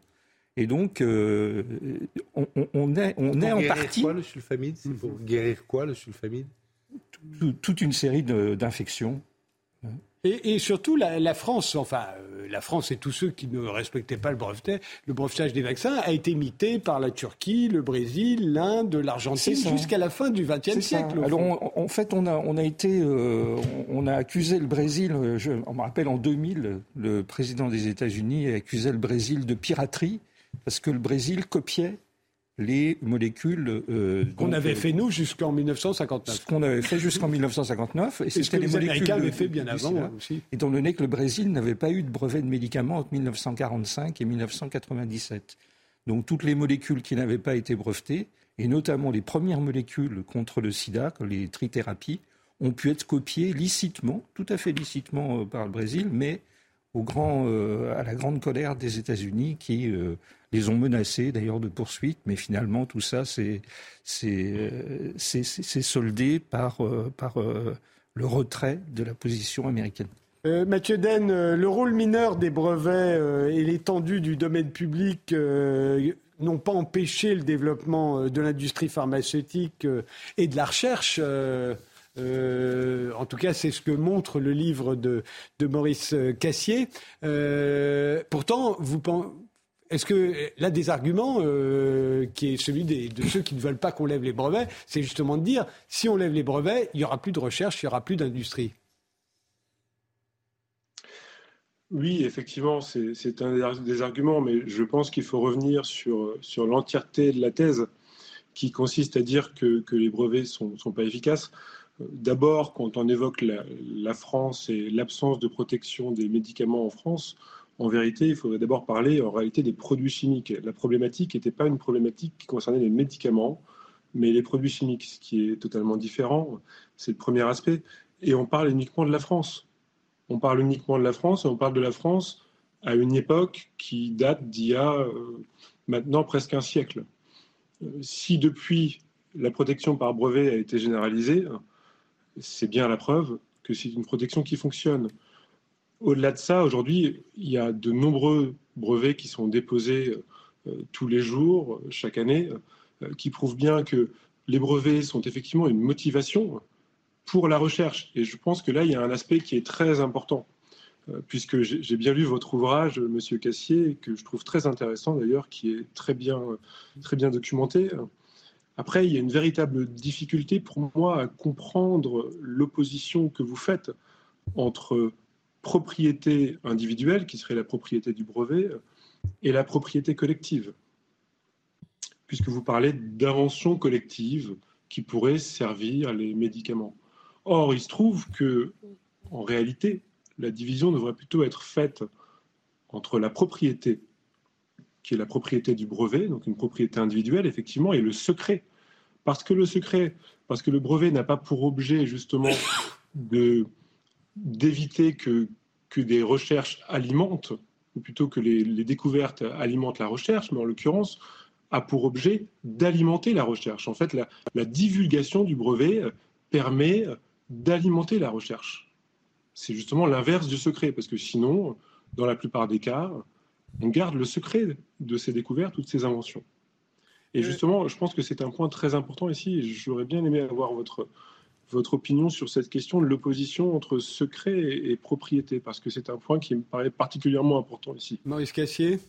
Et donc, euh, on, est, on est en partie. Quoi, le sulfamide? C'est pour guérir quoi le sulfamide? Toute une série d'infections. Et, surtout, la, France, enfin, euh, la France et tous ceux qui ne respectaient pas le brevetage, le brevetage des vaccins a été imité par la Turquie, le Brésil, l'Inde, l'Argentine, jusqu'à la fin du XXe siècle. Alors, en fait, on a, on a été, euh, on a accusé le Brésil. Je, on me rappelle en 2000, le président des États-Unis a accusé le Brésil de piraterie parce que le Brésil copiait les molécules euh, qu'on avait fait nous jusqu'en 1959. Ce qu'on avait fait jusqu'en 1959, et c'était les, les Américains avaient fait bien avant aussi. Étant donné que le Brésil n'avait pas eu de brevet de médicaments entre 1945 et 1997, donc toutes les molécules qui n'avaient pas été brevetées, et notamment les premières molécules contre le SIDA, les trithérapies, ont pu être copiées licitement, tout à fait licitement euh, par le Brésil, mais au grand, euh, à la grande colère des États-Unis qui les ont menacés d'ailleurs de poursuites, mais finalement tout ça c'est soldé par, euh, par euh, le retrait de la position américaine. Euh, Mathieu Den, le rôle mineur des brevets et l'étendue du domaine public n'ont pas empêché le développement de l'industrie pharmaceutique et de la recherche. en tout cas, c'est ce que montre le livre de, de Maurice Cassier. pourtant, vous pensez est-ce que euh, l'un des arguments, euh, qui est celui de ceux qui ne veulent pas qu'on lève les brevets, c'est justement de dire si on lève les brevets, il n'y aura plus de recherche, il n'y aura plus d'industrie Oui, effectivement, c'est un des arguments, mais je pense qu'il faut revenir sur, sur l'entièreté de la thèse qui consiste à dire que, les brevets ne sont, sont, pas efficaces. D'abord, quand on évoque la France et l'absence de protection des médicaments en France, en vérité, il faudrait d'abord parler en réalité des produits chimiques. La problématique n'était pas une problématique qui concernait les médicaments, mais les produits chimiques, ce qui est totalement différent. C'est le premier aspect. Et on parle uniquement de la France. On parle uniquement de la France et on parle de la France à une époque qui date d'il y a maintenant presque un siècle. si depuis la protection par brevet a été généralisée, c'est bien la preuve que c'est une protection qui fonctionne. Au-delà de ça, aujourd'hui, il y a de nombreux brevets qui sont déposés euh, tous les jours, chaque année, euh, qui prouvent bien que les brevets sont effectivement une motivation pour la recherche. Et je pense que là, il y a un aspect qui est très important, euh, puisque j'ai bien lu votre ouvrage, Monsieur Cassier, que je trouve très intéressant d'ailleurs, qui est très bien, très bien documenté. Après, il y a une véritable difficulté pour moi à comprendre l'opposition que vous faites entre propriété individuelle, qui serait la propriété du brevet, et la propriété collective, puisque vous parlez d'invention collective qui pourrait servir les médicaments. Or, il se trouve que, en réalité, la division devrait plutôt être faite entre la propriété, qui est la propriété du brevet, donc une propriété individuelle, effectivement, et le secret. Parce que le secret, parce que le brevet n'a pas pour objet, justement, de d'éviter que, que des recherches alimentent, ou plutôt que les, découvertes alimentent la recherche, mais en l'occurrence a pour objet d'alimenter la recherche. En fait, la, la divulgation du brevet permet d'alimenter la recherche. C'est justement l'inverse du secret, parce que sinon, dans la plupart des cas, on garde le secret de ces découvertes ou de ces inventions. Et justement, je pense que c'est un point très important ici, et j'aurais bien aimé avoir votre, votre opinion sur cette question de l'opposition entre secret et, propriété, parce que c'est un point qui me paraît particulièrement important ici. Maurice Cassier?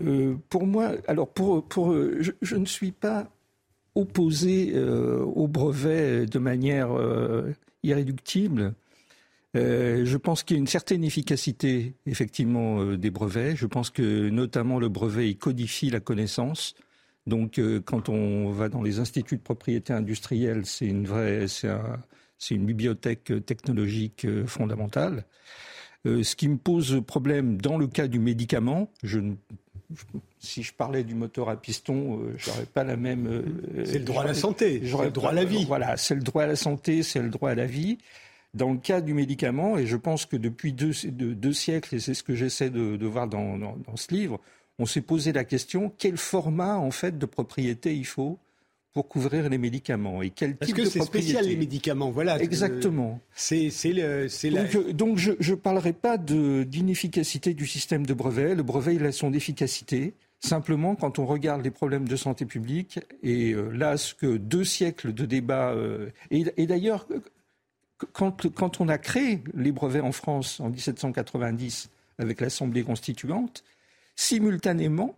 Euh, Pour moi, alors pour, pour, je, ne suis pas opposé euh, au brevet de manière euh, irréductible. je pense qu'il y a une certaine efficacité, effectivement, des brevets. Je pense que, notamment, le brevet il codifie la connaissance. Donc, euh, quand on va dans les instituts de propriété industrielle, c'est une vraie, c'est une bibliothèque technologique euh, fondamentale. Euh, ce qui me pose problème dans le cas du médicament, je, si je parlais du moteur à piston, j'aurais pas la même. c'est le droit à la santé, j'aurais le droit à la vie. Voilà, c'est le droit à la santé, c'est le droit à la vie. Dans le cas du médicament, et je pense que depuis deux, deux, siècles, et c'est ce que j'essaie de, de voir dans, dans, dans, ce livre, on s'est posé la question quel format en fait de propriété il faut pour couvrir les médicaments et quel Parce type que c'est spécial les médicaments, voilà. Exactement. C'est le donc, la... donc je ne parlerai pas d'inefficacité du système de brevet. Le brevet il a son efficacité. Simplement, quand on regarde les problèmes de santé publique, et euh, là, ce que deux siècles de débats, euh, et, d'ailleurs, quand, quand on a créé les brevets en France en 1790 avec l'Assemblée constituante, Simultanément,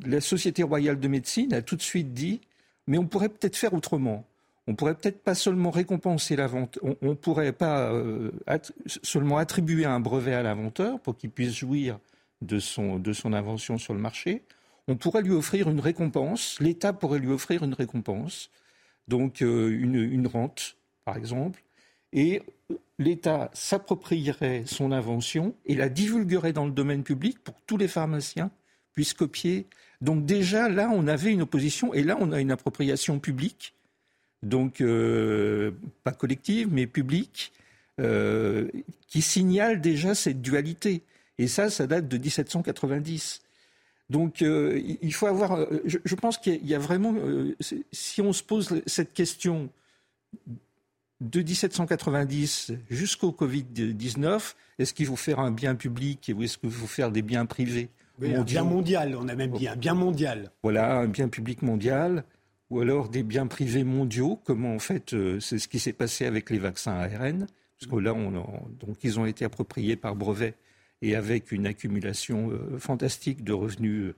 la Société royale de médecine a tout de suite dit mais on pourrait peut-être faire autrement. On pourrait peut-être pas seulement récompenser on, pourrait pas euh, seulement attribuer un brevet à l'inventeur pour qu'il puisse jouir de son, de son invention sur le marché. On pourrait lui offrir une récompense. L'État pourrait lui offrir une récompense, donc euh, une, une rente, par exemple, et l'État s'approprierait son invention et la divulguerait dans le domaine public pour que tous les pharmaciens puissent copier. Donc déjà, là, on avait une opposition et là, on a une appropriation publique, donc euh, pas collective, mais publique, euh, qui signale déjà cette dualité. Et ça, ça date de 1790. Donc euh, il faut avoir... je pense qu'il y a vraiment... si on se pose cette question de 1790 jusqu'au Covid-19, est-ce qu'il faut faire un bien public ou est-ce qu'il faut faire des biens privés? Un bien mondial, on a même dit un bien mondial. Voilà, un bien public mondial, ou alors des biens privés mondiaux, comme en fait euh, c'est ce qui s'est passé avec les vaccins ARN, parce que là, on donc ils ont été appropriés par brevet et avec une accumulation euh, fantastique de revenus euh,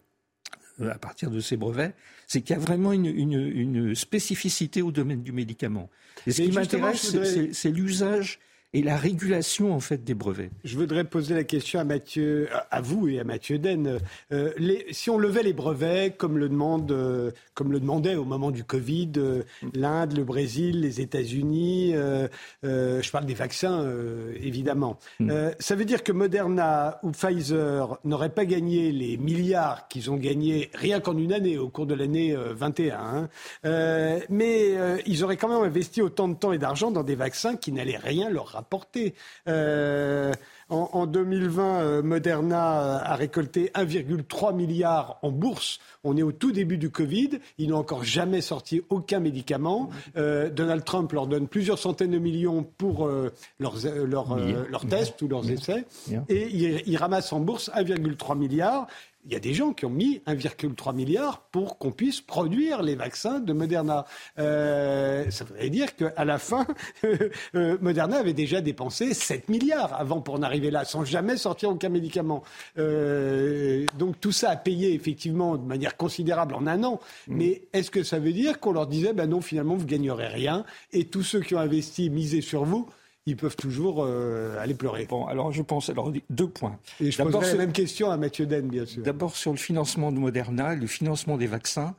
à partir de ces brevets, c'est qu'il y a vraiment une, spécificité au domaine du médicament. Et ce qui m'intéresse, c'est l'usage et la régulation en fait des brevets. Je voudrais poser la question à Mathieu, à vous et à Mathieu Den. Euh, si on levait les brevets comme le demande, euh, comme le demandait au moment du Covid, euh, l'Inde, le Brésil, les États-Unis, je parle des vaccins évidemment. Hmm. ça veut dire que Moderna ou Pfizer n'auraient pas gagné les milliards qu'ils ont gagnés rien qu'en une année, au cours de l'année 21, hein. mais ils auraient quand même investi autant de temps et d'argent dans des vaccins qui n'allaient rien leur rapporter rapporté. En, 2020, Moderna a récolté 1,3 milliard en bourse. On est au tout début du Covid. Ils n'ont encore jamais sorti aucun médicament. Donald Trump leur donne plusieurs centaines de millions pour leurs, leurs, tests ou leurs essais. Et ils il ramassent en bourse 1,3 milliard il y a des gens qui ont mis 1,3 milliard pour qu'on puisse produire les vaccins de Moderna. Euh, ça voudrait dire qu'à la fin, euh, Moderna avait déjà dépensé 7 milliards avant pour en arriver là, sans jamais sortir aucun médicament. Euh, donc tout ça a payé effectivement de manière considérable en un an. Mmh. Mais est-ce que ça veut dire qu'on leur disait, ben non, finalement, vous gagnerez rien, et tous ceux qui ont investi, misé sur vous, ils peuvent toujours euh, aller pleurer. Bon, alors je pense, alors deux points. Et je poserai la même question à Mathieu Den, bien sûr. D'abord sur le financement de Moderna, le financement des vaccins,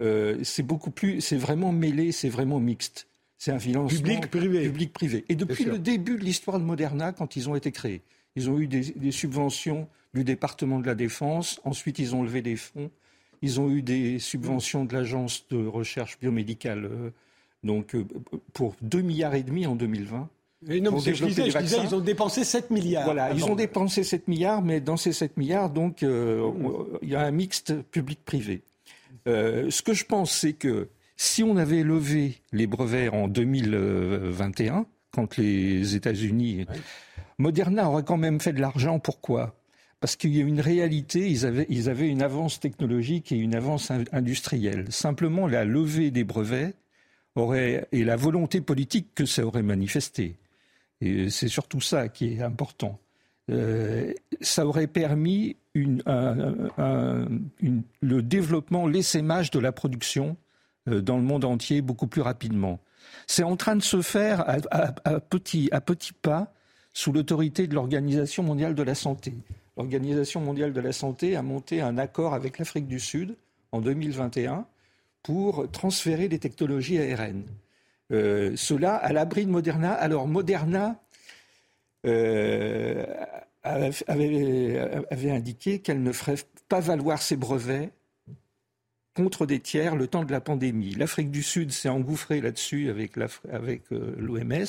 euh, c'est beaucoup plus, c'est vraiment mêlé, c'est vraiment mixte. C'est un financement public-privé. Public-privé. Et depuis le début de l'histoire de Moderna, quand ils ont été créés, ils ont eu des, subventions du département de la défense. Ensuite, ils ont levé des fonds. Ils ont eu des subventions de l'agence de recherche biomédicale, euh, donc pour 2 milliards et demi en 2020 non, je disais, ils ont dépensé 7 milliards. Voilà, ils ont dépensé 7 milliards, mais dans ces 7 milliards, donc, euh, il y a un mixte public-privé. Euh, ce que je pense, c'est que si on avait levé les brevets en 2021, quand les États-Unis. Moderna aurait quand même fait de l'argent. Pourquoi? Parce qu'il y a une réalité, ils avaient, ils avaient une avance technologique et une avance industrielle. Simplement, la levée des brevets aurait, et la volonté politique que ça aurait manifesté, et c'est surtout ça qui est important. Euh, ça aurait permis le développement, l'essaimage de la production euh, dans le monde entier beaucoup plus rapidement. C'est en train de se faire à petits pas sous l'autorité de l'Organisation mondiale de la santé. L'Organisation mondiale de la santé a monté un accord avec l'Afrique du Sud en 2021 pour transférer les technologies ARN. Euh, cela à l'abri de Moderna. Alors Moderna euh, avait, indiqué qu'elle ne ferait pas valoir ses brevets contre des tiers le temps de la pandémie. L'Afrique du Sud s'est engouffrée là-dessus avec l'OMS euh,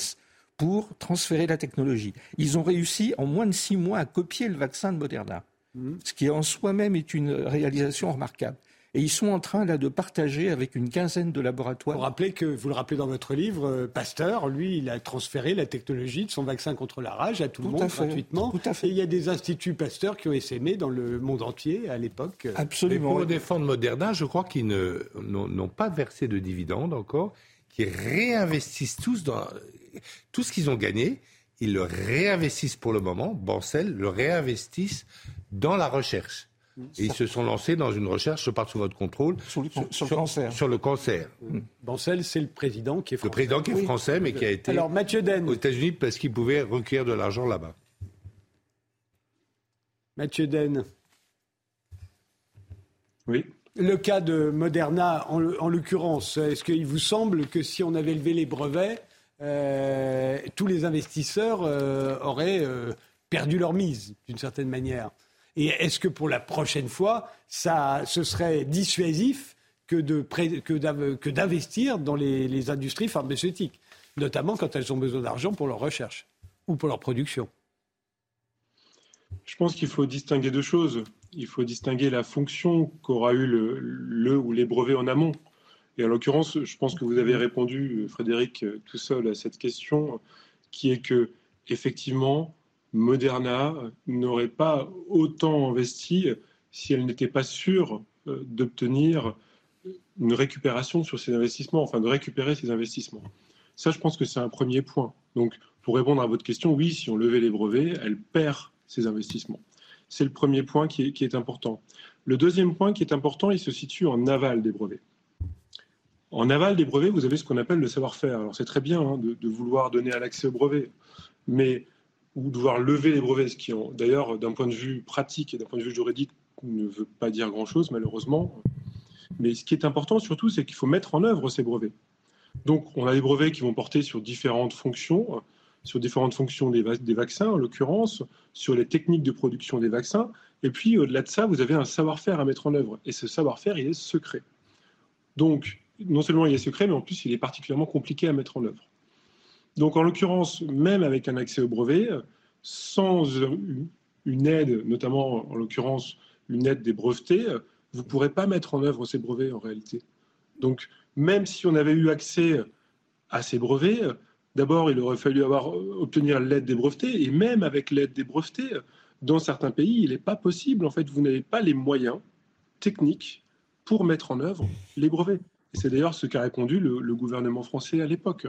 pour transférer la technologie. Ils ont réussi en moins de six mois à copier le vaccin de Moderna, mmh. ce qui en soi-même est une réalisation remarquable. Et ils sont en train là de partager avec une quinzaine de laboratoires. Vous rappelez que, vous le rappelez dans votre livre, euh, Pasteur, lui, il a transféré la technologie de son vaccin contre la rage à tout, le monde gratuitement. Tout à fait. Et il y a des instituts Pasteur qui ont essaimé dans le monde entier à l'époque. Absolument. Mais pour défendre Moderna, je crois qu'ils n'ont pas versé de dividendes encore, qui réinvestissent tous dans tout ce qu'ils ont gagné. Ils le réinvestissent pour le moment. Bancel le réinvestissent dans la recherche. Et ils se sont lancés dans une recherche, je parle sous votre contrôle, sur, le, cancer. Sur le cancer. Mm. Bancel, c'est le président qui est français. Le président qui est français, mais qui a été Alors, Mathieu Den. aux États-Unis parce qu'il pouvait recueillir de l'argent là-bas. Mathieu Den. Oui. Le cas de Moderna, en, l'occurrence, est-ce qu'il vous semble que si on avait levé les brevets, euh, tous les investisseurs euh, auraient euh, perdu leur mise, d'une certaine manière? Et est-ce que pour la prochaine fois, ça, ce serait dissuasif que, d'investir dans les, industries pharmaceutiques, notamment quand elles ont besoin d'argent pour leur recherche ou pour leur production? Je pense qu'il faut distinguer deux choses. Il faut distinguer la fonction qu'aura eu le, ou les brevets en amont. Et en l'occurrence, je pense que vous avez répondu, Frédéric, tout seul à cette question, qui est que effectivement, Moderna n'aurait pas autant investi si elle n'était pas sûre euh, d'obtenir une récupération sur ses investissements, enfin de récupérer ses investissements. Ça, je pense que c'est un premier point. Donc, pour répondre à votre question, oui, si on levait les brevets, elle perd ses investissements. C'est le premier point qui est, important. Le deuxième point qui est important, il se situe en aval des brevets. En aval des brevets, vous avez ce qu'on appelle le savoir-faire. Alors c'est très bien hein, de, de, vouloir donner un accès aux brevets, mais ou devoir lever les brevets, ce qui, d'ailleurs, d'un point de vue pratique et d'un point de vue juridique, ne veut pas dire grand-chose, malheureusement. Mais ce qui est important, surtout, c'est qu'il faut mettre en œuvre ces brevets. Donc, on a des brevets qui vont porter sur différentes fonctions, sur différentes fonctions des, des vaccins, en l'occurrence, sur les techniques de production des vaccins. Et puis, au-delà de ça, vous avez un savoir-faire à mettre en œuvre. Et ce savoir-faire, il est secret. Donc, non seulement il est secret, mais en plus, il est particulièrement compliqué à mettre en œuvre. Donc en l'occurrence, même avec un accès au brevet, sans une aide, notamment en l'occurrence une aide des brevetés, vous ne pourrez pas mettre en œuvre ces brevets en réalité. Donc même si on avait eu accès à ces brevets, d'abord il aurait fallu avoir, obtenir l'aide des brevetés, et même avec l'aide des brevetés, dans certains pays, il n'est pas possible, en fait, vous n'avez pas les moyens techniques pour mettre en œuvre les brevets. Et c'est d'ailleurs ce qu'a répondu le, gouvernement français à l'époque.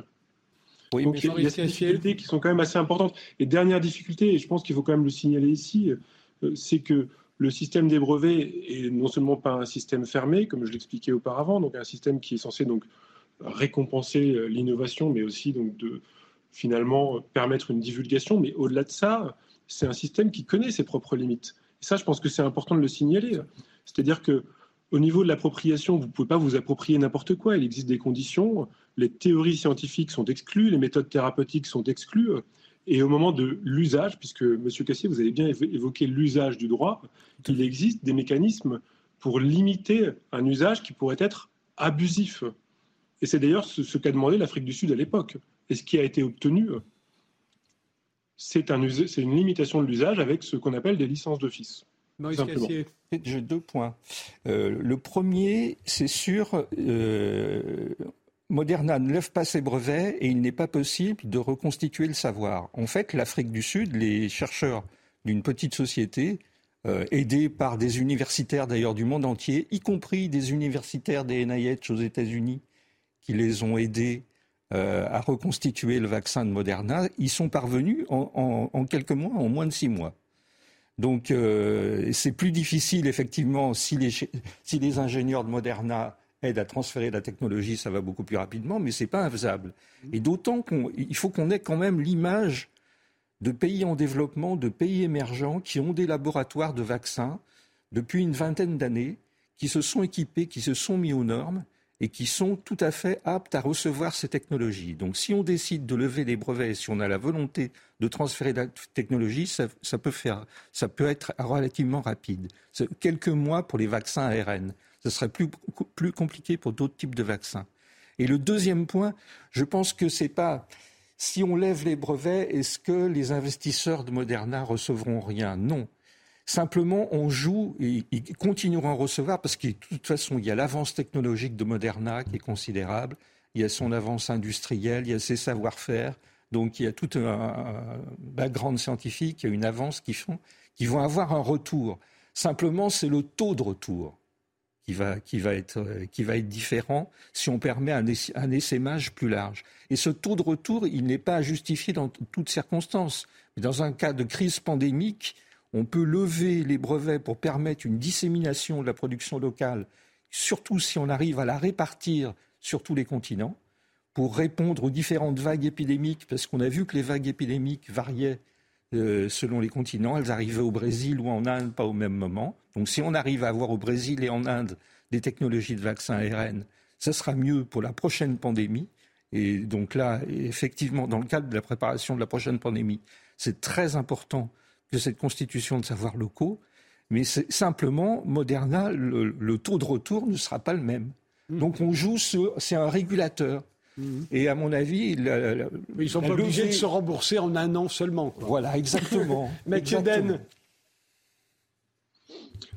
Oui, Donc, il y a des difficultés qui sont quand même assez importantes. Et dernière difficulté, et je pense qu'il faut quand même le signaler ici, euh, c'est que le système des brevets est non seulement pas un système fermé, comme je l'expliquais auparavant, donc un système qui est censé donc récompenser euh, l'innovation, mais aussi donc de finalement permettre une divulgation. Mais au-delà de ça, c'est un système qui connaît ses propres limites. Et ça, je pense que c'est important de le signaler. C'est-à-dire que au niveau de l'appropriation, vous ne pouvez pas vous approprier n'importe quoi. Il existe des conditions. Les théories scientifiques sont exclues, les méthodes thérapeutiques sont exclues. Et au moment de l'usage, puisque M. Cassier, vous avez bien évoqué l'usage du droit, il existe des mécanismes pour limiter un usage qui pourrait être abusif. Et c'est d'ailleurs ce qu'a demandé l'Afrique du Sud à l'époque. Et ce qui a été obtenu, c'est une limitation de l'usage avec ce qu'on appelle des licences d'office. J'ai deux points. Euh, le premier, c'est sûr, euh, Moderna ne lève pas ses brevets et il n'est pas possible de reconstituer le savoir. En fait, l'Afrique du Sud, les chercheurs d'une petite société, euh, aidés par des universitaires d'ailleurs du monde entier, y compris des universitaires des NIH aux États-Unis, qui les ont aidés euh, à reconstituer le vaccin de Moderna, ils sont parvenus en, quelques mois, en moins de six mois. Donc euh, c'est plus difficile, effectivement, si les, si les ingénieurs de Moderna aident à transférer la technologie, ça va beaucoup plus rapidement, mais ce n'est pas infaisable. Et d'autant qu'il faut qu'on ait quand même l'image de pays en développement, de pays émergents qui ont des laboratoires de vaccins depuis une vingtaine d'années, qui se sont équipés, qui se sont mis aux normes et qui sont tout à fait aptes à recevoir ces technologies. Donc si on décide de lever des brevets, si on a la volonté de transférer la technologie, ça, peut, faire, ça peut être relativement rapide. Quelques mois pour les vaccins ARN. Ce serait plus, plus compliqué pour d'autres types de vaccins. Et le deuxième point, je pense que c'est pas si on lève les brevets, est-ce que les investisseurs de Moderna recevront rien? Non. Simplement, on joue et ils continueront à recevoir parce que de toute façon, il y a l'avance technologique de Moderna qui est considérable, il y a son avance industrielle, il y a ses savoir-faire, donc il y a tout un background scientifique, il y a une avance qui vont avoir un retour. Simplement, c'est le taux de retour qui va, qui va, être, différent si on permet un, un essaimage plus large. Et ce taux de retour, il n'est pas justifié dans toutes circonstances. Mais dans un cas de crise pandémique, on peut lever les brevets pour permettre une dissémination de la production locale, surtout si on arrive à la répartir sur tous les continents, pour répondre aux différentes vagues épidémiques, parce qu'on a vu que les vagues épidémiques variaient euh, selon les continents. Elles arrivaient au Brésil ou en Inde, pas au même moment. Donc si on arrive à avoir au Brésil et en Inde des technologies de vaccins ARN, ça sera mieux pour la prochaine pandémie. Et donc là, effectivement, dans le cadre de la préparation de la prochaine pandémie, c'est très important de cette constitution de savoirs locaux, mais simplement, Moderna, le, taux de retour ne sera pas le même. Mmh. Donc on joue c'est un régulateur. Mmh. Et à mon avis, ils sont pas obligés de se rembourser en un an seulement. Voilà, exactement. Mathieu Den.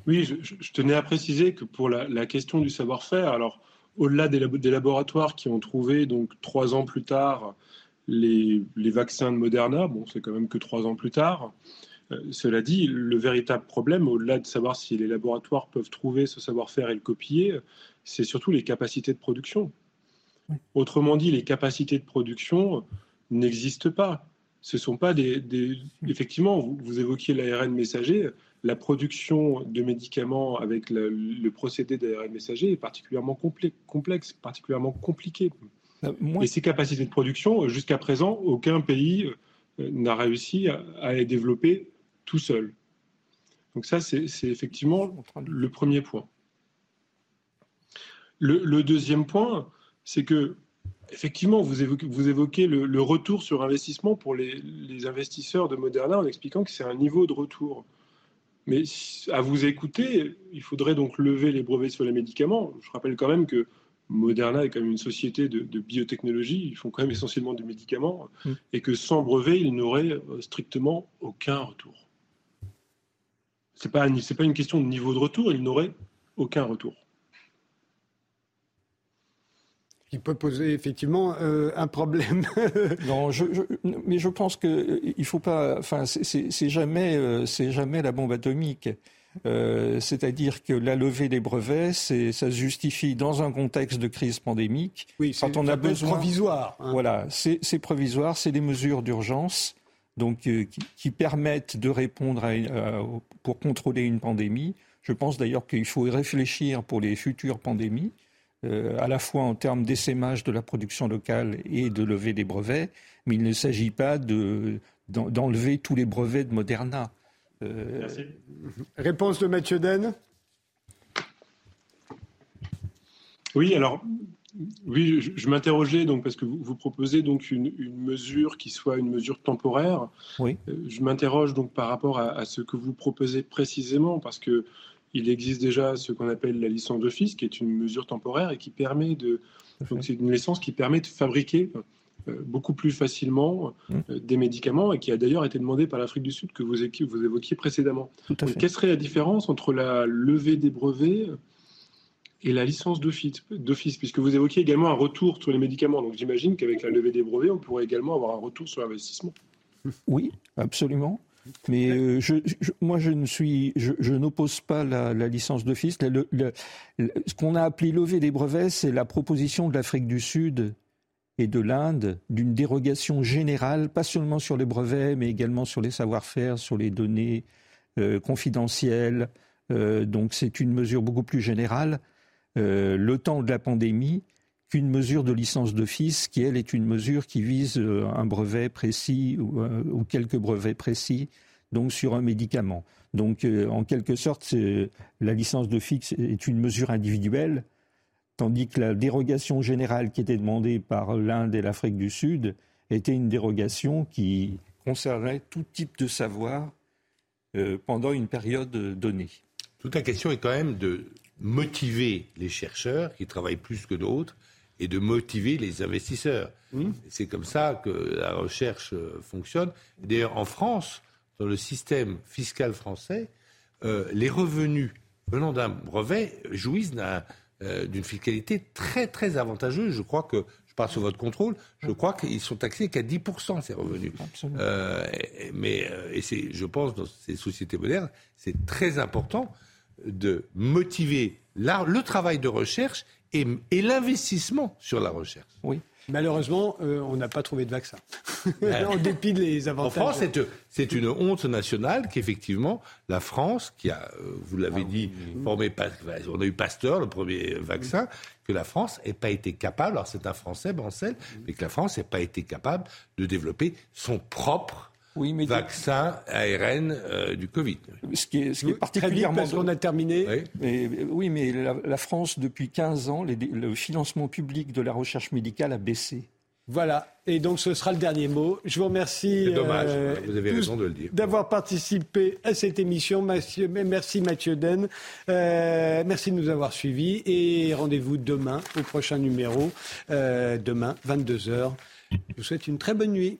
Oui, je, tenais à préciser que pour la, question du savoir-faire, alors au-delà des, des, laboratoires qui ont trouvé donc trois ans plus tard les, les vaccins de Moderna, bon, c'est quand même que trois ans plus tard. Euh, cela dit, le véritable problème, au-delà de savoir si les laboratoires peuvent trouver ce savoir-faire et le copier, c'est surtout les capacités de production. Autrement dit, les capacités de production n'existent pas. Ce sont pas des. Effectivement, vous, évoquiez l'ARN messager. La production de médicaments avec le, procédé d'ARN messager est particulièrement complexe, particulièrement compliqué. Euh, et ces capacités de production, jusqu'à présent, aucun pays euh, n'a réussi à les développer tout seul. Donc ça, c'est effectivement le premier point. Le, deuxième point, c'est que, effectivement, vous évoquez, le, retour sur investissement pour les, investisseurs de Moderna en expliquant que c'est un niveau de retour. Mais à vous écouter, il faudrait donc lever les brevets sur les médicaments. Je rappelle quand même que Moderna est quand même une société de, biotechnologie, ils font quand même essentiellement des médicaments, Mm. et que sans brevet, ils n'auraient euh, strictement aucun retour. Ce n'est pas, pas une question de niveau de retour, ils n'auraient aucun retour. Qui peut poser effectivement euh, un problème. Non, je, je- mais je pense que euh, il faut pas. Enfin, c'est- jamais, euh, c'est jamais la bombe atomique. Euh, C'est-à-dire que la levée des brevets, ça se justifie dans un contexte de crise pandémique. oui, c'est- Quand on a besoin- provisoire. hein. Voilà, c'est provisoire, c'est des mesures d'urgence, donc qui, qui permettent de répondre à, une- à- pour contrôler une pandémie. Je pense d'ailleurs qu'il faut y réfléchir pour les futures pandémies, euh, à la fois en termes d'essaimage de la production locale et de lever des brevets, mais il ne s'agit pas de- d'en- d'enlever tous les brevets de Moderna. Euh, Merci. Réponse de Mathieu Den. Oui, alors, oui, je, je m'interrogeais donc parce que vous, vous proposez donc une, une mesure qui soit une mesure temporaire. Oui. Euh, Je m'interroge donc par rapport à, à ce que vous proposez précisément parce que il existe déjà ce qu'on appelle la licence d'office, qui est une mesure temporaire et qui permet de. Donc c'est une licence qui permet de fabriquer euh, beaucoup plus facilement euh, des médicaments et qui a d'ailleurs été demandée par l'Afrique du Sud que vous, équi- vous évoquiez précédemment. quelle serait la différence entre la levée des brevets et la licence d'office, d'office? Puisque vous évoquiez également un retour sur les médicaments. Donc j'imagine qu'avec la levée des brevets, on pourrait également avoir un retour sur l'investissement. Oui, absolument. Mais euh, moi, je ne suis, je, n'oppose pas la, licence d'office. Ce qu'on a appelé lever des brevets, c'est la proposition de l'Afrique du Sud et de l'Inde d'une dérogation générale, pas seulement sur les brevets, mais également sur les savoir-faire, sur les données euh, confidentielles. Euh, donc, c'est une mesure beaucoup plus générale. le temps de la pandémie qu'une mesure de licence d'office qui, elle, est une mesure qui vise euh, un brevet précis ou, euh, ou quelques brevets précis, donc sur un médicament. Donc, euh, en quelque sorte, la licence d'office est une mesure individuelle, tandis que la dérogation générale qui était demandée par l'Inde et l'Afrique du Sud était une dérogation qui concernait tout type de savoir pendant une période donnée. Toute la question est quand même de motiver les chercheurs qui travaillent plus que d'autres et de motiver les investisseurs. C'est comme ça que la recherche euh, fonctionne. D'ailleurs, en France, dans le système fiscal français, euh, les revenus venant d'un brevet jouissent euh, d'une fiscalité très très avantageuse. Je crois que, je parle sous votre contrôle, je crois qu'ils sont taxés qu'à 10% ces revenus. Absolument. Euh, et- mais et c'est, je pense, dans ces sociétés modernes, c'est très important de motiver la- le travail de recherche et, et l'investissement sur la recherche. Oui. Malheureusement, euh, on n'a pas trouvé de vaccin. en dépit des En avantages. France, c'est, c'est une honte nationale qu'effectivement la France, qui a, euh, vous l'avez dit, formé, on a eu Pasteur, le premier vaccin, que la France n'ait pas été capable, alors c'est un Français, Bancel, mais que la France n'ait pas été capable de développer son propre Oui, mais vaccin ARN euh, du Covid. ce qui est, ce qui est particulièrement parce qu'on a terminé. Oui. Mais, euh, oui, mais la, la France, depuis 15 ans, les- le financement public de la recherche médicale a baissé. Voilà. Et donc, ce sera le dernier mot. Je vous remercie. C'est dommage, euh, vous avez tous raison de le dire. D'avoir participé à cette émission. Merci Mathieu Den. Euh, merci de nous avoir suivis. Et rendez-vous demain au prochain numéro. Euh, demain, 22h. Je vous souhaite une très bonne nuit.